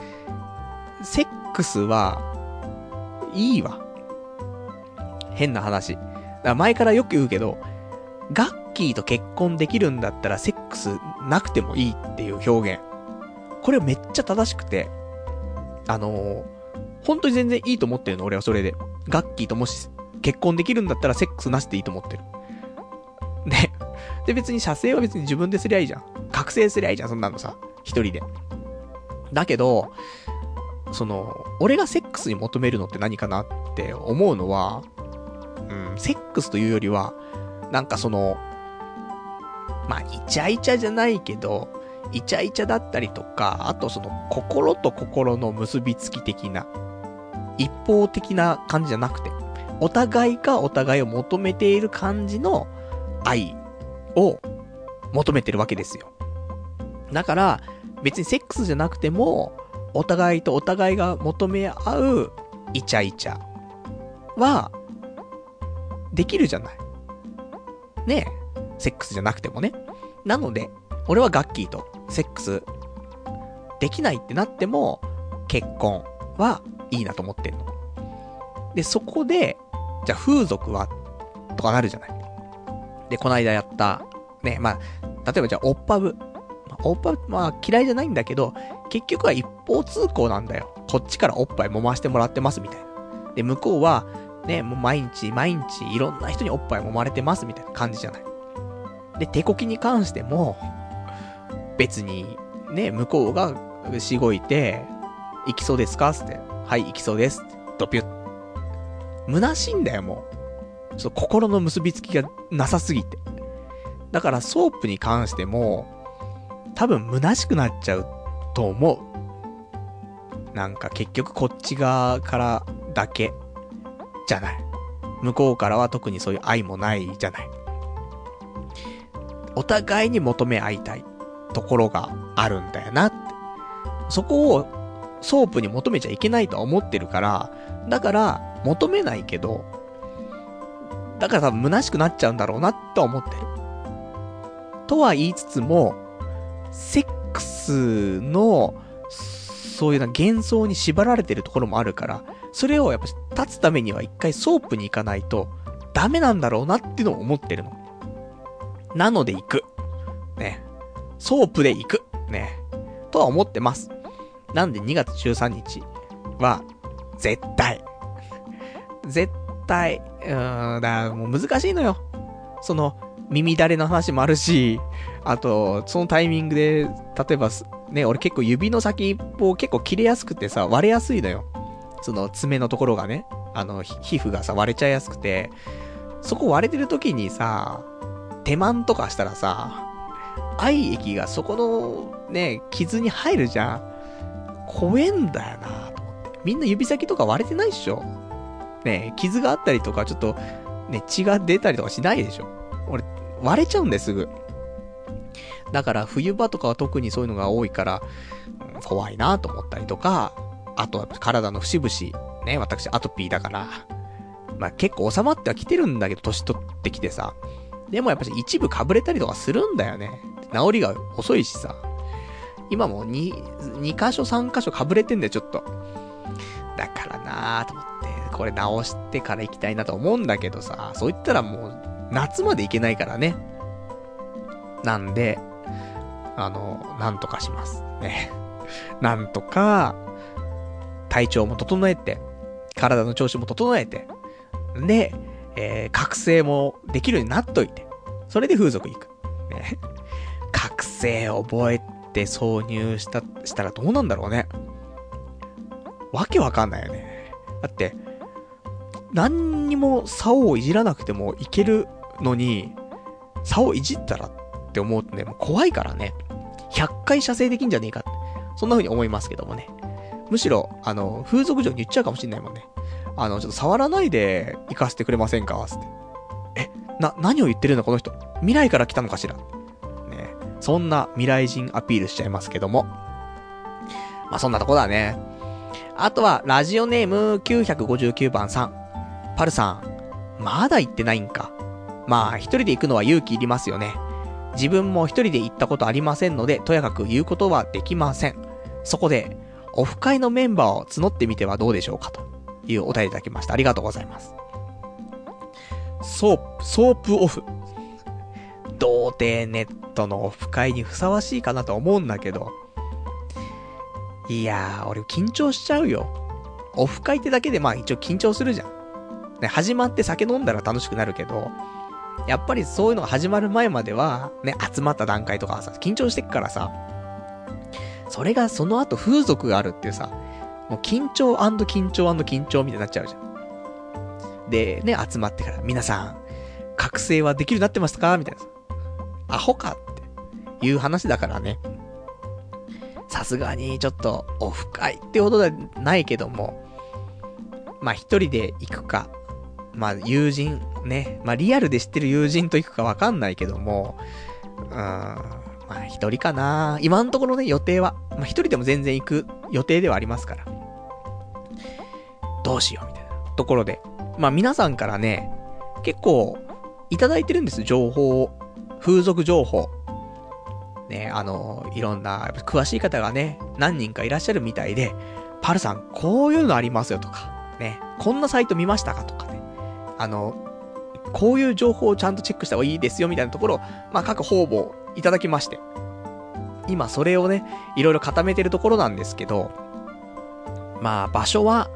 セックスは、いいわ。変な話。だから前からよく言うけど、ガッキーと結婚できるんだったらセックスなくてもいいっていう表現。これめっちゃ正しくて、あのー、本当に全然いいと思ってるの、俺はそれで。ガッキーともし結婚できるんだったらセックスなしでいいと思ってる。ね。で、別に射精は別に自分ですりゃいいじゃん。覚醒すりゃいいじゃん、そんなのさ。一人で。だけど、その、俺がセックスに求めるのって何かなって思うのは、うん、セックスというよりは、なんかその、まあ、イチャイチャじゃないけど、イチャイチャだったりとか、あとその、心と心の結びつき的な、一方的な感じじゃなくて、お互いがお互いを求めている感じの愛を求めてるわけですよ。だから、別にセックスじゃなくても、お互いとお互いが求め合うイチャイチャは、できるじゃない。ねえ。セックスじゃなくてもね。なので、俺はガッキーとセックスできないってなっても、結婚はいいなと思ってんの。で、そこで、じゃあ風俗はとかなるじゃない。で、この間やった、ね、まあ、例えばじゃあ、オッパブ。オッパブ、まあ嫌いじゃないんだけど、結局は一方通行なんだよ。こっちからおっぱい揉ましてもらってますみたいな。で、向こうは、ね、もう毎日毎日いろんな人におっぱい揉まれてますみたいな感じじゃない。で、手こきに関しても、別に、ね、向こうがしごいて、行きそうですか？つって。はい、行きそうです。ドピュッ。虚しいんだよ、もう。ちょっと心の結びつきがなさすぎて。だからソープに関しても、多分虚しくなっちゃうと思う。なんか結局こっち側からだけじゃない。向こうからは特にそういう愛もないじゃない。お互いに求め合いたいところがあるんだよなって。そこをソープに求めちゃいけないとは思ってるから、だから求めないけど、だから多分虚しくなっちゃうんだろうなとは思ってる。とは言いつつも、セックスの、そういうな幻想に縛られてるところもあるから、それをやっぱ断つためには一回ソープに行かないとダメなんだろうなっていうのを思ってるの。なので行く。ね。ソープで行く。ね。とは思ってます。なんで2月13日は、絶対。絶対。うーん、だもう難しいのよ。その、耳だれの話もあるし、あと、そのタイミングで、例えば、ね、俺結構指の先一方結構切れやすくてさ、割れやすいのよ。その爪のところがね、あの、皮膚がさ、割れちゃいやすくて、そこ割れてる時にさ、手間とかしたらさ、愛液がそこのね、傷に入るじゃん。怖えんだよな。みんな指先とか割れてないっしょ？ね傷があったりとか、ちょっと、ね、血が出たりとかしないでしょ？俺、割れちゃうんですぐ。だから冬場とかは特にそういうのが多いから、うん、怖いなと思ったりとか、あとは体の節々、ね、私アトピーだから、まあ結構収まってはきてるんだけど、年取ってきてさ。でもやっぱり一部かぶれたりとかするんだよね。治りが遅いしさ。今も2、2箇所3箇所かぶれてんだよ、ちょっと。だからなぁと思って、これ直してから行きたいなと思うんだけどさ、そう言ったらもう、夏まで行けないからね。なんで、あの、なんとかします。ね。[laughs] なんとか、体調も整えて、体の調子も整えて、で、えー、覚醒もできるようになっといて、それで風俗行く。ね。[laughs] 覚醒覚えて挿入した、したらどうなんだろうね。わけわかんないよね。だって、何にも竿をいじらなくてもいけるのに、竿をいじったらって思うとね、もう怖いからね。100回射精できんじゃねえかって。そんな風に思いますけどもね。むしろ、あの、風俗嬢に言っちゃうかもしんないもんね。あの、ちょっと触らないで行かせてくれませんかつって。え、な、何を言ってるんだこの人。未来から来たのかしら。ねそんな未来人アピールしちゃいますけども。まあ、そんなとこだね。あとは、ラジオネーム959番さん。パルさん、まだ行ってないんか。まあ、一人で行くのは勇気いりますよね。自分も一人で行ったことありませんので、とやかく言うことはできません。そこで、オフ会のメンバーを募ってみてはどうでしょうか？というお便りいただきました。ありがとうございます。ソープ、ソープオフ。童貞ネットのオフ会にふさわしいかなと思うんだけど。いやー、俺緊張しちゃうよ。オフ会ってだけでまあ一応緊張するじゃん。ね、始まって酒飲んだら楽しくなるけど、やっぱりそういうのが始まる前までは、ね、集まった段階とかさ、緊張してっからさ、それがその後風俗があるっていうさ、もう緊張緊張緊張みたいになっちゃうじゃん。で、ね、集まってから、皆さん、覚醒はできるようになってますか？みたいなさ。アホかっていう話だからね。さすがにちょっとオフ会ってほどではないけども、まあ一人で行くか、まあ友人、ね、まあリアルで知ってる友人と行くかわかんないけども、うーん、まあ一人かな今のところね、予定は。まあ一人でも全然行く予定ではありますから。どうしようみたいなところで。まあ皆さんからね、結構いただいてるんです、情報を風俗情報。ね、あの、いろんな、詳しい方がね、何人かいらっしゃるみたいで、パルさん、こういうのありますよとか、ね、こんなサイト見ましたかとかね、あの、こういう情報をちゃんとチェックした方がいいですよみたいなところをまあ、各方々いただきまして。今それをね、いろいろ固めてるところなんですけど、まあ、場所は、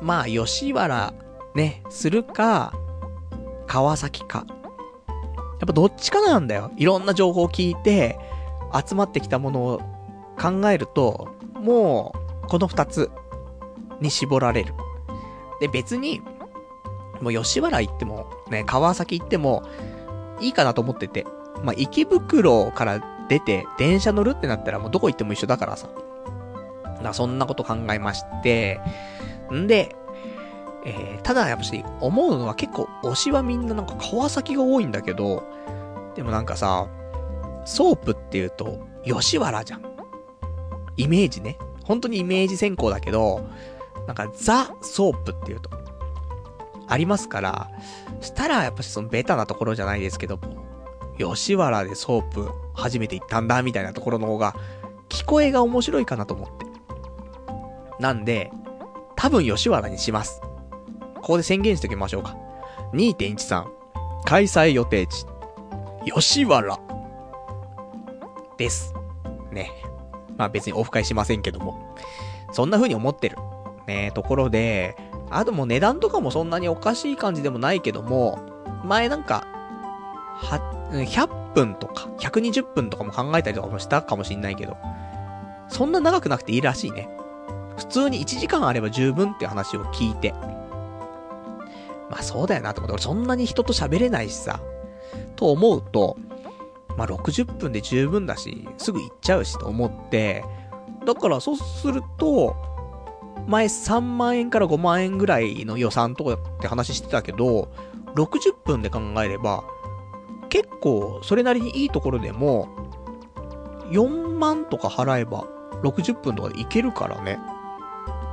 まあ、吉原、ね、するか、川崎か。やっぱどっちかなんだよ。いろんな情報を聞いて、集まってきたものを考えると、もう、この二つに絞られる。で、別に、もう吉原行っても、ね、川崎行っても、いいかなと思ってて。まあ、池袋から出て、電車乗るってなったらもうどこ行っても一緒だからさ。だそんなこと考えまして、んで、えー、ただやっぱし、思うのは結構推しはみんななんか川崎が多いんだけど、でもなんかさ、ソープって言うと、吉原じゃん。イメージね。本当にイメージ先行だけど、なんかザ・ソープって言うと、ありますから、したらやっぱしそのベタなところじゃないですけども、吉原でソープ初めて行ったんだみたいなところの方が、聞こえが面白いかなと思って。なんで、多分吉原にします。ここで宣言しておきましょうか。2.13開催予定地、吉原です。ね。まあ別にオフ会しませんけども。そんな風に思ってる。ねところで、あともう値段とかもそんなにおかしい感じでもないけども、前なんか、は、100分とか、120分とかも考えたりとかもしたかもしんないけど、そんな長くなくていいらしいね。普通に1時間あれば十分って話を聞いて。まあそうだよなと思って、俺そんなに人と喋れないしさ。と思うと、まあ60分で十分だし、すぐ行っちゃうしと思って、だからそうすると、前3万円から5万円ぐらいの予算とかって話してたけど、60分で考えれば、結構それなりにいいところでも、4万とか払えば60分とかで行けるからね。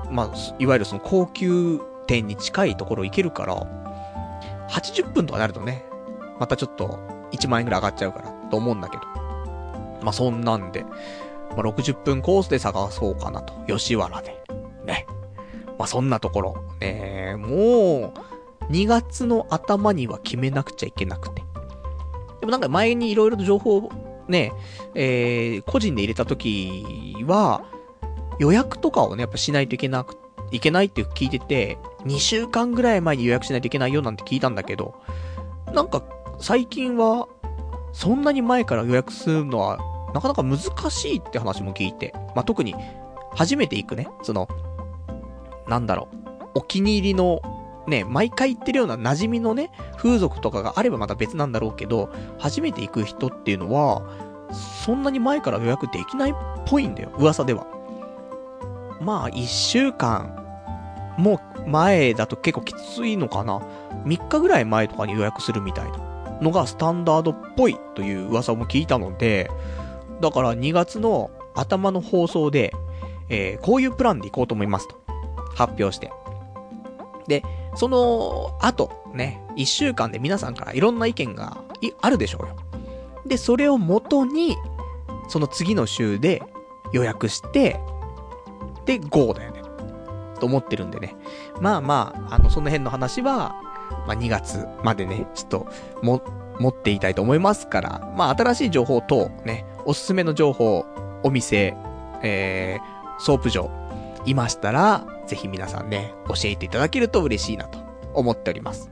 まあ、いわゆるその高級店に近いところ行けるから、80分とかなるとね、またちょっと1万円ぐらい上がっちゃうからと思うんだけど。まあそんなんで、まあ60分コースで探そうかなと。吉原で。ね。まあ、そんなところ。ねもう、2月の頭には決めなくちゃいけなくて。でもなんか前に色々と情報をね、えー、個人で入れた時は、予約とかをね、やっぱしないといけなく、いけないって聞いてて、2週間ぐらい前に予約しないといけないよなんて聞いたんだけど、なんか最近は、そんなに前から予約するのは、なかなか難しいって話も聞いて、まあ、特に、初めて行くね、その、なんだろう、お気に入りの、ね、毎回行ってるような馴染みのね、風俗とかがあればまた別なんだろうけど、初めて行く人っていうのは、そんなに前から予約できないっぽいんだよ、噂では。まあ、一週間、もう前だと結構きついのかな。3日ぐらい前とかに予約するみたいなのがスタンダードっぽいという噂も聞いたので、だから2月の頭の放送で、えー、こういうプランで行こうと思いますと。発表して。で、その後、ね、1週間で皆さんからいろんな意見があるでしょうよ。で、それをもとに、その次の週で予約して、で、GO だよね。と思ってるんでね。まあまあ、あの、その辺の話は、まあ2月までね、ちょっと、も、持っていたいと思いますから、まあ新しい情報等、ね、おすすめの情報、お店、えー、ソープ嬢、いましたら、ぜひ皆さんね、教えていただけると嬉しいなと思っております。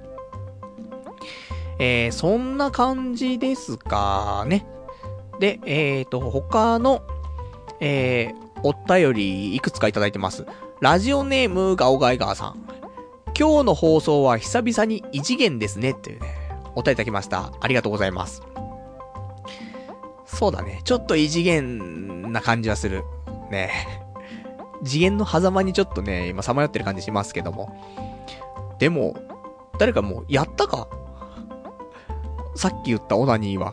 えー、そんな感じですかね。で、えーと、他の、えー、お便りいくつかいただいてます。ラジオネームガオガイガーさん。今日の放送は久々に異次元ですね、っていうね、お便りいただきました。ありがとうございます。そうだね。ちょっと異次元な感じはする。ね [laughs] 次元の狭間にちょっとね、今さまよってる感じしますけども。でも、誰かもうやったか？さっき言ったオナニーは。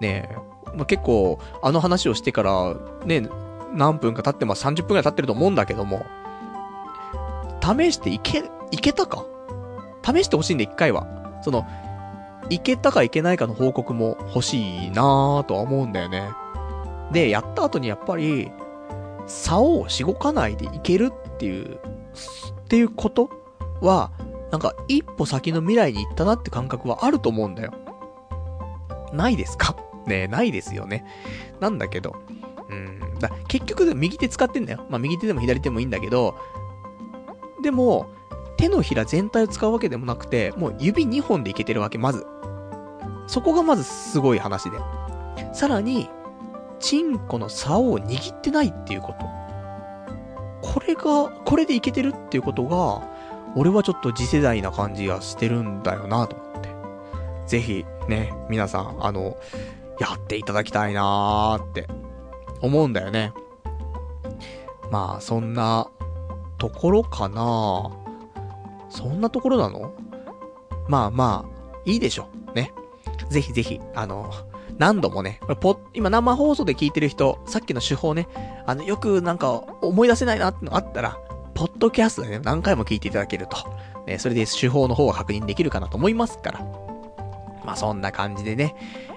ねえ、まあ、結構、あの話をしてから、ね、何分か経ってます。30分くらい経ってると思うんだけども、試していけ、いけたか？試してほしいんで、一回は。その、いけたかいけないかの報告も欲しいなぁとは思うんだよね。で、やった後にやっぱり、竿をしごかないでいけるっていう、っていうことは、なんか一歩先の未来に行ったなって感覚はあると思うんだよ。ないですか？[laughs] ねないですよね。なんだけど、うん、だ結局右手使ってんだよ。まあ右手でも左手もいいんだけど、でも、手のひら全体を使うわけでもなくて、もう指2本でいけてるわけ、まず。そこがまずすごい話で。さらに、チンコの竿を握ってないっていうこと。これが、これでいけてるっていうことが、俺はちょっと次世代な感じがしてるんだよなと思って。ぜひ、ね、皆さん、あの、やっていただきたいなーって思うんだよね。まあ、そんなところかなそんなところなの？まあまあ、いいでしょ。ね。ぜひぜひ、あの、何度もね、ポ今生放送で聞いてる人、さっきの手法ね、あの、よくなんか思い出せないなってのあったら、ポッドキャストでね、何回も聞いていただけると、ね、それで手法の方は確認できるかなと思いますから。まあそんな感じでね、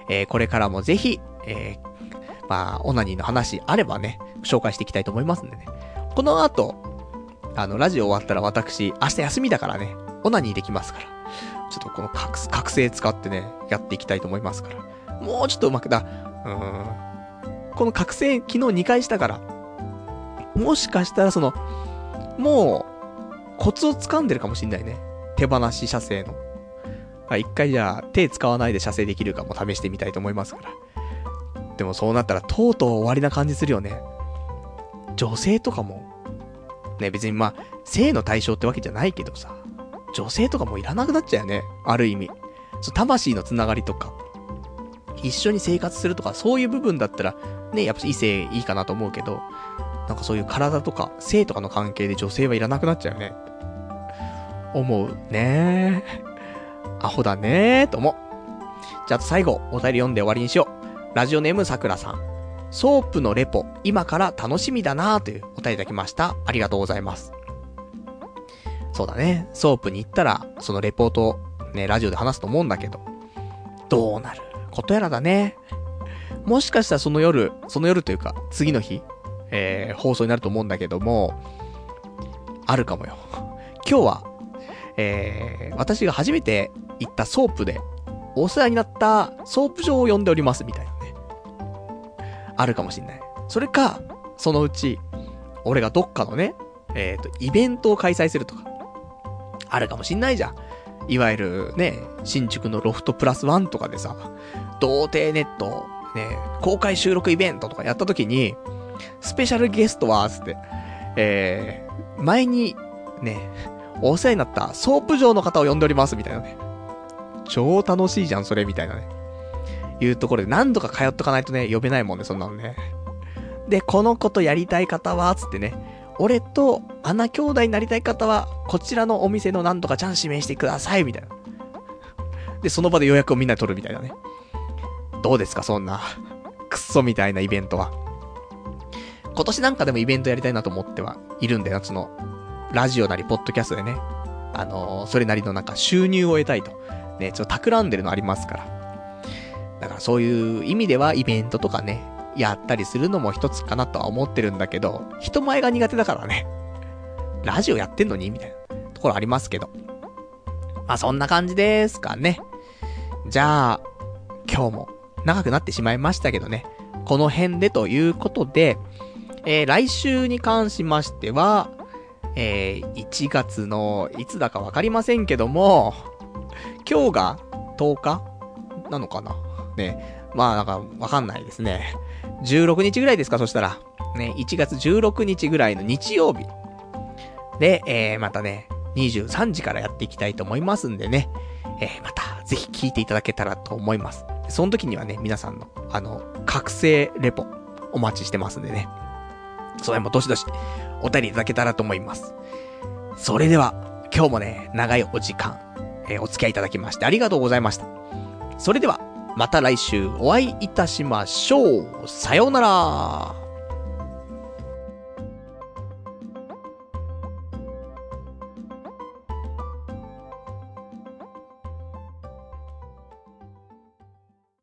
えー、これからもぜひ、えー、まあ、オナニーの話あればね、紹介していきたいと思いますんでね。この後、あの、ラジオ終わったら私、明日休みだからね、オナニーできますから。ちょっとこの覚覚醒使ってね、やっていきたいと思いますから。もうちょっと上手くだ。うん。この覚醒昨日2回したから、もしかしたらその、もう、コツを掴んでるかもしんないね。手放し射精の。一回じゃあ、手使わないで射精できるかも試してみたいと思いますから。でもそうなったら、とうとう終わりな感じするよね。女性とかも、ね、別にまあ、性の対象ってわけじゃないけどさ、女性とかもいらなくなっちゃうよね。ある意味。そう、魂のつながりとか、一緒に生活するとか、そういう部分だったら、ね、やっぱ異性いいかなと思うけど、なんかそういう体とか、性とかの関係で女性はいらなくなっちゃうよね。思うねアホだねーと思う。じゃあ最後、お便り読んで終わりにしよう。ラジオネームさくらさん。ソープのレポ、今から楽しみだなーというお便りいただきました。ありがとうございます。そうだね。ソープに行ったら、そのレポート、ね、ラジオで話すと思うんだけど、どうなる？ことやらだね。もしかしたらその夜、その夜というか、次の日、えー、放送になると思うんだけども、あるかもよ。今日は、えー、私が初めて行ったソープで、お世話になったソープ嬢を呼んでおりますみたいな。あるかもしんない。それか、そのうち、俺がどっかのね、えっ、ー、と、イベントを開催するとか、あるかもしんないじゃん。いわゆるね、新宿のロフトプラスワンとかでさ、童貞ネット、ね、公開収録イベントとかやった時に、スペシャルゲストは、つって、えー、前に、ね、お世話になったソープ嬢の方を呼んでおります、みたいなね。超楽しいじゃん、それ、みたいなね。いうところで何度か通っとかないとね、呼べないもんね、そんなのね。で、このことやりたい方は、つってね、俺と穴兄弟になりたい方は、こちらのお店の何とかちゃん指名してください、みたいな。で、その場で予約をみんなで取るみたいなね。どうですか、そんな、クソみたいなイベントは。今年なんかでもイベントやりたいなと思ってはいるんだよ、その、ラジオなり、ポッドキャストでね。あのー、それなりのなんか収入を得たいと。ね、ちょっと企んでるのありますから。だからそういう意味ではイベントとかね、やったりするのも一つかなとは思ってるんだけど、人前が苦手だからね。ラジオやってんのにみたいなところありますけど。まあそんな感じですかね。じゃあ、今日も長くなってしまいましたけどね。この辺でということで、えー、来週に関しましては、えー、1月の、いつだかわかりませんけども、今日が10日なのかなね。まあなんかわかんないですね。16日ぐらいですか、そしたら。ね、1月16日ぐらいの日曜日。で、えー、またね、23時からやっていきたいと思いますんでね。えー、また、ぜひ聞いていただけたらと思います。その時にはね、皆さんの、あの、覚醒レポ、お待ちしてますんでね。それもどしどし、お便りいただけたらと思います。それでは、今日もね、長いお時間、えー、お付き合いいただきましてありがとうございました。それでは、また来週お会いいたしましょう。さようなら。